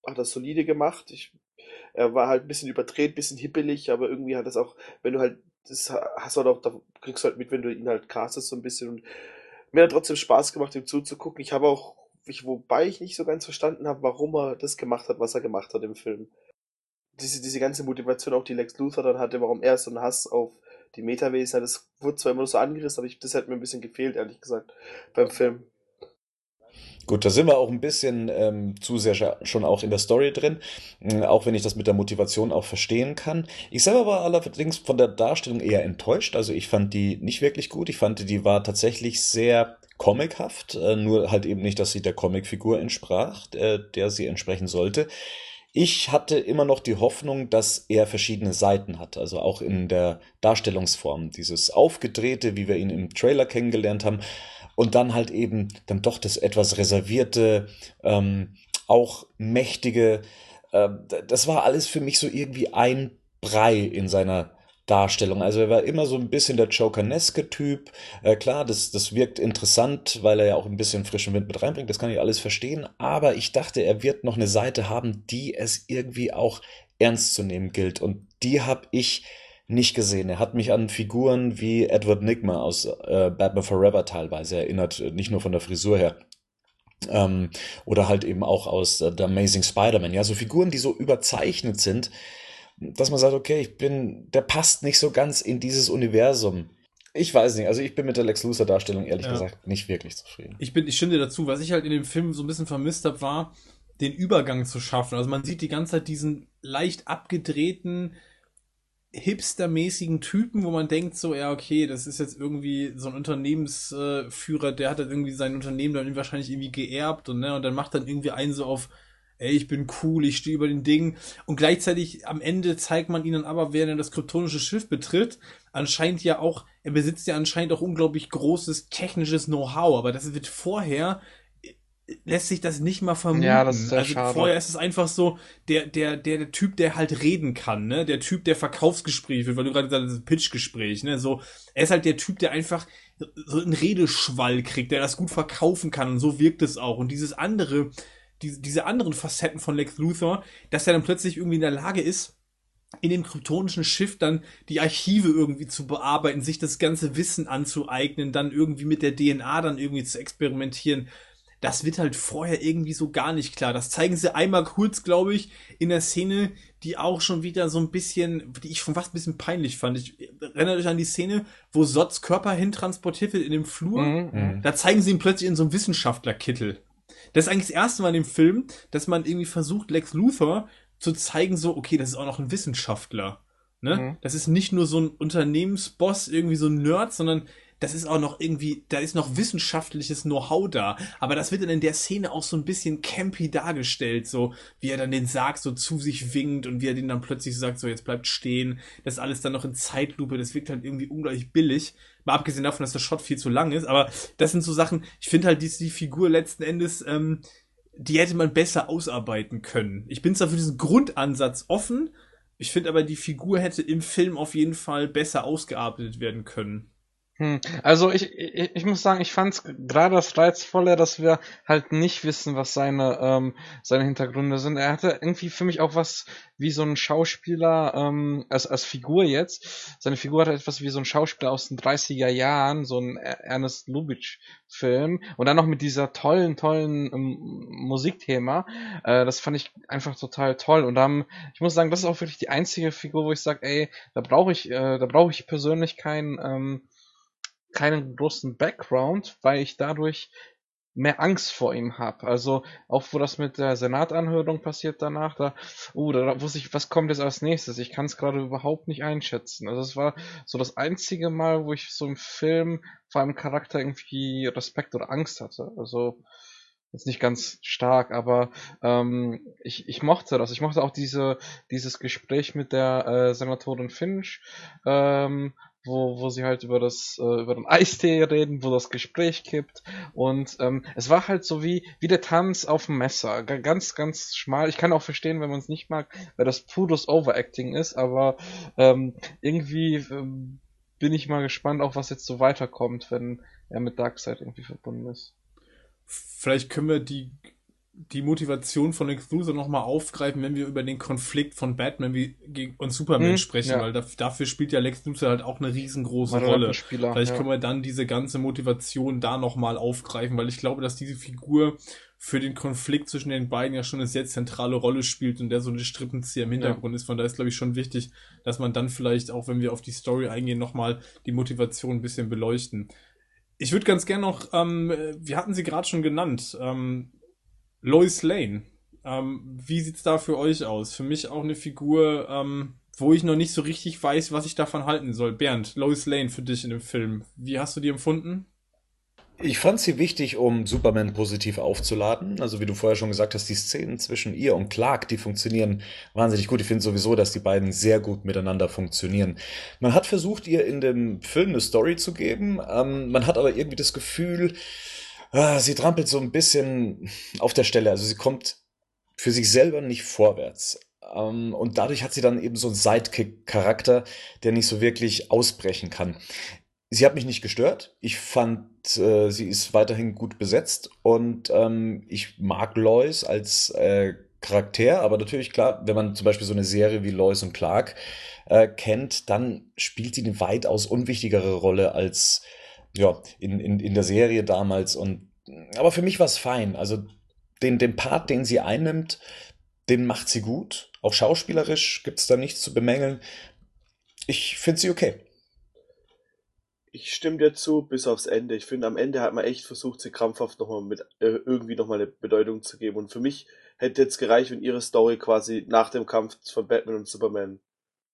hat er solide gemacht. Ich, er war halt ein bisschen überdreht, ein bisschen hippelig, aber irgendwie hat das auch, wenn du halt, das hast du halt auch, da kriegst du halt mit, wenn du ihn halt castest so ein bisschen und mir hat trotzdem Spaß gemacht, ihm zuzugucken. Ich habe auch, ich, wobei ich nicht so ganz verstanden habe, warum er das gemacht hat, was er gemacht hat im Film. Diese, diese ganze Motivation, auch die Lex Luthor dann hatte, warum er so einen Hass auf die Metawesen hat, das wurde zwar immer nur so angerissen, aber ich, das hat mir ein bisschen gefehlt, ehrlich gesagt, beim Film. Gut, da sind wir auch ein bisschen ähm, zu sehr schon auch in der Story drin, äh, auch wenn ich das mit der Motivation auch verstehen kann. Ich selber war allerdings von der Darstellung eher enttäuscht. Also ich fand die nicht wirklich gut. Ich fand, die war tatsächlich sehr comichaft, äh, nur halt eben nicht, dass sie der Comicfigur entsprach, äh, der sie entsprechen sollte. Ich hatte immer noch die Hoffnung, dass er verschiedene Seiten hat, also auch in der Darstellungsform. Dieses Aufgedrehte, wie wir ihn im Trailer kennengelernt haben, und dann halt eben dann doch das etwas reservierte, ähm, auch mächtige. Äh, das war alles für mich so irgendwie ein Brei in seiner Darstellung. Also er war immer so ein bisschen der Joker-neske Typ. Äh, klar, das, das wirkt interessant, weil er ja auch ein bisschen frischen Wind mit reinbringt. Das kann ich alles verstehen. Aber ich dachte, er wird noch eine Seite haben, die es irgendwie auch ernst zu nehmen gilt. Und die habe ich nicht gesehen. Er hat mich an Figuren wie Edward Nigma aus äh, Batman Forever teilweise erinnert, nicht nur von der Frisur her. Ähm, oder halt eben auch aus äh, The Amazing Spider-Man. Ja, so Figuren, die so überzeichnet sind, dass man sagt, okay, ich bin, der passt nicht so ganz in dieses Universum. Ich weiß nicht, also ich bin mit der Lex Luthor Darstellung ehrlich ja. gesagt nicht wirklich zufrieden. Ich bin, ich stimme dir dazu. Was ich halt in dem Film so ein bisschen vermisst habe, war den Übergang zu schaffen. Also man sieht die ganze Zeit diesen leicht abgedrehten, hipstermäßigen Typen, wo man denkt so, ja, okay, das ist jetzt irgendwie so ein Unternehmensführer, der hat dann irgendwie sein Unternehmen dann wahrscheinlich irgendwie geerbt und, ne, und dann macht dann irgendwie einen so auf, ey, ich bin cool, ich stehe über den Ding. Und gleichzeitig am Ende zeigt man ihnen aber, während er das kryptonische Schiff betritt, anscheinend ja auch, er besitzt ja anscheinend auch unglaublich großes technisches Know-how, aber das wird vorher lässt sich das nicht mal vermuten. Ja, das ist sehr also schade. vorher ist es einfach so, der, der, der, der Typ, der halt reden kann, ne? Der Typ, der Verkaufsgespräch wird, weil du gerade gesagt hast, Pitchgespräch, ne? So, er ist halt der Typ, der einfach so einen Redeschwall kriegt, der das gut verkaufen kann und so wirkt es auch. Und dieses andere, diese, diese anderen Facetten von Lex Luthor, dass er dann plötzlich irgendwie in der Lage ist, in dem kryptonischen Schiff dann die Archive irgendwie zu bearbeiten, sich das ganze Wissen anzueignen, dann irgendwie mit der DNA dann irgendwie zu experimentieren das wird halt vorher irgendwie so gar nicht klar. Das zeigen sie einmal kurz, glaube ich, in der Szene, die auch schon wieder so ein bisschen, die ich schon fast ein bisschen peinlich fand. Ich erinnere euch an die Szene, wo Sots Körper hintransportiert wird in dem Flur. Mhm, mhm. Da zeigen sie ihn plötzlich in so einem Wissenschaftlerkittel. Das ist eigentlich das erste Mal in dem Film, dass man irgendwie versucht, Lex Luthor zu zeigen, so, okay, das ist auch noch ein Wissenschaftler. Ne? Mhm. Das ist nicht nur so ein Unternehmensboss, irgendwie so ein Nerd, sondern das ist auch noch irgendwie, da ist noch wissenschaftliches Know-how da. Aber das wird dann in der Szene auch so ein bisschen campy dargestellt, so wie er dann den Sarg so zu sich winkt und wie er den dann plötzlich sagt, so jetzt bleibt stehen. Das ist alles dann noch in Zeitlupe, das wirkt halt irgendwie unglaublich billig. Mal abgesehen davon, dass der Shot viel zu lang ist, aber das sind so Sachen, ich finde halt, die, die Figur letzten Endes, ähm, die hätte man besser ausarbeiten können. Ich bin zwar für diesen Grundansatz offen, ich finde aber, die Figur hätte im Film auf jeden Fall besser ausgearbeitet werden können. Hm. Also ich, ich, ich muss sagen, ich fand es gerade das Reizvolle, dass wir halt nicht wissen, was seine, ähm, seine Hintergründe sind. Er hatte irgendwie für mich auch was wie so ein Schauspieler, ähm, als, als Figur jetzt. Seine Figur hatte etwas wie so ein Schauspieler aus den 30er Jahren, so ein Ernest Lubitsch-Film. Und dann noch mit dieser tollen, tollen ähm, Musikthema. Äh, das fand ich einfach total toll. Und dann, ich muss sagen, das ist auch wirklich die einzige Figur, wo ich sage, ey, da brauche ich, äh, da brauche ich persönlich keinen ähm, keinen großen Background, weil ich dadurch mehr Angst vor ihm habe. Also auch wo das mit der Senatanhörung passiert danach, da, uh, da wusste ich, was kommt jetzt als nächstes. Ich kann es gerade überhaupt nicht einschätzen. Also es war so das einzige Mal, wo ich so im Film vor einem Charakter irgendwie Respekt oder Angst hatte. Also jetzt nicht ganz stark, aber ähm, ich, ich mochte das. Ich mochte auch diese dieses Gespräch mit der äh, Senatorin Finch, ähm, wo, wo sie halt über das, äh, über den Eistee reden, wo das Gespräch kippt. Und ähm, es war halt so wie, wie der Tanz auf dem Messer. G ganz, ganz schmal. Ich kann auch verstehen, wenn man es nicht mag, weil das pures Overacting ist, aber ähm, irgendwie ähm, bin ich mal gespannt, auch was jetzt so weiterkommt, wenn er mit Darkseid irgendwie verbunden ist. Vielleicht können wir die die Motivation von Lex Luthor nochmal aufgreifen, wenn wir über den Konflikt von Batman und Superman hm, sprechen, ja. weil da, dafür spielt ja Lex Luthor halt auch eine riesengroße Rolle. Spieler, Vielleicht ja. können wir dann diese ganze Motivation da nochmal aufgreifen, weil ich glaube, dass diese Figur für den Konflikt zwischen den beiden ja schon eine sehr zentrale Rolle spielt und der so eine Strippenzieher im Hintergrund ja. ist. Von daher ist, glaube ich, schon wichtig, dass man dann vielleicht, auch wenn wir auf die Story eingehen, nochmal die Motivation ein bisschen beleuchten. Ich würde ganz gerne noch, ähm, wir hatten sie gerade schon genannt, ähm, Lois Lane. Ähm, wie sieht's da für euch aus? Für mich auch eine Figur, ähm, wo ich noch nicht so richtig weiß, was ich davon halten soll. Bernd, Lois Lane für dich in dem Film. Wie hast du die empfunden? Ich fand sie wichtig, um Superman positiv aufzuladen. Also wie du vorher schon gesagt hast, die Szenen zwischen ihr und Clark, die funktionieren wahnsinnig gut. Ich finde sowieso, dass die beiden sehr gut miteinander funktionieren. Man hat versucht, ihr in dem Film eine Story zu geben. Ähm, man hat aber irgendwie das Gefühl, sie trampelt so ein bisschen auf der Stelle. Also sie kommt für sich selber nicht vorwärts. Ähm, und dadurch hat sie dann eben so einen Sidekick-Charakter, der nicht so wirklich ausbrechen kann. Sie hat mich nicht gestört. Ich fand, äh, sie ist weiterhin gut besetzt und ähm, ich mag Lois als äh, Charakter, aber natürlich klar, wenn man zum Beispiel so eine Serie wie Lois und Clark äh, kennt, dann spielt sie eine weitaus unwichtigere Rolle als ja, in, in, in der Serie damals. Und aber für mich war es fein. Also den, den Part, den sie einnimmt, den macht sie gut. Auch schauspielerisch gibt es da nichts zu bemängeln. Ich finde sie okay. Ich stimme dir zu, bis aufs Ende. Ich finde, am Ende hat man echt versucht, sie krampfhaft nochmal mit äh, irgendwie nochmal eine Bedeutung zu geben. Und für mich hätte jetzt gereicht, wenn ihre Story quasi nach dem Kampf von Batman und Superman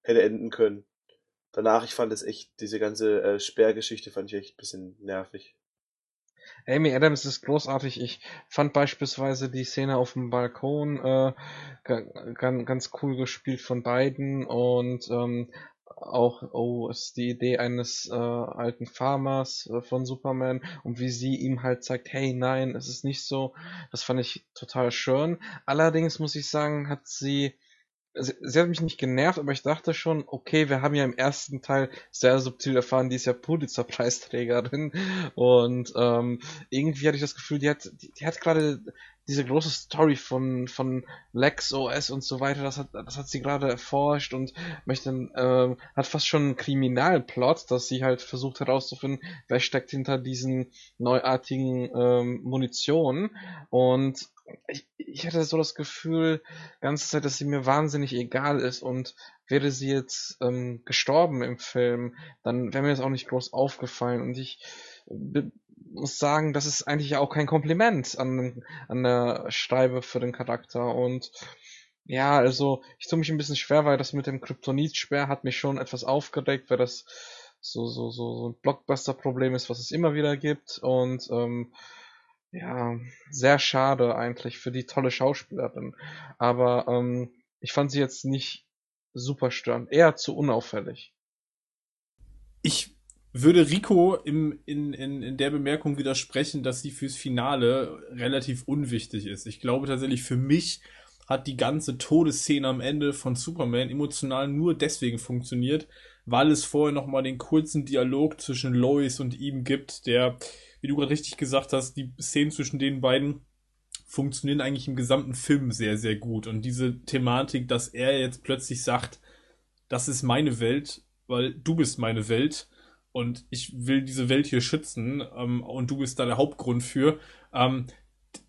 hätte enden können danach, ich fand es echt, diese ganze äh, Sperrgeschichte fand ich echt ein bisschen nervig. Amy Adams ist großartig. Ich fand beispielsweise die Szene auf dem Balkon äh, ganz, cool gespielt von beiden und ähm, auch, oh, ist die Idee eines äh, alten Farmers äh, von Superman und wie sie ihm halt sagt, hey, nein, es ist nicht so. Das fand ich total schön. Allerdings muss ich sagen, hat sie sie, sie, hat mich nicht genervt, aber ich dachte schon, okay, wir haben ja im ersten Teil sehr subtil erfahren, die ist ja Pulitzer-Preisträgerin (laughs) und ähm, irgendwie hatte ich das Gefühl, die hat, die, die hat gerade diese große Story von von Lex OS und so weiter, das hat das hat sie gerade erforscht und möchte ähm, hat fast schon einen Kriminalplot, dass sie halt versucht herauszufinden, wer steckt hinter diesen neuartigen ähm, Munition. Und ich, ich hatte so das Gefühl, ganze Zeit, dass sie mir wahnsinnig egal ist und wäre sie jetzt ähm, gestorben im Film, dann wäre mir das auch nicht groß aufgefallen und ich muss sagen, das ist eigentlich auch kein Kompliment an, an der Schreibe für den Charakter und ja, also ich tue mich ein bisschen schwer, weil das mit dem Kryptonit-Sperr hat mich schon etwas aufgeregt, weil das so, so, so, so ein Blockbuster-Problem ist, was es immer wieder gibt. Und ähm, ja, sehr schade eigentlich für die tolle Schauspielerin. Aber ähm, ich fand sie jetzt nicht super störend, eher zu unauffällig. Ich würde Rico im, in, in, in der Bemerkung widersprechen, dass sie fürs Finale relativ unwichtig ist. Ich glaube tatsächlich, für mich hat die ganze Todesszene am Ende von Superman emotional nur deswegen funktioniert, weil es vorher nochmal den kurzen Dialog zwischen Lois und ihm gibt, der, wie du gerade richtig gesagt hast, die Szenen zwischen den beiden funktionieren eigentlich im gesamten Film sehr, sehr gut. Und diese Thematik, dass er jetzt plötzlich sagt, das ist meine Welt, weil du bist meine Welt und ich will diese Welt hier schützen ähm, und du bist da der Hauptgrund für, ähm,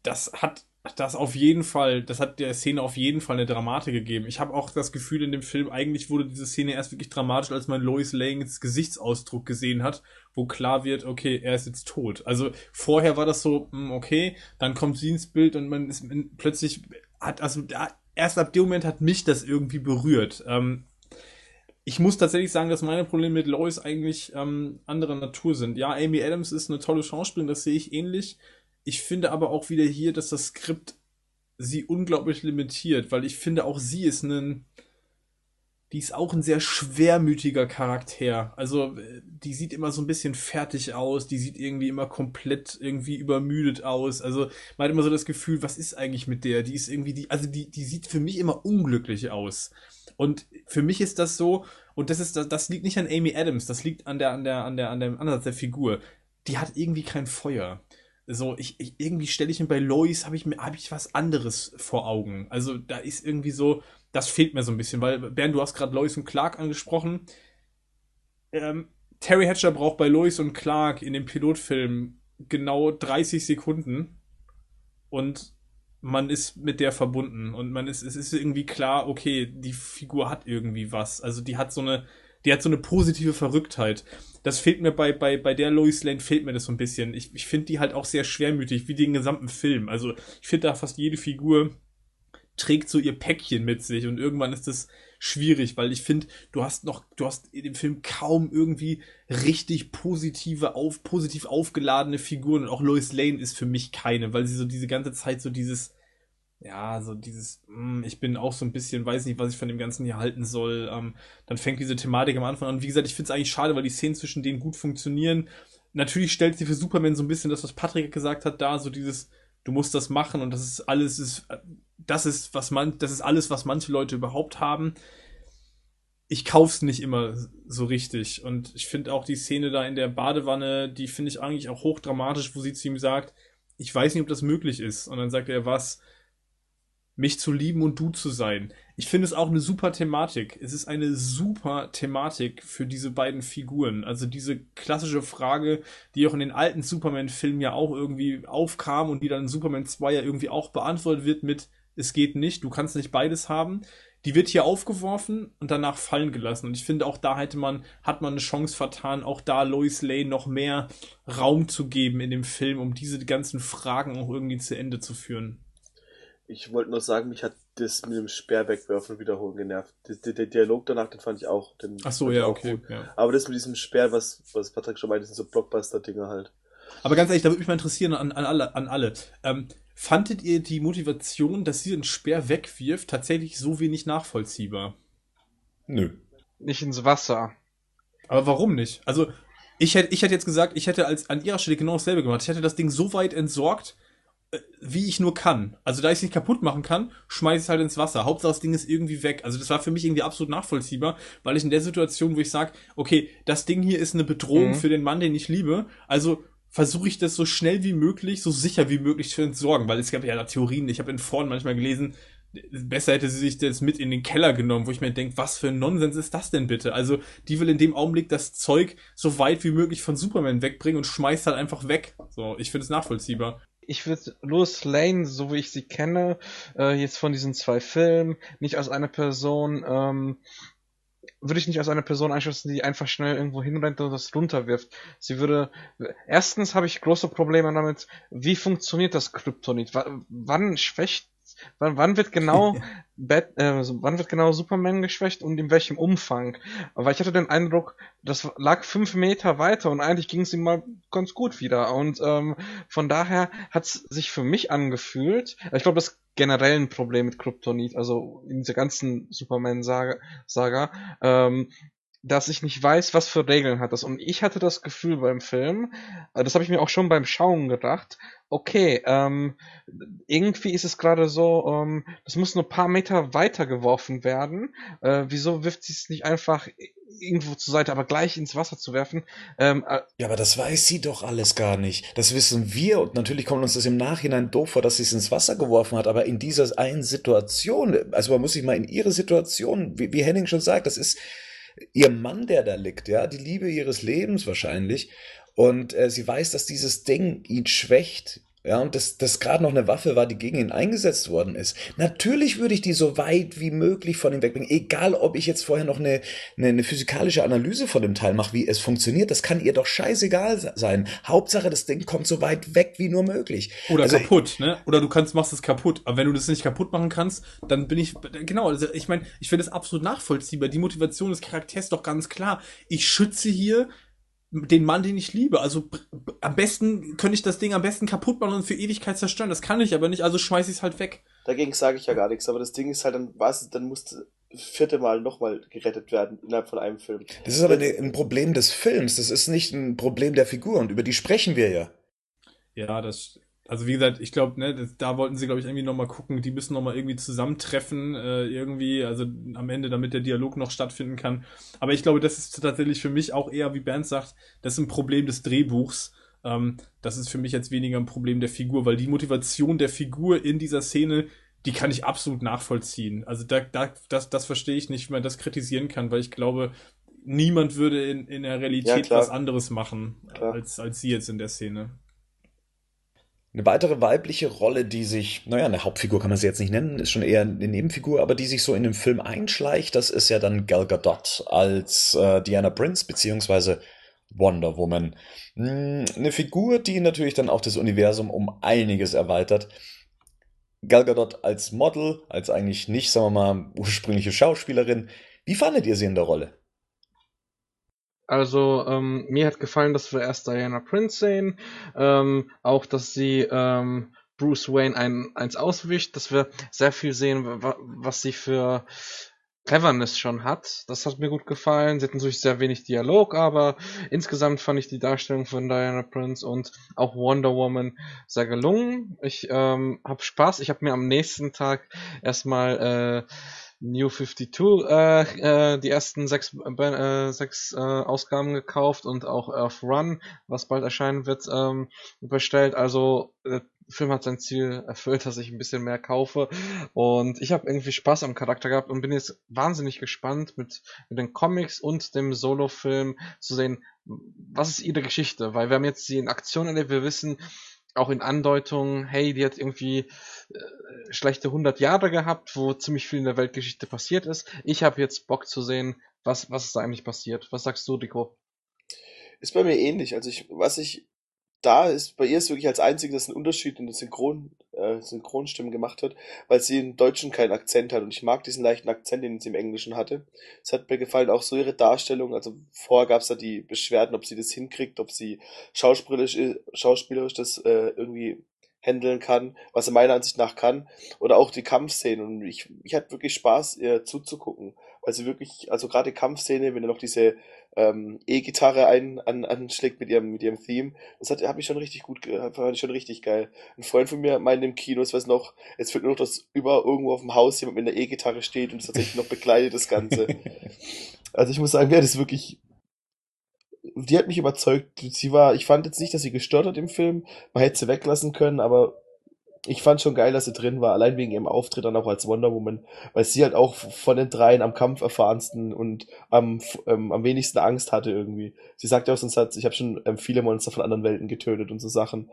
das hat das auf jeden Fall, das hat der Szene auf jeden Fall eine Dramatik gegeben. Ich habe auch das Gefühl in dem Film, eigentlich wurde diese Szene erst wirklich dramatisch, als man Lois Lanes Gesichtsausdruck gesehen hat, wo klar wird, okay, er ist jetzt tot. Also vorher war das so, hm, okay, dann kommt sie ins Bild und man ist plötzlich hat, also erst ab dem Moment hat mich das irgendwie berührt. Ähm, ich muss tatsächlich sagen, dass meine Probleme mit Lois eigentlich ähm, anderer Natur sind. Ja, Amy Adams ist eine tolle Schauspielerin, das sehe ich ähnlich. Ich finde aber auch wieder hier, dass das Skript sie unglaublich limitiert, weil ich finde auch sie ist ein, die ist auch ein sehr schwermütiger Charakter. Also die sieht immer so ein bisschen fertig aus, die sieht irgendwie immer komplett irgendwie übermüdet aus. Also man hat immer so das Gefühl, was ist eigentlich mit der? Die ist irgendwie die, also die, die sieht für mich immer unglücklich aus. Und für mich ist das so, und das ist, das liegt nicht an Amy Adams, das liegt an der, an der, an der, an dem Ansatz der Figur. Die hat irgendwie kein Feuer so ich, ich irgendwie stelle ich mir bei Lois habe ich mir habe ich was anderes vor Augen. Also da ist irgendwie so, das fehlt mir so ein bisschen, weil Bernd, du hast gerade Lois und Clark angesprochen. Ähm, Terry Hatcher braucht bei Lois und Clark in dem Pilotfilm genau 30 Sekunden und man ist mit der verbunden und man ist es ist irgendwie klar, okay, die Figur hat irgendwie was. Also die hat so eine die hat so eine positive Verrücktheit das fehlt mir bei, bei, bei der Lois Lane fehlt mir das so ein bisschen. Ich, ich finde die halt auch sehr schwermütig, wie den gesamten Film. Also ich finde da fast jede Figur trägt so ihr Päckchen mit sich und irgendwann ist das schwierig, weil ich finde, du hast noch, du hast in dem Film kaum irgendwie richtig positive, auf, positiv aufgeladene Figuren und auch Lois Lane ist für mich keine, weil sie so diese ganze Zeit so dieses, ja, so dieses, mh, hm, ich bin auch so ein bisschen, weiß nicht, was ich von dem Ganzen hier halten soll. Ähm, dann fängt diese Thematik am Anfang an. Wie gesagt, ich finde es eigentlich schade, weil die Szenen zwischen denen gut funktionieren. Natürlich stellt sie für Superman so ein bisschen das, was Patrick gesagt hat, da, so dieses, du musst das machen und das ist alles, ist, das ist, was man, das ist alles, was manche Leute überhaupt haben. Ich kauf's nicht immer so richtig. Und ich finde auch die Szene da in der Badewanne, die finde ich eigentlich auch hochdramatisch, wo sie zu ihm sagt, ich weiß nicht, ob das möglich ist. Und dann sagt er, was? Mich zu lieben und du zu sein. Ich finde es auch eine super Thematik. Es ist eine super Thematik für diese beiden Figuren. Also diese klassische Frage, die auch in den alten Superman-Filmen ja auch irgendwie aufkam und die dann in Superman 2 ja irgendwie auch beantwortet wird mit, es geht nicht, du kannst nicht beides haben. Die wird hier aufgeworfen und danach fallen gelassen. Und ich finde, auch da hätte man, hat man eine Chance vertan, auch da Lois Lane noch mehr Raum zu geben in dem Film, um diese ganzen Fragen auch irgendwie zu Ende zu führen. Ich wollte nur sagen, mich hat das mit dem Speer wegwerfen wiederholen genervt. Der, der, Dialog danach, den fand ich auch. Den Ach so, ja, okay. Ja. Aber das mit diesem Speer, was, was Patrick schon meinte, sind so Blockbuster-Dinger halt. Aber ganz ehrlich, da würde mich mal interessieren an, an alle. An alle. Ähm, fandet ihr die Motivation, dass sie den Speer wegwirft, tatsächlich so wenig nachvollziehbar? Nö. Nicht ins Wasser. Aber warum nicht? Also, ich hätte, ich hätte jetzt gesagt, ich hätte als an ihrer Stelle genau dasselbe gemacht. Ich hätte das Ding so weit entsorgt, wie ich nur kann. Also da ich es nicht kaputt machen kann, schmeiße ich es halt ins Wasser. Hauptsache das Ding ist irgendwie weg. Also das war für mich irgendwie absolut nachvollziehbar, weil ich in der Situation, wo ich sage, okay, das Ding hier ist eine Bedrohung mhm. für den Mann, den ich liebe, also versuche ich das so schnell wie möglich, so sicher wie möglich zu entsorgen, weil es gab ja da Theorien, ich habe in Foren manchmal gelesen, besser hätte sie sich das mit in den Keller genommen, wo ich mir denke, was für ein Nonsens ist das denn bitte? Also, die will in dem Augenblick das Zeug so weit wie möglich von Superman wegbringen und schmeißt halt einfach weg. So, ich finde es nachvollziehbar ich würde Louis Lane, so wie ich sie kenne, äh, jetzt von diesen zwei Filmen, nicht als eine Person, ähm, würde ich nicht als eine Person einschätzen, die einfach schnell irgendwo hinrennt und das runterwirft. Sie würde, erstens habe ich große Probleme damit, wie funktioniert das Kryptonit? W wann schwächt Wann, wann wird genau (laughs) Bat, äh, wann wird genau Superman geschwächt und in welchem Umfang? Weil ich hatte den Eindruck, das lag fünf Meter weiter und eigentlich ging es ihm mal ganz gut wieder. Und ähm, von daher hat es sich für mich angefühlt. Ich glaube, das generell ein Problem mit Kryptonit, also in dieser ganzen Superman-Saga, Saga, ähm, dass ich nicht weiß, was für Regeln hat das. Und ich hatte das Gefühl beim Film, äh, das habe ich mir auch schon beim Schauen gedacht, okay, ähm, irgendwie ist es gerade so, ähm, das muss nur ein paar Meter weiter geworfen werden. Äh, wieso wirft sie es nicht einfach irgendwo zur Seite, aber gleich ins Wasser zu werfen? Ähm, äh, ja, aber das weiß sie doch alles gar nicht. Das wissen wir und natürlich kommt uns das im Nachhinein doof vor, dass sie es ins Wasser geworfen hat, aber in dieser einen Situation, also man muss sich mal in ihre Situation, wie, wie Henning schon sagt, das ist ihr Mann, der da liegt, ja, die Liebe ihres Lebens wahrscheinlich. Und äh, sie weiß, dass dieses Ding ihn schwächt, ja, und dass das gerade noch eine Waffe war, die gegen ihn eingesetzt worden ist. Natürlich würde ich die so weit wie möglich von ihm wegbringen. Egal, ob ich jetzt vorher noch eine, eine, eine physikalische Analyse von dem Teil mache, wie es funktioniert. Das kann ihr doch scheißegal sein. Hauptsache, das Ding kommt so weit weg wie nur möglich. Oder also, kaputt, ne? Oder du kannst, machst es kaputt. Aber wenn du das nicht kaputt machen kannst, dann bin ich, genau, also ich meine, ich finde es absolut nachvollziehbar. Die Motivation des Charakters ist doch ganz klar. Ich schütze hier den Mann, den ich liebe. Also am besten könnte ich das Ding am besten kaputt machen und für Ewigkeit zerstören. Das kann ich aber nicht, also schmeiß ich es halt weg. Dagegen sage ich ja gar nichts, aber das Ding ist halt dann, was, dann musste vierte Mal nochmal gerettet werden innerhalb von einem Film. Das ist aber ein Problem des Films, das ist nicht ein Problem der Figur und über die sprechen wir ja. Ja, das also wie gesagt, ich glaube, ne, da wollten sie, glaube ich, irgendwie nochmal gucken, die müssen nochmal irgendwie zusammentreffen, äh, irgendwie, also am Ende, damit der Dialog noch stattfinden kann. Aber ich glaube, das ist tatsächlich für mich auch eher, wie Bernd sagt, das ist ein Problem des Drehbuchs. Ähm, das ist für mich jetzt weniger ein Problem der Figur, weil die Motivation der Figur in dieser Szene, die kann ich absolut nachvollziehen. Also da, da, das, das verstehe ich nicht, wie man das kritisieren kann, weil ich glaube, niemand würde in, in der Realität ja, was anderes machen, als, als sie jetzt in der Szene. Eine weitere weibliche Rolle, die sich, naja, eine Hauptfigur kann man sie jetzt nicht nennen, ist schon eher eine Nebenfigur, aber die sich so in den Film einschleicht, das ist ja dann Gal Gadot als äh, Diana Prince beziehungsweise Wonder Woman. Hm, eine Figur, die natürlich dann auch das Universum um einiges erweitert. Gal Gadot als Model, als eigentlich nicht, sagen wir mal, ursprüngliche Schauspielerin. Wie fandet ihr sie in der Rolle? Also ähm, mir hat gefallen, dass wir erst Diana Prince sehen, ähm, auch dass sie ähm, Bruce Wayne ein, eins auswischt, dass wir sehr viel sehen, was sie für Cleverness schon hat. Das hat mir gut gefallen. Sie hatten natürlich sehr wenig Dialog, aber insgesamt fand ich die Darstellung von Diana Prince und auch Wonder Woman sehr gelungen. Ich ähm, habe Spaß. Ich habe mir am nächsten Tag erstmal äh, New 52 äh, äh, die ersten sechs, äh, sechs äh, Ausgaben gekauft und auch Earth Run, was bald erscheinen wird, ähm, bestellt. Also der Film hat sein Ziel erfüllt, (laughs) dass ich ein bisschen mehr kaufe. Und ich habe irgendwie Spaß am Charakter gehabt und bin jetzt wahnsinnig gespannt mit, mit den Comics und dem Solo-Film zu sehen, was ist ihre Geschichte. Weil wir haben jetzt sie in Aktion erlebt, wir wissen, auch in Andeutungen, hey, die hat irgendwie äh, schlechte 100 Jahre gehabt, wo ziemlich viel in der Weltgeschichte passiert ist. Ich habe jetzt Bock zu sehen, was, was ist da eigentlich passiert. Was sagst du, Rico? Ist bei mir ähnlich. Also ich, was ich da ist, bei ihr ist wirklich als einzige, dass ein Unterschied in der Synchron, äh, Synchronstimmen gemacht hat, weil sie im Deutschen keinen Akzent hat und ich mag diesen leichten Akzent, den sie im Englischen hatte. Es hat mir gefallen, auch so ihre Darstellung, also vorher gab es da die Beschwerden, ob sie das hinkriegt, ob sie schauspielerisch, schauspielerisch das äh, irgendwie handeln kann, was er meiner Ansicht nach kann, oder auch die Kampfszenen und ich, ich hatte wirklich Spaß, ihr zuzugucken, weil sie wirklich, also gerade Kampfszene, wenn er noch diese ähm, E-Gitarre ein, an, anschlägt mit ihrem, mit ihrem Theme. Das hat, habe ich schon richtig gut, fand ich schon richtig geil. Ein Freund von mir meinte im Kino, es weiß noch, es wird nur noch, dass über irgendwo auf dem Haus jemand mit einer E-Gitarre steht und es tatsächlich noch bekleidet, das Ganze. (laughs) also ich muss sagen, ja, das wirklich, die hat mich überzeugt. Sie war, ich fand jetzt nicht, dass sie gestört hat im Film. Man hätte sie weglassen können, aber ich fand schon geil, dass sie drin war, allein wegen ihrem Auftritt dann auch als Wonder Woman, weil sie halt auch von den dreien am Kampf erfahrensten und am, ähm, am wenigsten Angst hatte irgendwie. Sie sagt ja auch sonst hat, ich habe schon ähm, viele Monster von anderen Welten getötet und so Sachen.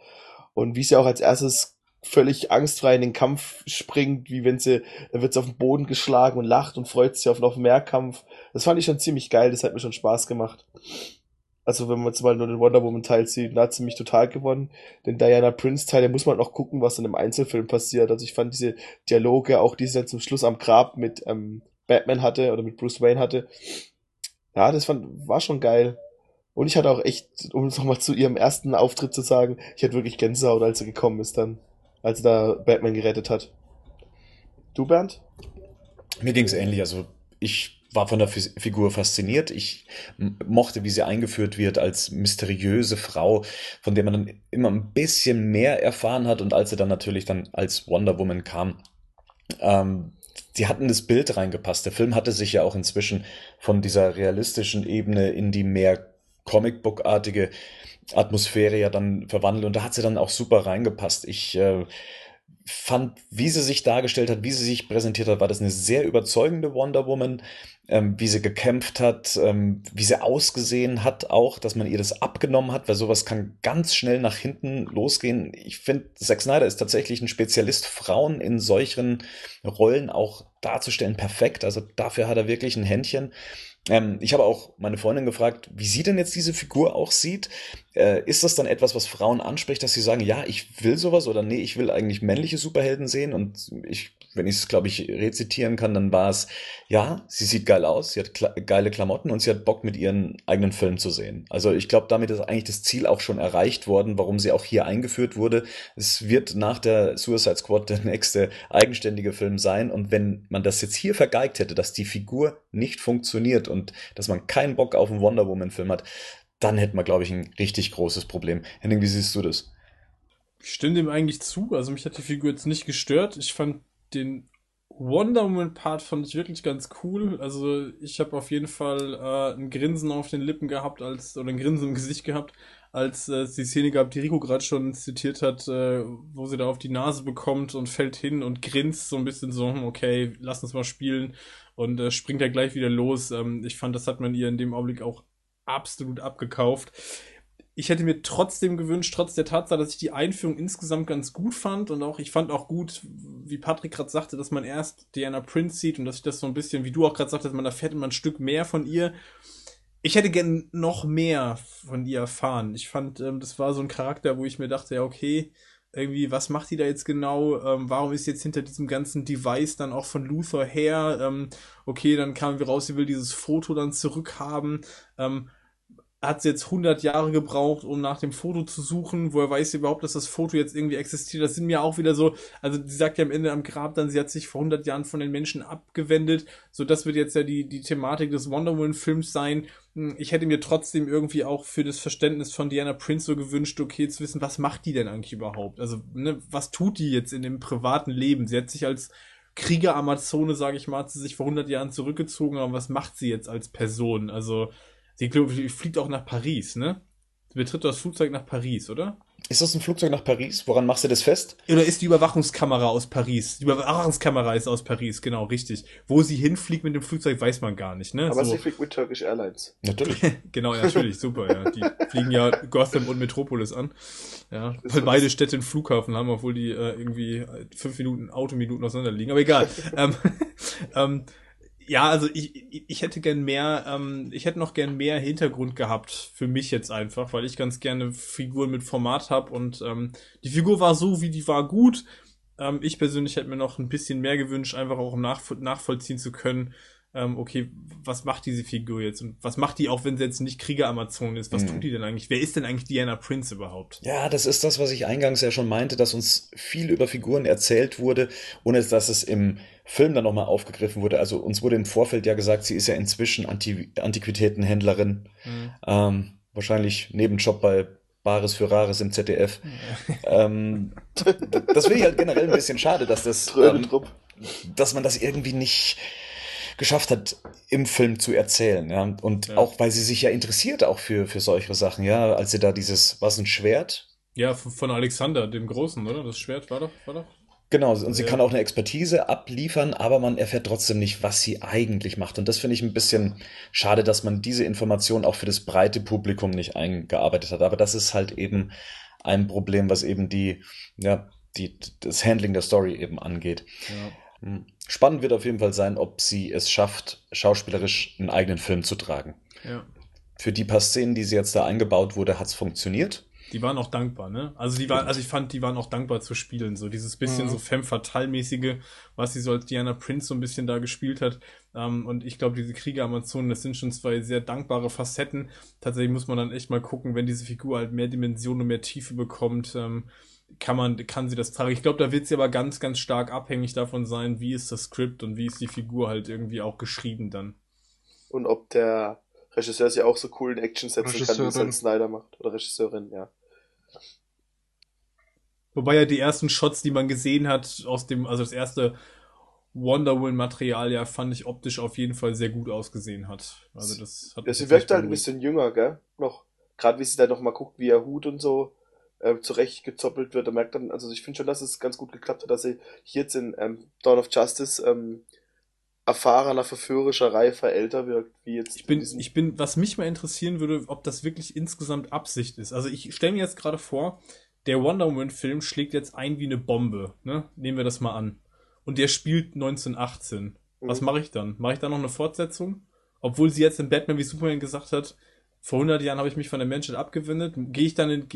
Und wie sie auch als erstes völlig angstfrei in den Kampf springt, wie wenn sie, dann wird sie auf den Boden geschlagen und lacht und freut sich auf noch mehr Kampf. Das fand ich schon ziemlich geil, das hat mir schon Spaß gemacht. Also wenn man jetzt mal nur den Wonder Woman Teil sieht, da hat sie mich total gewonnen. Den Diana Prince Teil, da muss man noch gucken, was in einem Einzelfilm passiert. Also ich fand diese Dialoge, auch die sie dann zum Schluss am Grab mit ähm, Batman hatte oder mit Bruce Wayne hatte. Ja, das fand, war schon geil. Und ich hatte auch echt, um es nochmal zu ihrem ersten Auftritt zu sagen, ich hatte wirklich Gänsehaut, als sie gekommen ist dann, als sie da Batman gerettet hat. Du, Bernd? Mir ging es ähnlich. Also ich war von der Figur fasziniert. Ich mochte, wie sie eingeführt wird als mysteriöse Frau, von der man dann immer ein bisschen mehr erfahren hat und als sie dann natürlich dann als Wonder Woman kam, ähm, die hatten das Bild reingepasst. Der Film hatte sich ja auch inzwischen von dieser realistischen Ebene in die mehr Comicbook-artige Atmosphäre ja dann verwandelt und da hat sie dann auch super reingepasst. Ich äh, fand, wie sie sich dargestellt hat, wie sie sich präsentiert hat, war das eine sehr überzeugende Wonder Woman, ähm, wie sie gekämpft hat, ähm, wie sie ausgesehen hat, auch, dass man ihr das abgenommen hat, weil sowas kann ganz schnell nach hinten losgehen. Ich finde, Zack Snyder ist tatsächlich ein Spezialist, Frauen in solchen Rollen auch darzustellen, perfekt. Also dafür hat er wirklich ein Händchen. Ähm, ich habe auch meine Freundin gefragt, wie sie denn jetzt diese Figur auch sieht. Äh, ist das dann etwas, was Frauen anspricht, dass sie sagen, ja, ich will sowas oder nee, ich will eigentlich männliche Superhelden sehen? Und ich, wenn ich es, glaube ich, rezitieren kann, dann war es, ja, sie sieht geil aus, sie hat kla geile Klamotten und sie hat Bock, mit ihren eigenen Film zu sehen. Also ich glaube, damit ist eigentlich das Ziel auch schon erreicht worden, warum sie auch hier eingeführt wurde. Es wird nach der Suicide Squad der nächste eigenständige Film sein. Und wenn man das jetzt hier vergeigt hätte, dass die Figur nicht funktioniert und dass man keinen Bock auf einen Wonder Woman Film hat, dann hätten wir, glaube ich, ein richtig großes Problem. Henning, wie siehst du das? Ich stimme dem eigentlich zu. Also mich hat die Figur jetzt nicht gestört. Ich fand den Wonder Woman Part fand ich wirklich ganz cool. Also ich habe auf jeden Fall äh, ein Grinsen auf den Lippen gehabt, als oder ein Grinsen im Gesicht gehabt, als äh, die Szene gab, die Rico gerade schon zitiert hat, äh, wo sie da auf die Nase bekommt und fällt hin und grinst so ein bisschen so, hm, okay, lass uns mal spielen und äh, springt ja gleich wieder los. Ähm, ich fand, das hat man ihr in dem Augenblick auch absolut abgekauft. Ich hätte mir trotzdem gewünscht, trotz der Tatsache, dass ich die Einführung insgesamt ganz gut fand und auch ich fand auch gut, wie Patrick gerade sagte, dass man erst Diana Prince sieht und dass ich das so ein bisschen, wie du auch gerade sagtest, man erfährt immer ein Stück mehr von ihr. Ich hätte gern noch mehr von ihr erfahren. Ich fand, ähm, das war so ein Charakter, wo ich mir dachte, ja, okay, irgendwie, was macht die da jetzt genau? Ähm, warum ist jetzt hinter diesem ganzen Device dann auch von Luther her? Ähm, okay, dann kamen wir raus, sie will dieses Foto dann zurückhaben. Ähm, hat sie jetzt 100 Jahre gebraucht, um nach dem Foto zu suchen. Woher weiß sie überhaupt, dass das Foto jetzt irgendwie existiert? Das sind mir auch wieder so, also sie sagt ja am Ende am Grab dann, sie hat sich vor 100 Jahren von den Menschen abgewendet. So, das wird jetzt ja die, die Thematik des Wonder Woman Films sein. Hm, ich hätte mir trotzdem irgendwie auch für das Verständnis von Diana Prince so gewünscht, okay, zu wissen, was macht die denn eigentlich überhaupt? Also, ne, was tut die jetzt in dem privaten Leben? Sie hat sich als Krieger-Amazone, sage ich mal, hat sie sich vor 100 Jahren zurückgezogen, aber was macht sie jetzt als Person? Also, Sie fliegt auch nach Paris, ne? Sie betritt das Flugzeug nach Paris, oder? Ist das ein Flugzeug nach Paris? Woran machst du das fest? Oder ist die Überwachungskamera aus Paris? Die Überwachungskamera ist aus Paris, genau, richtig. Wo sie hinfliegt mit dem Flugzeug, weiß man gar nicht, ne? Aber so. sie fliegt mit Turkish Airlines. Natürlich. (laughs) genau, ja, natürlich, super, ja. Die fliegen ja Gotham und Metropolis an. Ja, weil beide Städte einen Flughafen haben, obwohl die äh, irgendwie fünf Minuten, Autominuten auseinander liegen. Aber egal. (laughs) ähm, (laughs) ähm, ja, also ich, ich hätte gern mehr, ähm, ich hätte noch gern mehr Hintergrund gehabt für mich jetzt einfach, weil ich ganz gerne Figuren mit Format hab und ähm, die Figur war so, wie die war gut. Ähm, ich persönlich hätte mir noch ein bisschen mehr gewünscht, einfach auch nachvoll nachvollziehen zu können, ähm, okay, was macht diese Figur jetzt und was macht die auch, wenn sie jetzt nicht Krieger-Amazon ist? Was mhm. tut die denn eigentlich? Wer ist denn eigentlich Diana Prince überhaupt? Ja, das ist das, was ich eingangs ja schon meinte, dass uns viel über Figuren erzählt wurde, ohne dass es im Film dann nochmal aufgegriffen wurde. Also uns wurde im Vorfeld ja gesagt, sie ist ja inzwischen Anti Antiquitätenhändlerin. Mhm. Ähm, wahrscheinlich Nebenjob bei Bares für Rares im ZDF. ähm, das finde ich halt generell ein bisschen schade, dass das, ähm, dass man das irgendwie nicht geschafft hat, im Film zu erzählen. Ja? Und ja. auch, weil sie sich ja interessiert auch für, für solche Sachen, ja, als sie da dieses, was ein Schwert? Ja, von Alexander, dem Großen, oder? Das Schwert war doch, war doch Genau, und sie ja. kann auch eine Expertise abliefern, aber man erfährt trotzdem nicht, was sie eigentlich macht. Und das finde ich ein bisschen schade, dass man diese Information auch für das breite Publikum nicht eingearbeitet hat. Aber das ist halt eben ein Problem, was eben die, ja, die, das Handling der Story eben angeht. Ja. Hm. Spannend wird auf jeden Fall sein, ob sie es schafft, schauspielerisch einen eigenen Film zu tragen. Ja. für die paar Szenen, die sie jetzt da eingebaut wurde, hat's funktioniert. Die waren auch dankbar, ne? Also die waren, also ich fand, die waren auch dankbar zu spielen. So dieses bisschen Mhm. so femme fatale-mäßige, was sie so als Diana Prince so ein bisschen da gespielt hat. Ähm, und ich glaube, diese Kriege Amazonen, das sind schon zwei sehr dankbare Facetten. Tatsächlich muss man dann echt mal gucken, wenn diese Figur halt mehr Dimensionen und mehr Tiefe bekommt, ähm, kann man, kann sie das tragen. Ich glaube, da wird sie aber ganz, ganz stark abhängig davon sein, wie ist das Skript und wie ist die Figur halt irgendwie auch geschrieben dann. Und ob der Regisseur sich auch so cool in Action setzen kann, wie es halt Snyder macht. Oder Regisseurin, ja. Wobei ja die ersten Shots, die man gesehen hat aus dem, also das erste Wonder Woman Material, ja, fand ich optisch auf jeden Fall sehr gut ausgesehen hat. Also das hat Ja, sie wirkt halt ein bisschen jünger, gell? Noch. Gerade wie sie da noch mal guckt, wie ihr Hut und so ähm, zurechtgezoppelt wird. Da merkt dann, also ich finde schon, dass es ganz gut geklappt hat, dass sie hier jetzt in ähm, Dawn of Justice ähm, erfahrener, verführerischer, reifer, älter wirkt, wie jetzt Ich bin, ich bin, was mich mal interessieren würde, ob das wirklich insgesamt Absicht ist. Also ich stelle mir jetzt gerade vor, der Wonder Woman Film schlägt jetzt ein wie eine Bombe, ne? Nehmen wir das mal an. Und der spielt 1918. Was Mhm. mache ich dann? Mache ich da noch eine Fortsetzung? Obwohl sie jetzt in Batman wie Superman gesagt hat, vor 100 Jahren habe ich mich von der Menschheit abgewendet. Gehe ich dann in,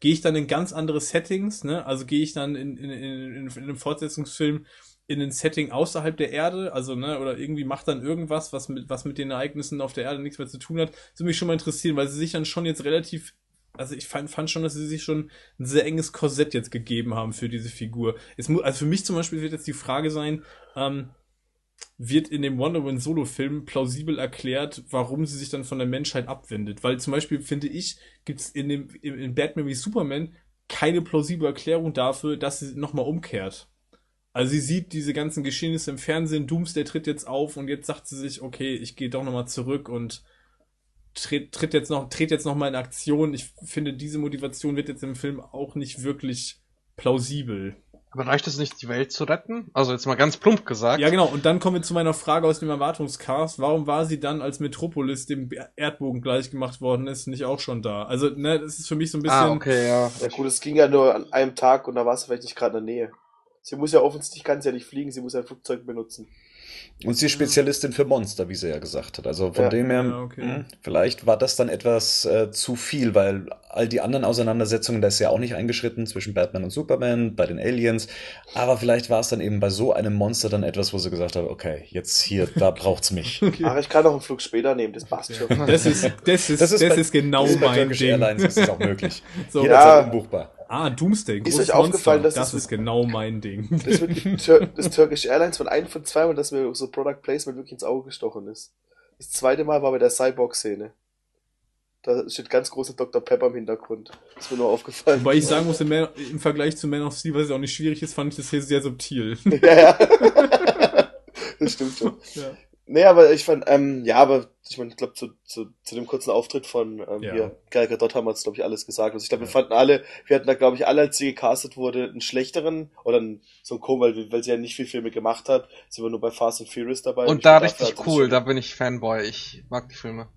gehe ich dann in ganz andere Settings, ne? Also gehe ich dann in, in, in, in, in einem Fortsetzungsfilm in ein Setting außerhalb der Erde, also ne, oder irgendwie macht dann irgendwas, was mit was mit den Ereignissen auf der Erde nichts mehr zu tun hat. Das würde mich schon mal interessieren, weil sie sich dann schon jetzt relativ also ich fand, fand schon, dass sie sich schon ein sehr enges Korsett jetzt gegeben haben für diese Figur. Es mu also für mich zum Beispiel wird jetzt die Frage sein, ähm, wird in dem Wonder Woman Solo-Film plausibel erklärt, warum sie sich dann von der Menschheit abwendet. Weil zum Beispiel finde ich, gibt's in dem in, Batman wie Superman keine plausible Erklärung dafür, dass sie nochmal umkehrt. Also sie sieht diese ganzen Geschehnisse im Fernsehen, Doomsday tritt jetzt auf und jetzt sagt sie sich, okay, ich gehe doch nochmal zurück und tritt, tritt jetzt noch, tritt jetzt noch mal in Aktion. Ich finde, diese Motivation wird jetzt im Film auch nicht wirklich plausibel. Aber reicht es nicht, die Welt zu retten? Also jetzt mal ganz plump gesagt. Ja, genau. Und dann kommen wir zu meiner Frage aus dem Erwartungscast. Warum war sie dann, als Metropolis dem Erdbogen gleichgemacht worden ist, nicht auch schon da? Also, ne, das ist für mich so ein bisschen. Ah, okay, ja. Ja gut, es ging ja nur an einem Tag und da war es vielleicht nicht gerade in der Nähe. Sie muss ja offensichtlich, kann sie ja nicht fliegen, sie muss ja ein Flugzeug benutzen. Und sie ist Spezialistin für Monster, wie sie ja gesagt hat. Also von Ja. dem her, Ja, okay. mh, vielleicht war das dann etwas äh, zu viel, weil all die anderen Auseinandersetzungen, da ist ja auch nicht eingeschritten zwischen Batman und Superman, bei den Aliens. Aber vielleicht war es dann eben bei so einem Monster dann etwas, wo sie gesagt hat, okay, jetzt hier, da (laughs) braucht's mich. (laughs) Ach, ich kann auch einen Flug später nehmen, das passt schon. Das ist, das ist, das ist, bei- genau das ist bei mein Ding. Airlines ist das auch möglich. (laughs) So, Ja. umbuchbar. Ah, Doomsday. Ist euch aufgefallen, dass das es ist genau mein Ding. (laughs) Das, mit das Turkish Airlines von einem von zweimal, dass mir so Product Placement wirklich ins Auge gestochen ist. Das zweite Mal war bei der Cyborg-Szene. Da steht ganz große Dr. Pepper im Hintergrund. Ist mir nur aufgefallen. Wobei ich sagen muss, im, im Vergleich zu Man of Steel, was ja auch nicht schwierig ist, fand ich das hier sehr subtil. (laughs) ja, ja. (laughs) das stimmt schon. Ja. Nee, aber ich fand, ähm, ja, aber ich meine, ich glaube, zu, zu, zu dem kurzen Auftritt von ähm, Ja. hier, Gal Gadot haben wir jetzt, glaube ich, alles gesagt. Also ich glaube, wir Ja. fanden alle, wir hatten da, glaube ich, alle, als sie gecastet wurde, einen schlechteren oder einen, so einen Kom, weil, weil sie ja nicht viel Filme gemacht hat. Sie war nur bei Fast and Furious dabei. Und ich da richtig cool, da bin ich Fanboy. Ich mag die Filme.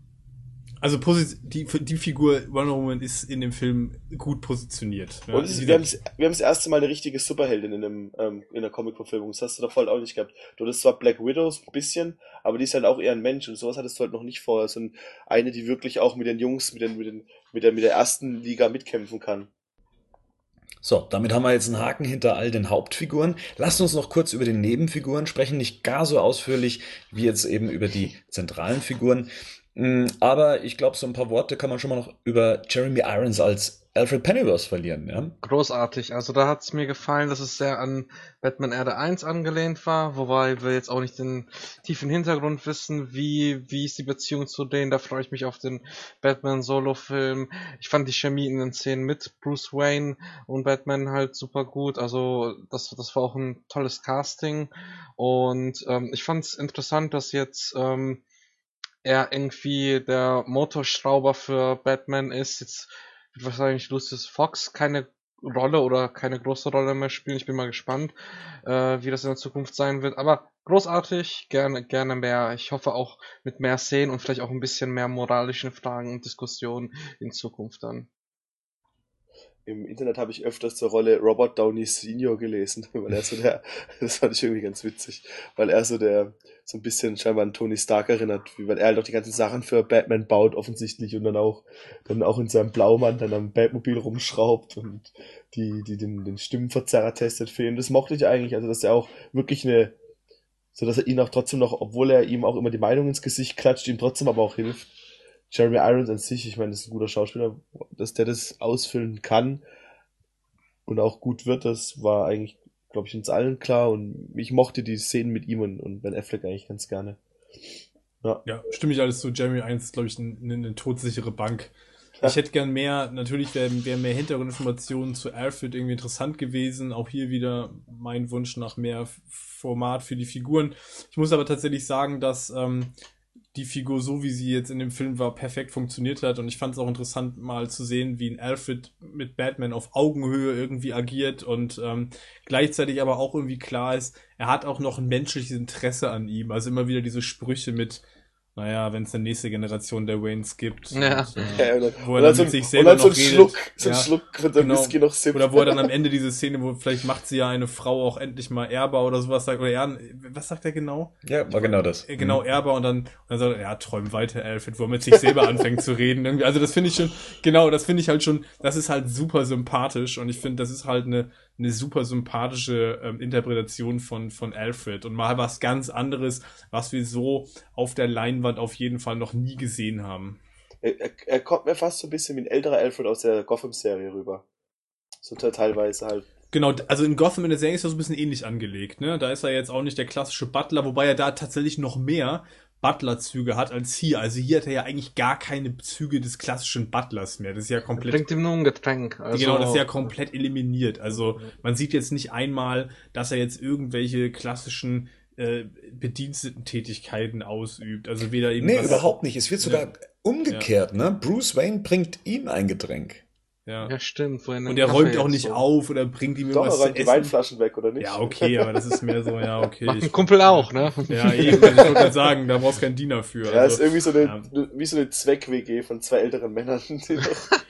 Also die, die Figur Wonder Woman ist in dem Film gut positioniert. Ja, Und wir, haben, wir haben das erste Mal eine richtige Superheldin in, einem, ähm, in der Comic-Verfilmung. Das hast du davor halt auch nicht gehabt. Du hattest zwar Black Widows ein bisschen, aber die ist halt auch eher ein Mensch und sowas hattest du halt noch nicht vorher. So ein- eine, die wirklich auch mit den Jungs, mit, den, mit, den, mit, der, mit der ersten Liga mitkämpfen kann. So, damit haben wir jetzt einen Haken hinter all den Hauptfiguren. Lasst uns noch kurz über die Nebenfiguren sprechen, nicht gar so ausführlich wie jetzt eben über die zentralen Figuren. Mm, Aber ich glaube, so ein paar Worte kann man schon mal noch über Jeremy Irons als Alfred Pennyworth verlieren. Ja? Großartig. Also da hat's mir gefallen, dass es sehr an Batman Erde 1 angelehnt war, wobei wir jetzt auch nicht den tiefen Hintergrund wissen, wie, wie ist die Beziehung zu denen. Da freue ich mich auf den Batman Solo-Film. Ich fand die Chemie in den Szenen mit Bruce Wayne und Batman halt super gut. Also das, das war auch ein tolles Casting. Und ähm, ich fand es interessant, dass jetzt ähm, er irgendwie der Motorschrauber für Batman ist. Jetzt wird wahrscheinlich Lucius Fox keine Rolle oder keine große Rolle mehr spielen. Ich bin mal gespannt, äh, wie das in der Zukunft sein wird. Aber großartig, gerne, gerne mehr. Ich hoffe auch mit mehr Szenen und vielleicht auch ein bisschen mehr moralischen Fragen und Diskussionen in Zukunft dann. Im Internet habe ich öfters zur Rolle Robert Downey Senior gelesen, (laughs) weil er so der, das fand ich irgendwie ganz witzig, weil er so der, so ein bisschen scheinbar an Tony Stark erinnert, weil er halt auch die ganzen Sachen für Batman baut offensichtlich und dann auch, dann auch in seinem Blaumann dann am Batmobil rumschraubt und die, die den, den Stimmenverzerrer testet für ihn. Das mochte ich eigentlich, also dass er auch wirklich eine, so dass er ihn auch trotzdem noch, obwohl er ihm auch immer die Meinung ins Gesicht klatscht, ihm trotzdem aber auch hilft. Jeremy Irons an sich, ich meine, das ist ein guter Schauspieler, dass der das ausfüllen kann und auch gut wird, das war eigentlich, glaube ich, uns allen klar und ich mochte die Szenen mit ihm und, und Ben Affleck eigentlich ganz gerne. Ja. Ja, stimme ich alles zu. Jeremy 1 ist, glaube ich, eine, eine todsichere Bank. Ich hätte gern mehr, natürlich wären wär mehr Hintergrundinformationen zu Alfred irgendwie interessant gewesen. Auch hier wieder mein Wunsch nach mehr Format für die Figuren. Ich muss aber tatsächlich sagen, dass ähm, die Figur, so wie sie jetzt in dem Film war, perfekt funktioniert hat. Und ich fand es auch interessant, mal zu sehen, wie ein Alfred mit Batman auf Augenhöhe irgendwie agiert und ähm, gleichzeitig aber auch irgendwie klar ist, er hat auch noch ein menschliches Interesse an ihm. Also immer wieder diese Sprüche mit, naja, wenn es eine nächste Generation der Waynes gibt. Ja. Und, äh, Ja, wo er und dann so, mit sich und selber dann so ein noch redet. Schluck, so ein Ja, Schluck von der genau. Whisky noch sippt. Oder wo er dann am Ende diese Szene, wo vielleicht macht sie ja eine Frau auch endlich mal ehrbar oder sowas sagt, oder er, was sagt er genau? Ja, war genau das. Äh, Genau, ehrbar und dann, und dann sagt er, ja, träum weiter, Alfred, wo er mit sich selber anfängt zu reden. Irgendwie. Also das finde ich schon, genau, das finde ich halt schon, das ist halt super sympathisch und ich finde, das ist halt eine, eine super sympathische ähm, Interpretation von, von Alfred und mal was ganz anderes, was wir so auf der Leinwand auf jeden Fall noch nie gesehen haben. Er, er, er kommt mir fast so ein bisschen wie ein älterer Alfred aus der Gotham-Serie rüber. So te- teilweise halt. Genau, also in Gotham in der Serie ist er so ein bisschen ähnlich angelegt, ne? Da ist er jetzt auch nicht der klassische Butler, wobei er da tatsächlich noch mehr Butler-Züge hat als hier. Also hier hat er ja eigentlich gar keine Züge des klassischen Butlers mehr. Das ist ja komplett Bringt ihm nur ein Getränk. Also, genau, das ist ja komplett eliminiert. Also man sieht jetzt nicht einmal, dass er jetzt irgendwelche klassischen äh, Bedienstetentätigkeiten ausübt. Also weder eben Nee, was- überhaupt nicht. Es wird sogar umgekehrt, ne? Bruce Wayne bringt ihm ein Getränk. Ja. Ja, stimmt. Und er Kaffee räumt auch nicht so. auf oder bringt ihm Doch, irgendwas zu räumt die essen. Weinflaschen weg, oder nicht? Ja, okay, aber das ist mehr so, ja, okay. Macht ein ich- Kumpel auch, ne? Ja, eben, ich wollte gerade sagen, da brauchst du keinen Diener für. Ja, also, ist irgendwie so eine, ja. wie so eine Zweck-WG von zwei älteren Männern. (laughs)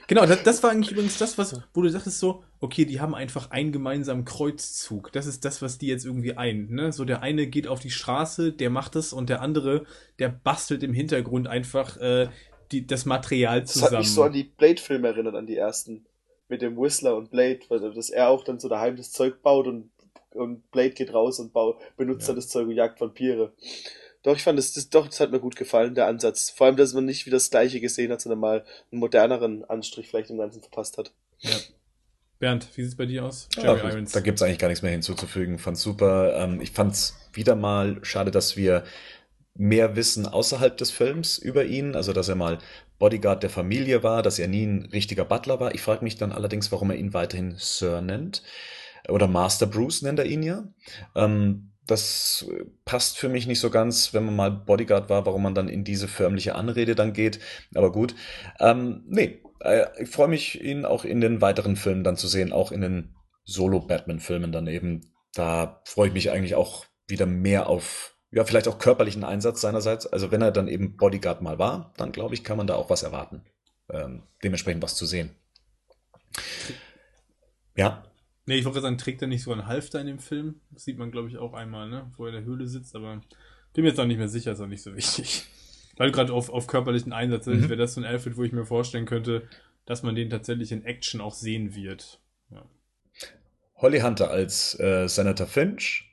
Genau, das, das war eigentlich übrigens das, was, wo du sagtest so, okay, die haben einfach einen gemeinsamen Kreuzzug. Das ist das, was die jetzt irgendwie ein, ne? So der eine geht auf die Straße, der macht es und der andere, der bastelt im Hintergrund einfach äh, die, das Material Das zusammen. hat mich so an die Blade-Filme erinnert, an die ersten. Mit dem Whistler und Blade, weil dass er auch dann so daheim das Zeug baut und, und Blade geht raus und baut, benutzt Ja. dann das Zeug und jagt Vampire. Doch, ich fand das, das, doch, das hat mir gut gefallen, der Ansatz. Vor allem, dass man nicht wie das Gleiche gesehen hat, sondern mal einen moderneren Anstrich vielleicht im Ganzen verpasst hat. Bernd, wie sieht's bei dir aus? Ja, da gibt's eigentlich gar nichts mehr hinzuzufügen. Fand's super. Ähm, ich fand's wieder mal schade, dass wir mehr wissen außerhalb des Films über ihn. Also, dass er mal Bodyguard der Familie war, dass er nie ein richtiger Butler war. Ich frage mich dann allerdings, warum er ihn weiterhin Sir nennt. Oder Master Bruce nennt er ihn ja. Ähm, das passt für mich nicht so ganz, wenn man mal Bodyguard war, warum man dann in diese förmliche Anrede dann geht. Aber gut. Ähm, nee, äh, ich freue mich, ihn auch in den weiteren Filmen dann zu sehen, auch in den Solo-Batman-Filmen dann eben. Da freue ich mich eigentlich auch wieder mehr auf, ja, vielleicht auch körperlichen Einsatz seinerseits. Also wenn er dann eben Bodyguard mal war, dann glaube ich, kann man da auch was erwarten. Ähm, dementsprechend was zu sehen. Ja, Nee, ich wollte gerade sagen, trägt er nicht so einen Halfter in dem Film? Das sieht man, glaube ich, auch einmal, ne? Wo er in der Höhle sitzt, aber bin mir jetzt auch nicht mehr sicher, ist auch nicht so wichtig. (laughs) Weil gerade auf, auf körperlichen Einsatz, Mhm. wäre das so ein Alfred, wo ich mir vorstellen könnte, dass man den tatsächlich in Action auch sehen wird. Ja. Holly Hunter als äh, Senator Finch.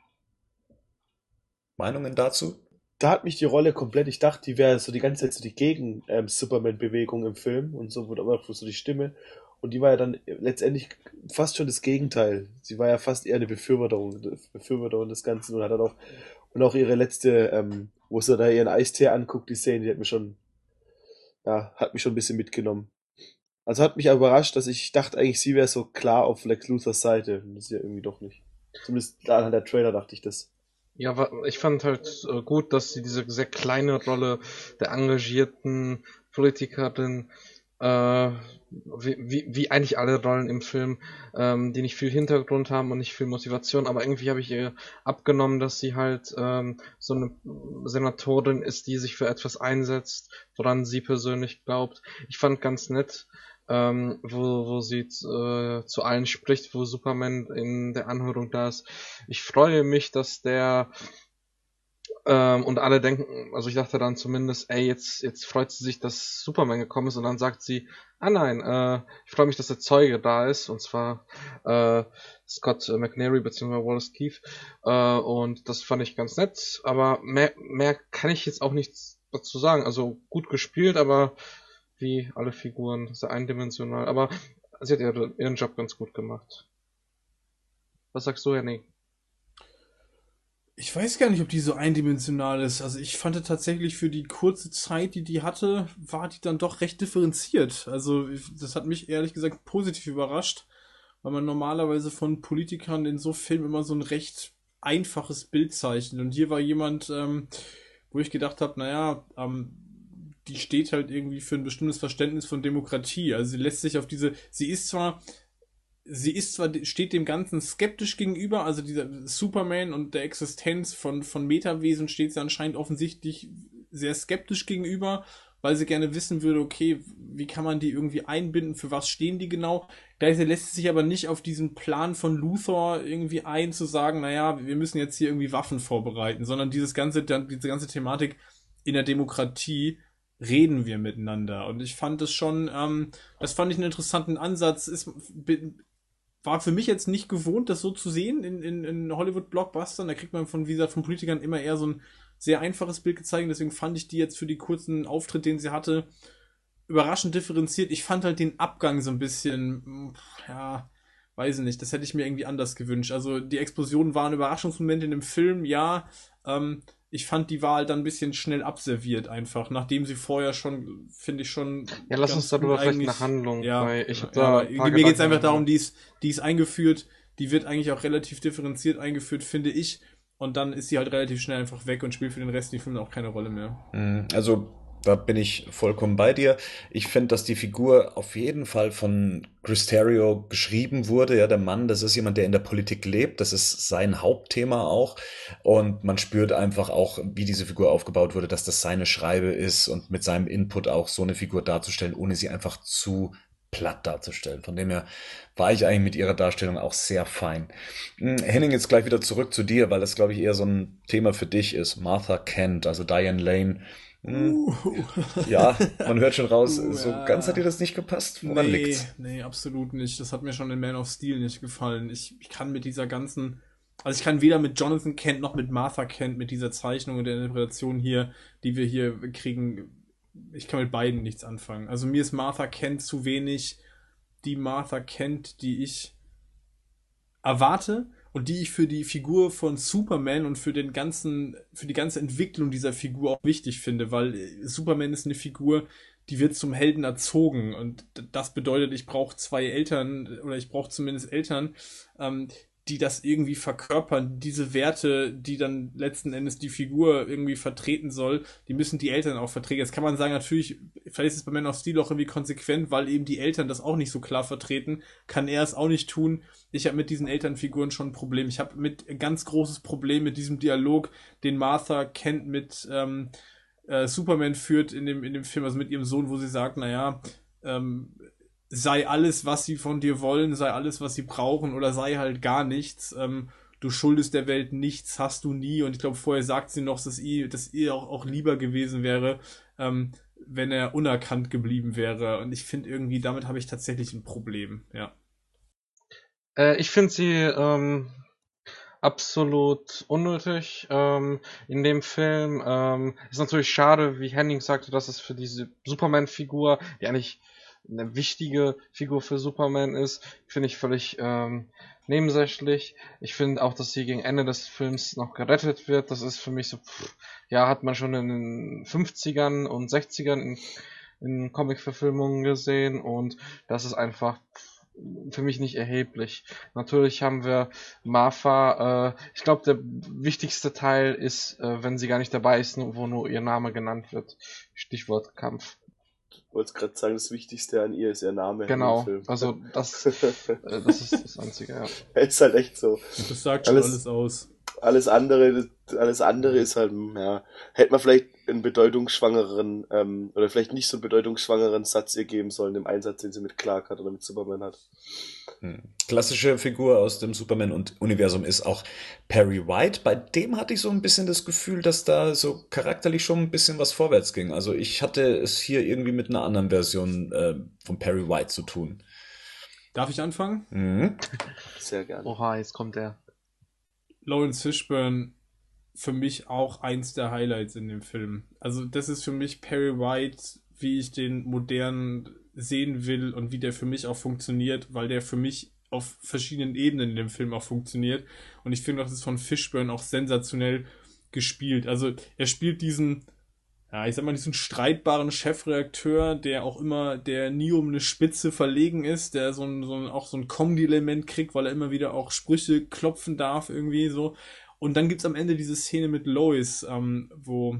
Meinungen dazu? Da hat mich die Rolle komplett, ich dachte, die wäre so die ganze Zeit so die Gegen-Superman-Bewegung im Film und so wurde aber auch so die Stimme. Und die war ja dann letztendlich fast schon das Gegenteil. Sie war ja fast eher eine Befürworterung, Befürworterung des Ganzen und hat dann auch, und auch ihre letzte, ähm, wo sie da ihren Eistee anguckt, die Szene, die hat mich schon, ja, hat mich schon ein bisschen mitgenommen. Also hat mich überrascht, dass ich dachte eigentlich, sie wäre so klar auf Lex Luthers Seite. Und das ist ja irgendwie doch nicht. Zumindest anhand der Trailer dachte ich das. Ja, ich fand halt äh, gut, dass sie diese sehr kleine Rolle der engagierten Politikerin, äh, wie, wie, wie eigentlich alle Rollen im Film, ähm, die nicht viel Hintergrund haben und nicht viel Motivation, aber irgendwie habe ich ihr abgenommen, dass sie halt ähm, so eine Senatorin ist, die sich für etwas einsetzt, woran sie persönlich glaubt. Ich fand ganz nett, ähm, wo, wo sie äh, zu allen spricht, wo Superman in der Anhörung da ist. Ich freue mich, dass der ähm, und alle denken, also ich dachte dann zumindest, ey, jetzt, jetzt freut sie sich, dass Superman gekommen ist und dann sagt sie, ah nein, äh, ich freue mich, dass der Zeuge da ist und zwar äh, Scott McNary bzw. Wallace Keith äh, und das fand ich ganz nett, aber mehr, mehr kann ich jetzt auch nichts dazu sagen. Also gut gespielt, aber wie alle Figuren sehr eindimensional, aber sie hat ihren Job ganz gut gemacht. Was sagst du, Henning? Ich weiß gar nicht, ob die so eindimensional ist. Also ich fand tatsächlich für die kurze Zeit, die die hatte, war die dann doch recht differenziert. Also das hat mich ehrlich gesagt positiv überrascht, weil man normalerweise von Politikern in so Filmen immer so ein recht einfaches Bild zeichnet. Und hier war jemand, ähm, wo ich gedacht habe, naja, ähm, die steht halt irgendwie für ein bestimmtes Verständnis von Demokratie. Also sie lässt sich auf diese, sie ist zwar sie ist zwar, steht dem Ganzen skeptisch gegenüber, also dieser Superman und der Existenz von, von Metawesen steht sie anscheinend offensichtlich sehr skeptisch gegenüber, weil sie gerne wissen würde, okay, wie kann man die irgendwie einbinden, für was stehen die genau. Gleichzeitig lässt sie sich aber nicht auf diesen Plan von Luthor irgendwie ein, zu sagen, naja, wir müssen jetzt hier irgendwie Waffen vorbereiten, sondern dieses ganze, diese ganze Thematik in der Demokratie reden wir miteinander. Und ich fand es schon, ähm, das fand ich einen interessanten Ansatz. Ist, war für mich jetzt nicht gewohnt, das so zu sehen in, in, in Hollywood-Blockbustern. Da kriegt man von, wie gesagt, von Politikern immer eher so ein sehr einfaches Bild gezeigt. Deswegen fand ich die jetzt für die kurzen Auftritt, den sie hatte, überraschend differenziert. Ich fand halt den Abgang so ein bisschen, ja, weiß ich nicht, das hätte ich mir irgendwie anders gewünscht. Also die Explosionen waren Überraschungsmomente in dem Film, ja. Ähm, ich fand, die war halt dann ein bisschen schnell abserviert einfach, nachdem sie vorher schon, finde ich schon. Ja, lass uns darüber vielleicht eine Handlung. Ja, weil ich hab da ja, mir geht es einfach darum, die ist, die ist eingeführt, die wird eigentlich auch relativ differenziert eingeführt, finde ich. Und dann ist sie halt relativ schnell einfach weg und spielt für den Rest die Filme auch keine Rolle mehr. Mhm. Also da bin ich vollkommen bei dir. Ich finde, dass die Figur auf jeden Fall von Cristerio geschrieben wurde. Ja, der Mann, das ist jemand, der in der Politik lebt. Das ist sein Hauptthema auch. Und man spürt einfach auch, wie diese Figur aufgebaut wurde, dass das seine Schreibe ist und mit seinem Input auch so eine Figur darzustellen, ohne sie einfach zu platt darzustellen. Von dem her war ich eigentlich mit ihrer Darstellung auch sehr fein. Hm, Henning, jetzt gleich wieder zurück zu dir, weil das, glaube ich, eher so ein Thema für dich ist. Martha Kent, also Diane Lane Uh. Ja, man hört schon raus, uh, so ja. ganz hat dir das nicht gepasst. Woran nee, liegt's? Nee, absolut nicht. Das hat mir schon in Man of Steel nicht gefallen. Ich, ich kann mit dieser ganzen, also ich kann weder mit Jonathan Kent noch mit Martha Kent, mit dieser Zeichnung und der Interpretation hier, die wir hier kriegen, ich kann mit beiden nichts anfangen. Also mir ist Martha Kent zu wenig die Martha Kent, die ich erwarte und die ich für die Figur von Superman und für den ganzen, für die ganze Entwicklung dieser Figur auch wichtig finde, weil äh, Superman ist eine Figur, die wird zum Helden erzogen. Und das bedeutet, ich brauche zwei Eltern oder ich brauche zumindest Eltern, ähm, die das irgendwie verkörpern, diese Werte, die dann letzten Endes die Figur irgendwie vertreten soll, die müssen die Eltern auch vertreten. Jetzt kann man sagen, natürlich, vielleicht ist es bei Man of Steel auch irgendwie konsequent, weil eben die Eltern das auch nicht so klar vertreten, kann er es auch nicht tun. Ich habe mit diesen Elternfiguren schon ein Problem. Ich habe mit ganz großes Problem mit diesem Dialog, den Martha kennt mit ähm, äh, Superman führt in dem, in dem Film, also mit ihrem Sohn, wo sie sagt, naja, ähm, sei alles, was sie von dir wollen, sei alles, was sie brauchen oder sei halt gar nichts. Ähm, du schuldest der Welt nichts, hast du nie. Und ich glaube, vorher sagt sie noch, dass ihr, dass ihr auch, auch lieber gewesen wäre, ähm, wenn er unerkannt geblieben wäre. Und ich finde irgendwie, damit habe ich tatsächlich ein Problem, ja. Äh, ich finde sie ähm, absolut unnötig ähm, in dem Film. Ähm, ist natürlich schade, wie Henning sagte, dass es für diese Superman-Figur, die eigentlich eine wichtige Figur für Superman ist, finde ich völlig ähm, nebensächlich. Ich finde auch, dass sie gegen Ende des Films noch gerettet wird. Das ist für mich so, pff, ja, hat man schon in den 50ern und 60ern in, in Comic-Verfilmungen gesehen und das ist einfach für mich nicht erheblich. Natürlich haben wir Martha, äh, ich glaube, der wichtigste Teil ist, äh, wenn sie gar nicht dabei ist, wo nur ihr Name genannt wird. Stichwort Kampf wollte gerade sagen, das Wichtigste an ihr ist ihr Name. Genau, also das, (laughs) äh, das ist das Einzige, ja. ist halt echt so. Das sagt schon alles, alles aus. Alles andere, alles andere ist halt, ja, hätte man vielleicht einen bedeutungsschwangeren, ähm, oder vielleicht nicht so einen bedeutungsschwangeren Satz ihr geben sollen, im Einsatz, den sie mit Clark hat oder mit Superman hat. Hm. Klassische Figur aus dem Superman und Universum ist auch Perry White. Bei dem hatte ich so ein bisschen das Gefühl, dass da so charakterlich schon ein bisschen was vorwärts ging. Also ich hatte es hier irgendwie mit einer anderen Version äh, von Perry White zu tun. Darf ich anfangen? Mhm. Sehr gerne. Oha, jetzt kommt der. Lawrence Fishburne für mich auch eins der Highlights in dem Film. Also das ist für mich Perry White, wie ich den modern sehen will und wie der für mich auch funktioniert, weil der für mich auf verschiedenen Ebenen in dem Film auch funktioniert. Und ich finde das ist von Fishburne auch sensationell gespielt. Also er spielt diesen, ja, ich sag mal, diesen streitbaren Chefredakteur, der auch immer, der nie um eine Spitze verlegen ist, der so ein, so ein auch so ein Comedy-Element kriegt, weil er immer wieder auch Sprüche klopfen darf, irgendwie so. Und dann gibt's am Ende diese Szene mit Lois, ähm, wo,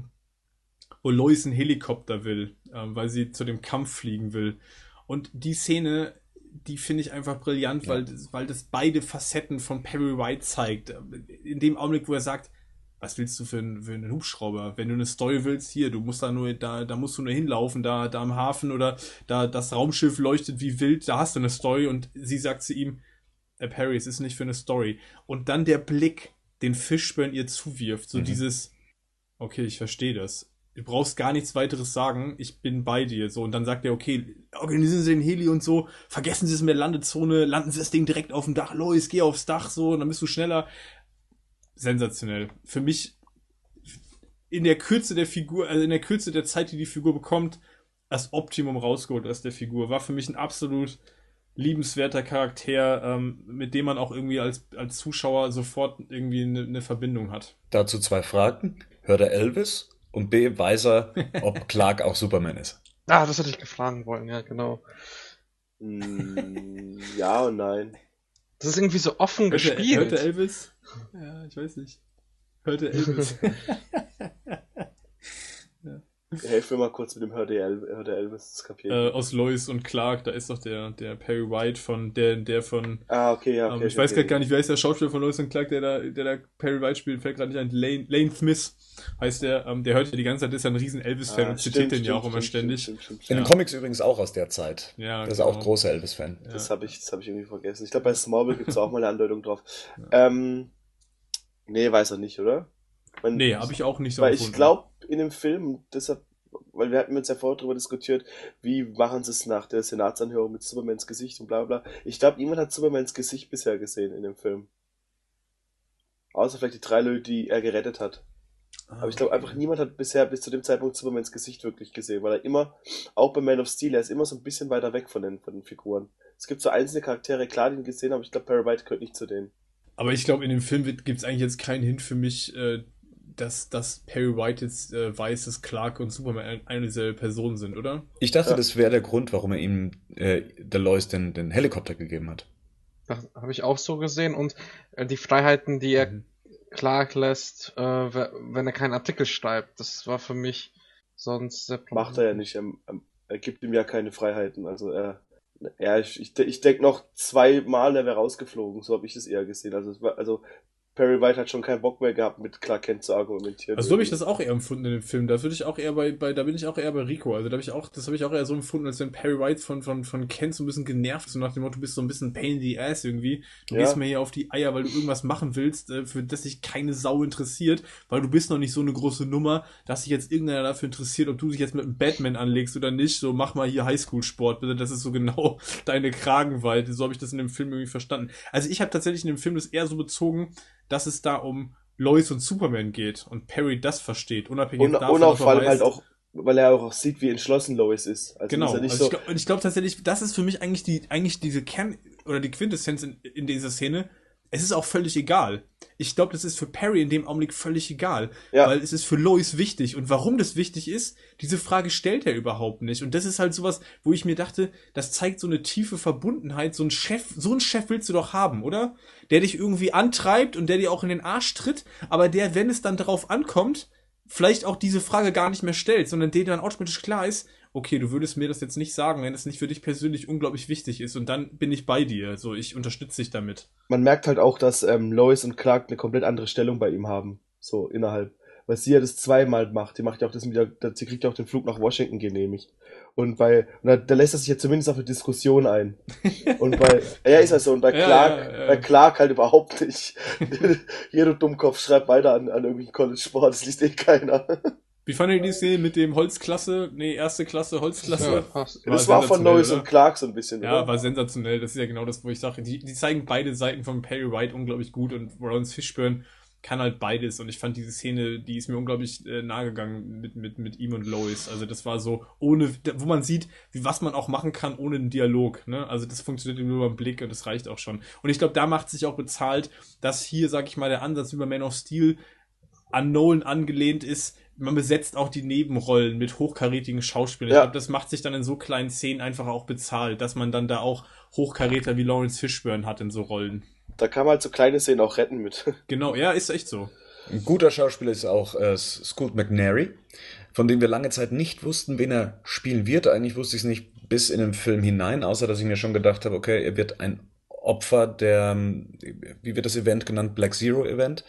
wo Lois einen Helikopter will, ähm, weil sie zu dem Kampf fliegen will. Und die Szene, die finde ich einfach brillant, Ja. weil, weil das beide Facetten von Perry White zeigt. In dem Augenblick, wo er sagt, was willst du für, einen- für einen Hubschrauber? Wenn du eine Story willst, hier, du musst da nur, da, da musst du nur hinlaufen, da, da am Hafen oder da das Raumschiff leuchtet wie wild, da hast du eine Story und sie sagt zu ihm, äh, Perry, es ist nicht für eine Story. Und dann der Blick, den Fishburne ihr zuwirft, so Mhm. dieses, okay, ich verstehe das. Du brauchst gar nichts weiteres sagen, ich bin bei dir. So, und dann sagt er, okay, organisieren Sie den Heli und so, vergessen Sie es mit der Landezone, landen Sie das Ding direkt auf dem Dach, Lois, geh aufs Dach, so, und dann bist du schneller. Sensationell. Für mich in der Kürze der Figur, also in der Kürze der Zeit, die die Figur bekommt, das Optimum rausgeholt aus der Figur. War für mich ein absolut liebenswerter Charakter, ähm, mit dem man auch irgendwie als, als Zuschauer sofort irgendwie eine, eine Verbindung hat. Dazu zwei Fragen. Hört er Elvis? Und B, weiß er, ob (laughs) Clark auch Superman ist? Ah, das hätte ich gefragen wollen, ja, genau. Mm, ja und nein. Das ist irgendwie so offen Hört er, gespielt. hört er Elvis? Ja, ich weiß nicht. Hört er Elvis? (laughs) (laughs) Helf mir mal kurz mit dem Hör der, El Hör der Elvis zu äh, kapieren. aus Lois und Clark, da ist doch der, der Perry White von, der, der von, ah, okay, ja, okay. ähm, ich weiß okay. grad gar nicht, wer ist der Schauspieler von Lois und Clark, der da, der da Perry White spielt, fällt gerade nicht ein, Lane, Lane Smith heißt der, ähm, der hört ja die ganze Zeit, ist ja ein riesen Elvis-Fan Ah, und zitiert stimmt, den ja auch stimmt, immer stimmt, ständig. In den Comics übrigens auch aus der Zeit. Ja, Das ist genau. auch großer Elvis-Fan. Ja. Das habe ich, das hab ich irgendwie vergessen. Ich glaube, bei Smallville gibt es (laughs) auch mal eine Andeutung drauf. Ähm, nee, weiß er nicht, oder? Man, Nee, habe ich auch nicht so Weil ich empfunden. glaube, in dem Film, deshalb, weil wir hatten uns ja vorher darüber diskutiert, wie machen sie es nach der Senatsanhörung mit Supermans Gesicht und bla bla. Ich glaube, niemand hat Supermans Gesicht bisher gesehen in dem Film. Außer vielleicht die drei Leute, die er gerettet hat. Ah, Aber ich glaube einfach, niemand hat bisher bis zu dem Zeitpunkt Supermans Gesicht wirklich gesehen, weil er immer, auch bei Man of Steel, er ist immer so ein bisschen weiter weg von den, von den Figuren. Es gibt so einzelne Charaktere, klar, die ihn gesehen haben, aber ich glaube, Perry White gehört nicht zu denen. Aber ich glaube, in dem Film gibt es eigentlich jetzt keinen Hint für mich, äh, dass, dass Perry White jetzt äh, weiß, dass Clark und Superman ein- eine dieselbe Person sind, oder? Ich dachte, Ja. das wäre der Grund, warum er ihm äh, der Lois den, den Helikopter gegeben hat. Das habe ich auch so gesehen und äh, die Freiheiten, die er Mhm. Clark lässt, äh, we- wenn er keinen Artikel schreibt, das war für mich sonst sehr Macht er ja nicht. Er, er gibt ihm ja keine Freiheiten. Also er, ja, ich, ich, ich denke noch zweimal, er wäre rausgeflogen. So habe ich das eher gesehen. Also, es war, also Perry White hat schon keinen Bock mehr gehabt, mit Clark Kent zu argumentieren. Also so habe ich das auch eher empfunden in dem Film. Da würde ich auch eher bei, bei da bin ich auch eher bei Rico. Also da habe ich auch, das habe ich auch eher so empfunden, als wenn Perry White von, von, von Kent so ein bisschen genervt ist, nach dem Motto, du bist so ein bisschen pain in the ass irgendwie. Du Ja. gehst mir hier auf die Eier, weil du irgendwas machen willst, äh, für das sich keine Sau interessiert, weil du bist noch nicht so eine große Nummer, dass sich jetzt irgendeiner dafür interessiert, ob du dich jetzt mit einem Batman anlegst oder nicht. So mach mal hier Highschool-Sport, bitte. Das ist so genau (laughs) deine Kragenweite. So habe ich das in dem Film irgendwie verstanden. Also ich habe tatsächlich in dem Film das eher so bezogen, dass es da um Lois und Superman geht und Perry das versteht, unabhängig Und, davon, und auch vor allem halt auch, weil er auch sieht, wie entschlossen Lois ist. Also Genau, ist nicht also so, ich glaube glaub tatsächlich, das ist für mich eigentlich die, eigentlich diese Kern oder die Quintessenz in, in dieser Szene. Es ist auch völlig egal. Ich glaube, das ist für Perry in dem Augenblick völlig egal, Ja. weil es ist für Lois wichtig. Und warum das wichtig ist, diese Frage stellt er überhaupt nicht. Und das ist halt sowas, wo ich mir dachte, das zeigt so eine tiefe Verbundenheit. So ein Chef, so ein Chef willst du doch haben, oder? Der dich irgendwie antreibt und der dir auch in den Arsch tritt, aber der, wenn es dann darauf ankommt, vielleicht auch diese Frage gar nicht mehr stellt, sondern der dann automatisch klar ist, okay, du würdest mir das jetzt nicht sagen, wenn es nicht für dich persönlich unglaublich wichtig ist und dann bin ich bei dir. So, ich unterstütze dich damit. Man merkt halt auch, dass ähm, Lois und Clark eine komplett andere Stellung bei ihm haben. So innerhalb. Weil sie ja das zweimal macht. Die macht ja auch das mit der, sie kriegt ja auch den Flug nach Washington genehmigt. Und bei, und da, da lässt er sich ja zumindest auf eine Diskussion ein. (laughs) Und bei, ja, ist ja so, und bei Ja, Clark, ja, ja. bei Clark halt überhaupt nicht. (laughs) Jeder Dummkopf schreibt weiter an, an irgendwelchen College-Sport, das liest eh keiner. Wie fandet ihr die Szene mit dem Holzklasse? Nee, erste Klasse, Holzklasse? Ja, passt. das war von sensationell, Lois und Clark so ein bisschen, Ja, oder? war sensationell. Das ist ja genau das, wo ich sage, die, die zeigen beide Seiten von Perry White unglaublich gut und Lawrence Fishburne kann halt beides. Und ich fand diese Szene, die ist mir unglaublich äh, nahe gegangen mit, mit, mit ihm und Lois. Also das war so ohne, wo man sieht, wie was man auch machen kann ohne einen Dialog. Ne? Also das funktioniert nur beim Blick und das reicht auch schon. Und ich glaube, da macht sich auch bezahlt, dass hier, sag ich mal, der Ansatz bei Man of Steel an Nolan angelehnt ist. Man besetzt auch die Nebenrollen mit hochkarätigen Schauspielern. Ich Ja. glaube, das macht sich dann in so kleinen Szenen einfach auch bezahlt, dass man dann da auch Hochkaräter wie Lawrence Fishburne hat in so Rollen. Da kann man halt so kleine Szenen auch retten mit. (laughs) Genau, ja, ist echt so. Ein guter Schauspieler ist auch äh, Scoot McNairy, von dem wir lange Zeit nicht wussten, wen er spielen wird. Eigentlich wusste ich es nicht bis in den Film hinein, außer dass ich mir schon gedacht habe, okay, er wird ein Opfer der, ähm, wie wird das Event genannt, Black Zero Event.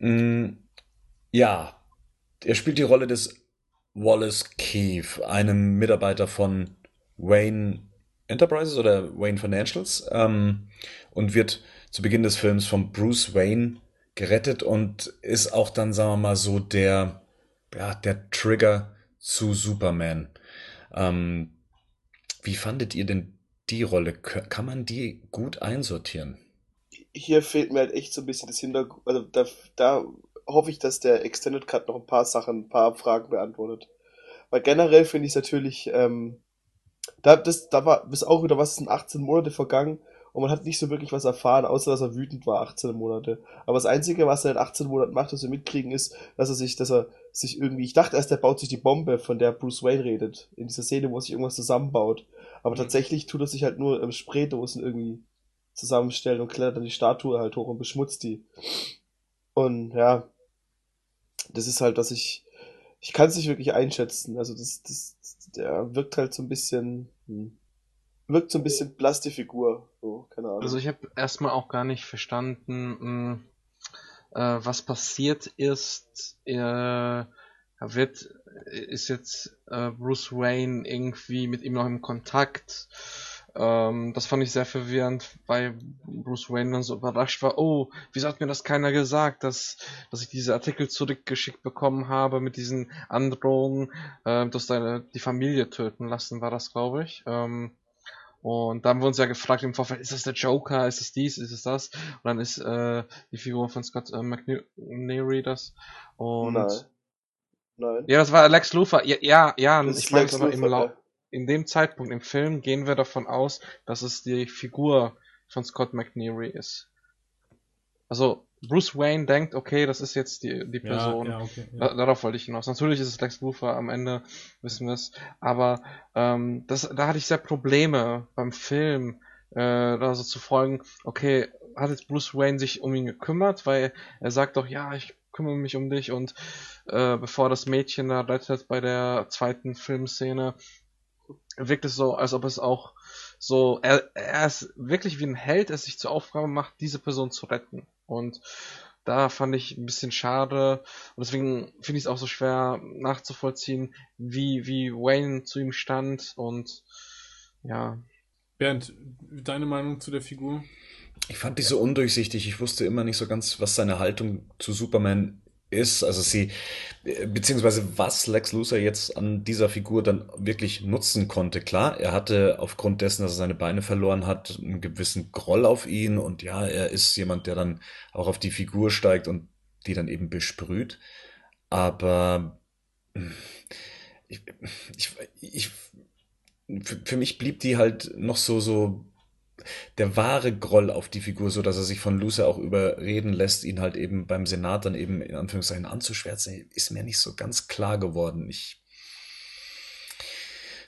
Mm, ja, er spielt die Rolle des Wallace Keefe, einem Mitarbeiter von Wayne Enterprises oder Wayne Financials ähm, und wird zu Beginn des Films von Bruce Wayne gerettet und ist auch dann, sagen wir mal, so der, ja, der Trigger zu Superman. Ähm, wie fandet ihr denn die Rolle? Kann man die gut einsortieren? Hier fehlt mir halt echt so ein bisschen das Hintergrund, also da, da hoffe ich, dass der Extended Cut noch ein paar Sachen, ein paar Fragen beantwortet. Weil generell finde ich es natürlich, ähm, da, das, da war, bis auch wieder was, sind 18 Monate vergangen und man hat nicht so wirklich was erfahren, außer dass er wütend war, 18 Monate. Aber das Einzige, was er in 18 Monaten macht, was wir mitkriegen, ist, dass er sich, dass er sich irgendwie, ich dachte erst, er baut sich die Bombe, von der Bruce Wayne redet, in dieser Szene, wo er sich irgendwas zusammenbaut. Aber tatsächlich tut er sich halt nur im Spraydosen irgendwie zusammenstellen und klettert dann die Statue halt hoch und beschmutzt die. Und ja, das ist halt, dass ich, ich kann es nicht wirklich einschätzen. Also das, das, der wirkt halt so ein bisschen, hm, wirkt so ein bisschen Plastifigur, so, keine Ahnung. Also ich habe erstmal auch gar nicht verstanden, mh, äh, was passiert ist. Er wird, ist jetzt äh, Bruce Wayne irgendwie mit ihm noch im Kontakt. Ähm, das fand ich sehr verwirrend, weil Bruce Wayne dann so überrascht war. Oh, wieso hat mir das keiner gesagt, dass, dass ich diese Artikel zurückgeschickt bekommen habe mit diesen Androhungen, äh, dass deine die Familie töten lassen, war das, glaube ich. Ähm, und dann haben wir uns ja gefragt im Vorfeld, ist das der Joker, ist es dies, ist es das? Und dann ist äh, die Figur von Scott äh, McNeary das. Und Nein. Nein. ja, das war Lex Luthor. Ja, ja, ja ich meine aber im Lau. In dem Zeitpunkt im Film gehen wir davon aus, dass es die Figur von Scott McNeary ist. Also Bruce Wayne denkt, okay, das ist jetzt die, die Person. Ja, ja, okay. Ja. darauf wollte ich hinaus. Natürlich ist es Lex Luthor am Ende, wissen wir es. Aber ähm, das, da hatte ich sehr Probleme beim Film, äh, da so zu folgen, okay, hat jetzt Bruce Wayne sich um ihn gekümmert, weil er sagt doch, ja, ich kümmere mich um dich und äh, bevor das Mädchen da rettet bei der zweiten Filmszene, wirkt es so, als ob es auch so, er, er ist wirklich wie ein Held, der sich zur Aufgabe macht, diese Person zu retten. Und da fand ich ein bisschen schade und deswegen finde ich es auch so schwer nachzuvollziehen, wie, wie Wayne zu ihm stand und ja. Bernd, deine Meinung zu der Figur? Ich fand die so undurchsichtig. Ich wusste immer nicht so ganz, was seine Haltung zu Superman ist. Also sie, äh, beziehungsweise was Lex Luthor jetzt an dieser Figur dann wirklich nutzen konnte. Klar, er hatte aufgrund dessen, dass er seine Beine verloren hat, einen gewissen Groll auf ihn. Und ja, er ist jemand, der dann auch auf die Figur steigt und die dann eben besprüht. Aber ich, ich, ich, für für mich blieb die halt noch so, so der wahre Groll auf die Figur, so dass er sich von Lucer auch überreden lässt, ihn halt eben beim Senat dann eben in Anführungszeichen anzuschwärzen, ist mir nicht so ganz klar geworden. Ich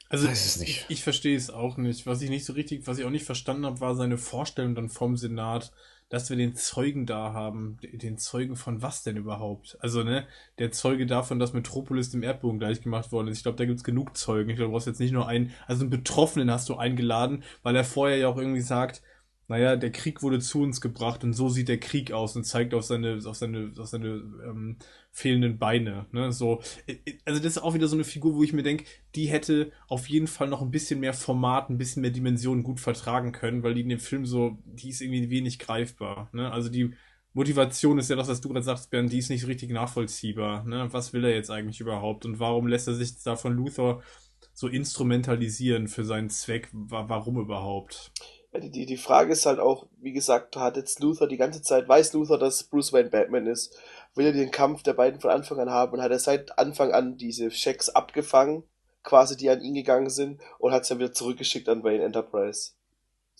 Also Weiß es nicht. Ich, ich verstehe es auch nicht. Was ich nicht so richtig, was ich auch nicht verstanden habe, war seine Vorstellung dann vom Senat, dass wir den Zeugen da haben. Den Zeugen von was denn überhaupt? Also, ne, der Zeuge davon, dass Metropolis dem Erdbogen gleich gemacht worden ist. Ich glaube, da gibt's genug Zeugen. Ich glaube, du brauchst jetzt nicht nur einen, also einen Betroffenen hast du eingeladen, weil er vorher ja auch irgendwie sagt, naja, der Krieg wurde zu uns gebracht und so sieht der Krieg aus und zeigt auf seine, auf seine, auf seine ähm, fehlenden Beine. Ne? So, äh, äh, also das ist auch wieder so eine Figur, wo ich mir denke, die hätte auf jeden Fall noch ein bisschen mehr Format, ein bisschen mehr Dimensionen gut vertragen können, weil die in dem Film so, die ist irgendwie wenig greifbar. Ne? Also die Motivation ist ja das, was du gerade sagst, Bernd, die ist nicht richtig nachvollziehbar. Ne? Was will er jetzt eigentlich überhaupt und warum lässt er sich da von Luthor so instrumentalisieren für seinen Zweck? Warum überhaupt? Die, die Frage ist halt auch, wie gesagt, hat jetzt Luther die ganze Zeit, weiß Luther, dass Bruce Wayne Batman ist, will er den Kampf der beiden von Anfang an haben und hat er seit Anfang an diese Schecks abgefangen, quasi die an ihn gegangen sind und hat es dann wieder zurückgeschickt an Wayne Enterprise.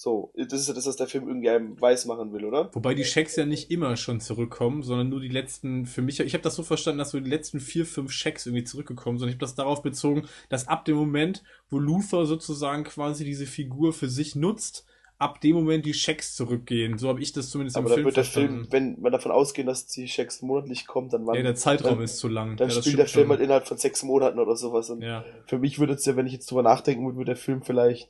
So, das ist ja das, was der Film irgendwie einem weiß machen will, oder? Wobei die Schecks ja nicht immer schon zurückkommen, sondern nur die letzten, für mich, ich habe das so verstanden, dass so die letzten vier, fünf Schecks irgendwie zurückgekommen sind. Ich habe das darauf bezogen, dass ab dem Moment, wo Luther sozusagen quasi diese Figur für sich nutzt, ab dem Moment die Schecks zurückgehen. So habe ich das zumindest Aber im Film wird der Film, wenn wir davon ausgehen, dass die Schecks monatlich kommen, dann wann? Ja, der Zeitraum dann, ist zu lang. Dann ja, spielt der Film schon. halt innerhalb von sechs Monaten oder sowas. Und ja. für mich würde es ja, wenn ich jetzt drüber nachdenken würde, würde der Film vielleicht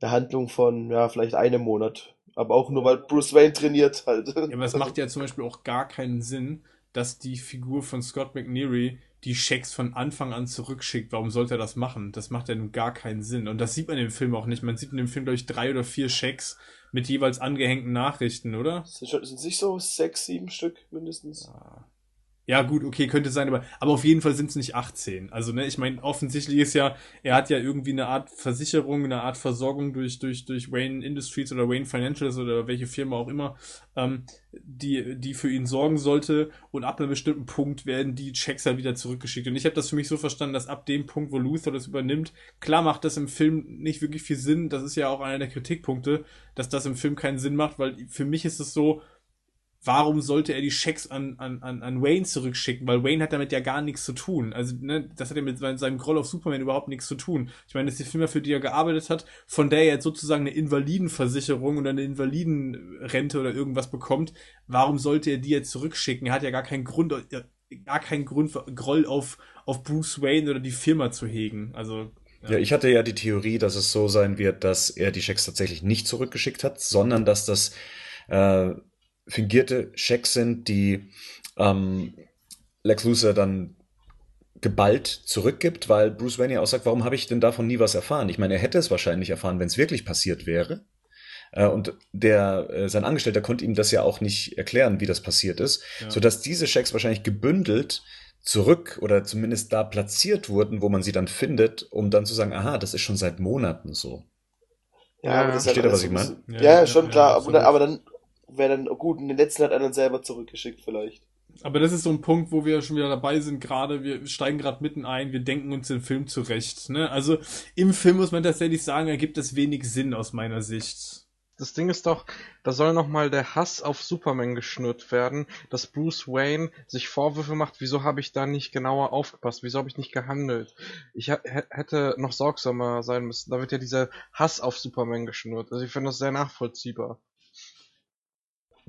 eine Handlung von, ja, vielleicht einem Monat. Aber auch nur, weil Bruce Wayne trainiert halt. Ja, aber es (laughs) macht ja zum Beispiel auch gar keinen Sinn, dass die Figur von Scott McNeary die Schecks von Anfang an zurückschickt. Warum sollte er das machen? Das macht ja nun gar keinen Sinn. Und das sieht man im Film auch nicht. Man sieht in dem Film, glaube ich, drei oder vier Schecks mit jeweils angehängten Nachrichten, oder? Sind es nicht so sechs, sieben Stück mindestens? Ja. Ja, gut, okay, könnte sein, aber, aber auf jeden Fall sind es nicht 18. Also, ne, ich meine, offensichtlich ist ja, er hat ja irgendwie eine Art Versicherung, eine Art Versorgung durch, durch, durch Wayne Industries oder Wayne Financials oder welche Firma auch immer, ähm, die, die für ihn sorgen sollte. Und ab einem bestimmten Punkt werden die Checks ja wieder zurückgeschickt. Und ich habe das für mich so verstanden, dass ab dem Punkt, wo Luther das übernimmt, klar macht das im Film nicht wirklich viel Sinn. Das ist ja auch einer der Kritikpunkte, dass das im Film keinen Sinn macht, weil für mich ist es so, warum sollte er die Schecks an, an, an Wayne zurückschicken? Weil Wayne hat damit ja gar nichts zu tun. Also, ne, das hat ja mit seinem Groll auf Superman überhaupt nichts zu tun. Ich meine, das ist die Firma, für die er gearbeitet hat, von der er jetzt sozusagen eine Invalidenversicherung oder eine Invalidenrente oder irgendwas bekommt. Warum sollte er die jetzt zurückschicken? Er hat ja gar keinen Grund, gar keinen Grund, Groll auf, auf Bruce Wayne oder die Firma zu hegen. Also, ja, ich hatte ja die Theorie, dass es so sein wird, dass er die Schecks tatsächlich nicht zurückgeschickt hat, sondern dass das äh, fingierte Schecks sind, die ähm, Lex Luthor dann geballt zurückgibt, weil Bruce Wayne ja auch sagt, warum habe ich denn davon nie was erfahren? Ich meine, er hätte es wahrscheinlich erfahren, wenn es wirklich passiert wäre. Äh, und der, äh, sein Angestellter konnte ihm das ja auch nicht erklären, wie das passiert ist, ja. sodass diese Schecks wahrscheinlich gebündelt zurück oder zumindest da platziert wurden, wo man sie dann findet, um dann zu sagen, aha, das ist schon seit Monaten so. Ja, ja. aber das Versteht ihr, was ich meine? Ja, ja, schon klar, aber, aber dann wäre dann gut, und den letzten hat er dann selber zurückgeschickt vielleicht. Aber das ist so ein Punkt, wo wir schon wieder dabei sind, gerade, wir steigen gerade mitten ein, wir denken uns den Film zurecht. Ne? Also im Film muss man tatsächlich sagen, ergibt es wenig Sinn aus meiner Sicht. Das Ding ist doch, da soll nochmal der Hass auf Superman geschnürt werden, dass Bruce Wayne sich Vorwürfe macht, wieso habe ich da nicht genauer aufgepasst, wieso habe ich nicht gehandelt. Ich hätte noch sorgsamer sein müssen. Da wird ja dieser Hass auf Superman geschnürt. Also ich finde das sehr nachvollziehbar.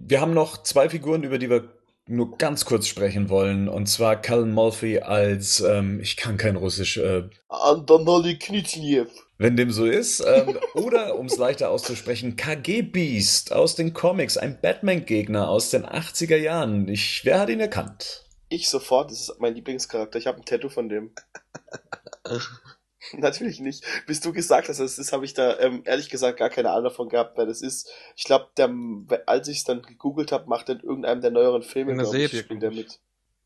Wir haben noch zwei Figuren, über die wir nur ganz kurz sprechen wollen. Und zwar Cullen Molphy als, ähm, ich kann kein Russisch, äh, Antonoli Knitschniev. Wenn dem so ist. Ähm, (laughs) oder, um es leichter auszusprechen, KG Beast aus den Comics, ein Batman-Gegner aus den 80er Jahren. Ich, wer hat ihn erkannt? Ich sofort, das ist mein Lieblingscharakter. Ich habe ein Tattoo von dem. (laughs) (laughs) Natürlich nicht. Bis du gesagt hast, das ist, habe ich da ähm, ehrlich gesagt gar keine Ahnung davon gehabt, wer das ist. Ich glaube, als ich es dann gegoogelt habe, macht er in irgendeinem der neueren Filme, in der Serie, ich, spielt er mit.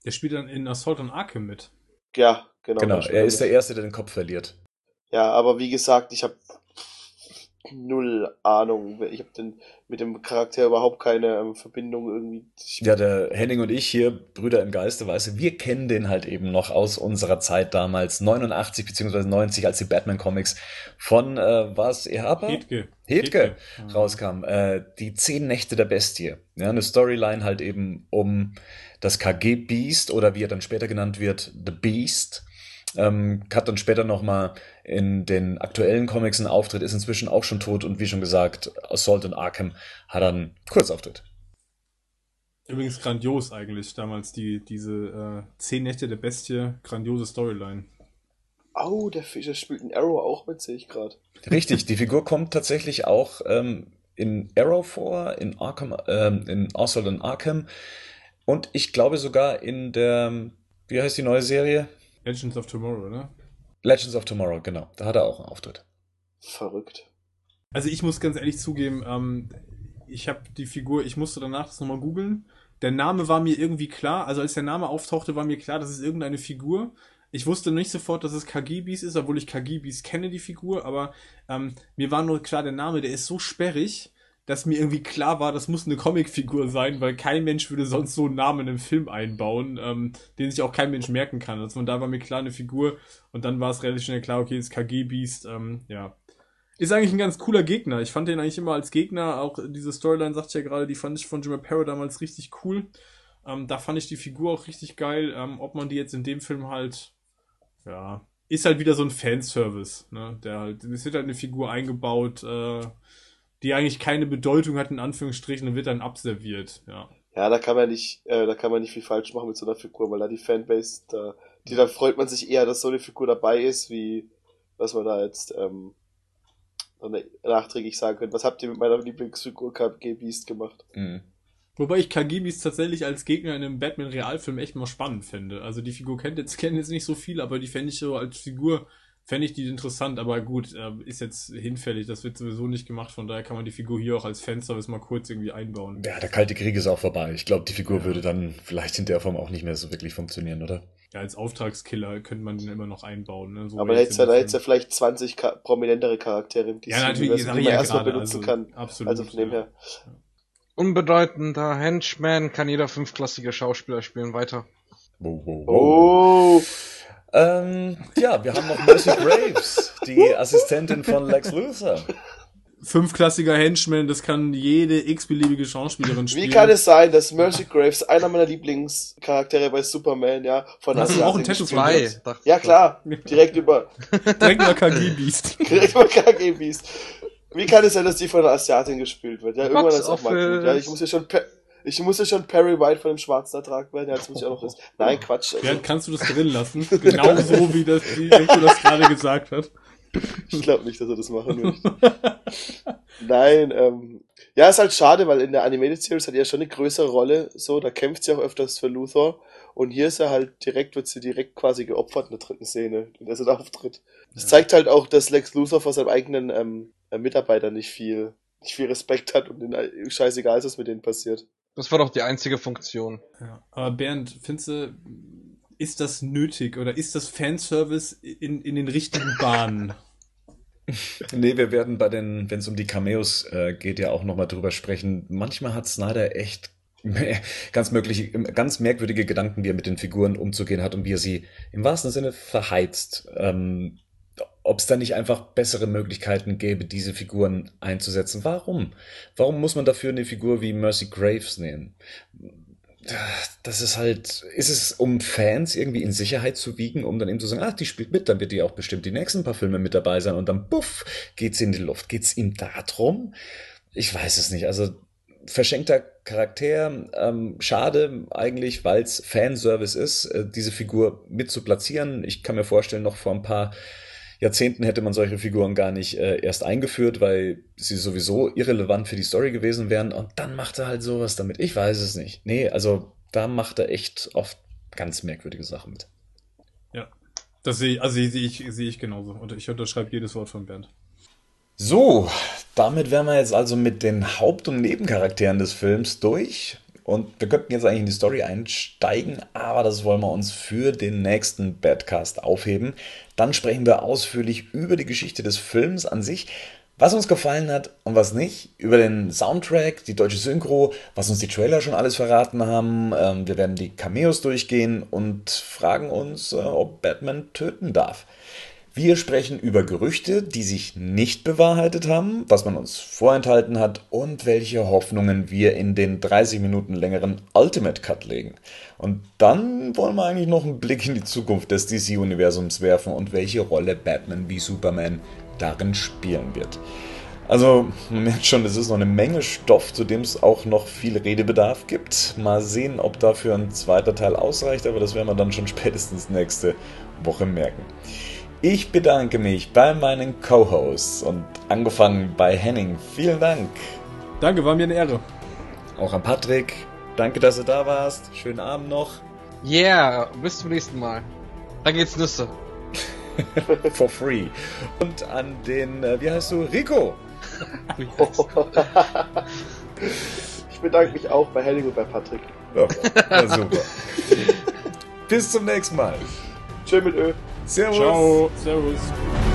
Der spielt dann in Assault on Arkham mit. Ja, genau. Genau, er ist der Erste, der den Kopf verliert. Ja, aber wie gesagt, ich habe null Ahnung. Ich habe den mit dem Charakter überhaupt keine ähm, Verbindung irgendwie. Ja, der Henning und ich hier, Brüder im Geiste, weißt du, wir kennen den halt eben noch aus unserer Zeit damals, 89 beziehungsweise 90, als die Batman-Comics von, äh, was, Ehapa? Hedke. Hedke, Hedke. rauskam. Äh, die zehn Nächte der Bestie. Ja, eine Storyline halt eben um das KG Beast oder wie er dann später genannt wird, The Beast ähm, hat dann später nochmal in den aktuellen Comics einen Auftritt, ist inzwischen auch schon tot und wie schon gesagt, Assault und Arkham hat dann Kurzauftritt. Übrigens grandios eigentlich damals, die, diese äh, zehn Nächte der Bestie, grandiose Storyline. Oh, der Fischer spielt in Arrow auch mit, sehe ich gerade. Richtig, die Figur kommt tatsächlich auch ähm, in Arrow vor, in Arkham, ähm, in Assault on Arkham und ich glaube sogar in der, wie heißt die neue Serie? Legends of Tomorrow, ne? Legends of Tomorrow, genau. Da hat er auch einen Auftritt. Verrückt. Also ich muss ganz ehrlich zugeben, ähm, ich habe die Figur, ich musste danach das nochmal googeln. Der Name war mir irgendwie klar, also als der Name auftauchte, war mir klar, das ist irgendeine Figur. Ich wusste nicht sofort, dass es Kagibis ist, obwohl ich Kagibis kenne, die Figur, aber ähm, mir war nur klar, der Name, der ist so sperrig, dass mir irgendwie klar war, das muss eine Comicfigur sein, weil kein Mensch würde sonst so einen Namen in einem Film einbauen, ähm, den sich auch kein Mensch merken kann. Also von da war mir klar eine Figur und dann war es relativ schnell klar, okay, das KG-Beast, ähm, ja. Ist eigentlich ein ganz cooler Gegner. Ich fand den eigentlich immer als Gegner, auch diese Storyline, sagt ja gerade, die fand ich von Jim Aparo damals richtig cool. Ähm, da fand ich die Figur auch richtig geil. Ähm, ob man die jetzt in dem Film halt, ja, ist halt wieder so ein Fanservice, ne? Der halt, es wird halt eine Figur eingebaut, äh, die eigentlich keine Bedeutung hat, in Anführungsstrichen, und wird dann abserviert, ja. Ja, da kann man nicht, äh, da kann man nicht viel falsch machen mit so einer Figur, weil da die Fanbase, da, die da freut man sich eher, dass so eine Figur dabei ist, wie was man da jetzt ähm, dann nachträglich sagen könnte. Was habt ihr mit meiner Lieblingsfigur KG Beast gemacht? Mhm. Wobei ich Kagibis tatsächlich als Gegner in einem Batman-Realfilm echt mal spannend finde. Also die Figur kennt jetzt, (laughs) kennt jetzt nicht so viel, aber die fände ich so als Figur, fände ich die interessant, aber gut, äh, ist jetzt hinfällig, das wird sowieso nicht gemacht, von daher kann man die Figur hier auch als Fanservice mal kurz irgendwie einbauen. Ja, der Kalte Krieg ist auch vorbei. Ich glaube, die Figur würde dann vielleicht in der Form auch nicht mehr so wirklich funktionieren, oder? Ja, als Auftragskiller könnte man den immer noch einbauen. Ne? So Aber da wie hättest ja, da ja vielleicht 20 ka prominentere Charaktere im Ja, natürlich, die ich man ja erstmal gerade, benutzen also, kann. absolut, also von dem ja. her. Unbedeutender Henchman kann jeder fünfklassige Schauspieler spielen. Weiter. Wow, wow, wow. Oh, Ähm, ja, wir haben noch Mercy Graves, die Assistentin von Lex Luthor. Fünfklassiger Henchman, das kann jede x-beliebige Schauspielerin spielen. wie kann es sein, dass Mercy Graves einer meiner Lieblingscharaktere bei Superman, ja, von Hast du auch ein Tattoo dachte Ja, klar, (laughs) direkt über, Direkt mal KG-Beast. (laughs) direkt über KG Beast. Wie kann es sein, dass die von einer Asiatin gespielt wird? Ja, irgendwann ist auch mal gut. Ja, ich muss ja schon, Per- ich muss ja schon Perry White von dem Schwarzen ertragen werden. Ja, jetzt muss ich auch noch das. Nein, Quatsch. Also, Bernd, kannst du das drin lassen? (laughs) Genau so, wie das, wie Rico das gerade gesagt hat. Ich glaube nicht, dass er das machen möchte. Nein, ähm, ja, ist halt schade, weil in der Animated Series hat er ja schon eine größere Rolle, so, da kämpft sie auch öfters für Luthor. Und hier ist er halt direkt, wird sie direkt quasi geopfert in der dritten Szene, in der sie da auftritt. Das zeigt halt auch, dass Lex Luthor vor seinem eigenen ähm, äh, Mitarbeiter nicht viel, nicht viel Respekt hat und den scheißegal ist, was mit denen passiert. Das war doch die einzige Funktion. Ja. Aber Bernd, findest du, ist das nötig oder ist das Fanservice in, in den richtigen Bahnen? (laughs) Nee, wir werden bei den, wenn es um die Cameos äh, geht, ja auch nochmal drüber sprechen. Manchmal hat Snyder echt ganz mögliche, ganz merkwürdige Gedanken, wie er mit den Figuren umzugehen hat und wie er sie im wahrsten Sinne verheizt. Ähm, Ob es da nicht einfach bessere Möglichkeiten gäbe, diese Figuren einzusetzen? Warum? Warum muss man dafür eine Figur wie Mercy Graves nehmen? Das ist halt, ist es um Fans irgendwie in Sicherheit zu wiegen, um dann eben zu sagen, ach, die spielt mit, dann wird die auch bestimmt die nächsten paar Filme mit dabei sein und dann puff, geht's in die Luft. Geht's ihm darum? Ich weiß es nicht. Also verschenkter Charakter, ähm, schade eigentlich, weil es Fanservice ist, äh, diese Figur mit zu platzieren. Ich kann mir vorstellen, noch vor ein paar Jahrzehnten hätte man solche Figuren gar nicht äh, erst eingeführt, weil sie sowieso irrelevant für die Story gewesen wären. Und dann macht er halt sowas damit. Ich weiß es nicht. Nee, also da macht er echt oft ganz merkwürdige Sachen mit. Ja. Das sehe ich, also sehe ich, sehe ich genauso. Und ich unterschreibe jedes Wort von Bernd. So, damit wären wir jetzt also mit den Haupt- und Nebencharakteren des Films durch. Und wir könnten jetzt eigentlich in die Story einsteigen, aber das wollen wir uns für den nächsten Badcast aufheben. Dann sprechen wir ausführlich über die Geschichte des Films an sich, was uns gefallen hat und was nicht, über den Soundtrack, die deutsche Synchro, was uns die Trailer schon alles verraten haben. Ähm, Wir werden die Cameos durchgehen und fragen uns, äh, ob Batman töten darf. Wir sprechen über Gerüchte, die sich nicht bewahrheitet haben, was man uns vorenthalten hat und welche Hoffnungen wir in den 30 Minuten längeren Ultimate Cut legen. Und dann wollen wir eigentlich noch einen Blick in die Zukunft des DC-Universums werfen und welche Rolle Batman wie Superman darin spielen wird. Also, man merkt schon, es ist noch eine Menge Stoff, zu dem es auch noch viel Redebedarf gibt. Mal sehen, ob dafür ein zweiter Teil ausreicht, aber das werden wir dann schon (laughs) spätestens nächste Woche merken. Ich bedanke mich bei meinen Co-Hosts und angefangen bei Henning. Vielen Dank. Danke, war mir eine Ehre. Auch an Patrick. Danke, dass du da warst. Schönen Abend noch. Yeah, bis zum nächsten Mal. Da geht's Nüsse. (laughs) For free. Und an den, äh, wie heißt du? Rico. (laughs) ich bedanke mich auch bei Henning und bei Patrick. Ja, super. (laughs) Bis zum nächsten Mal. Tschö mit Ö. Servus. Ciao. Servus.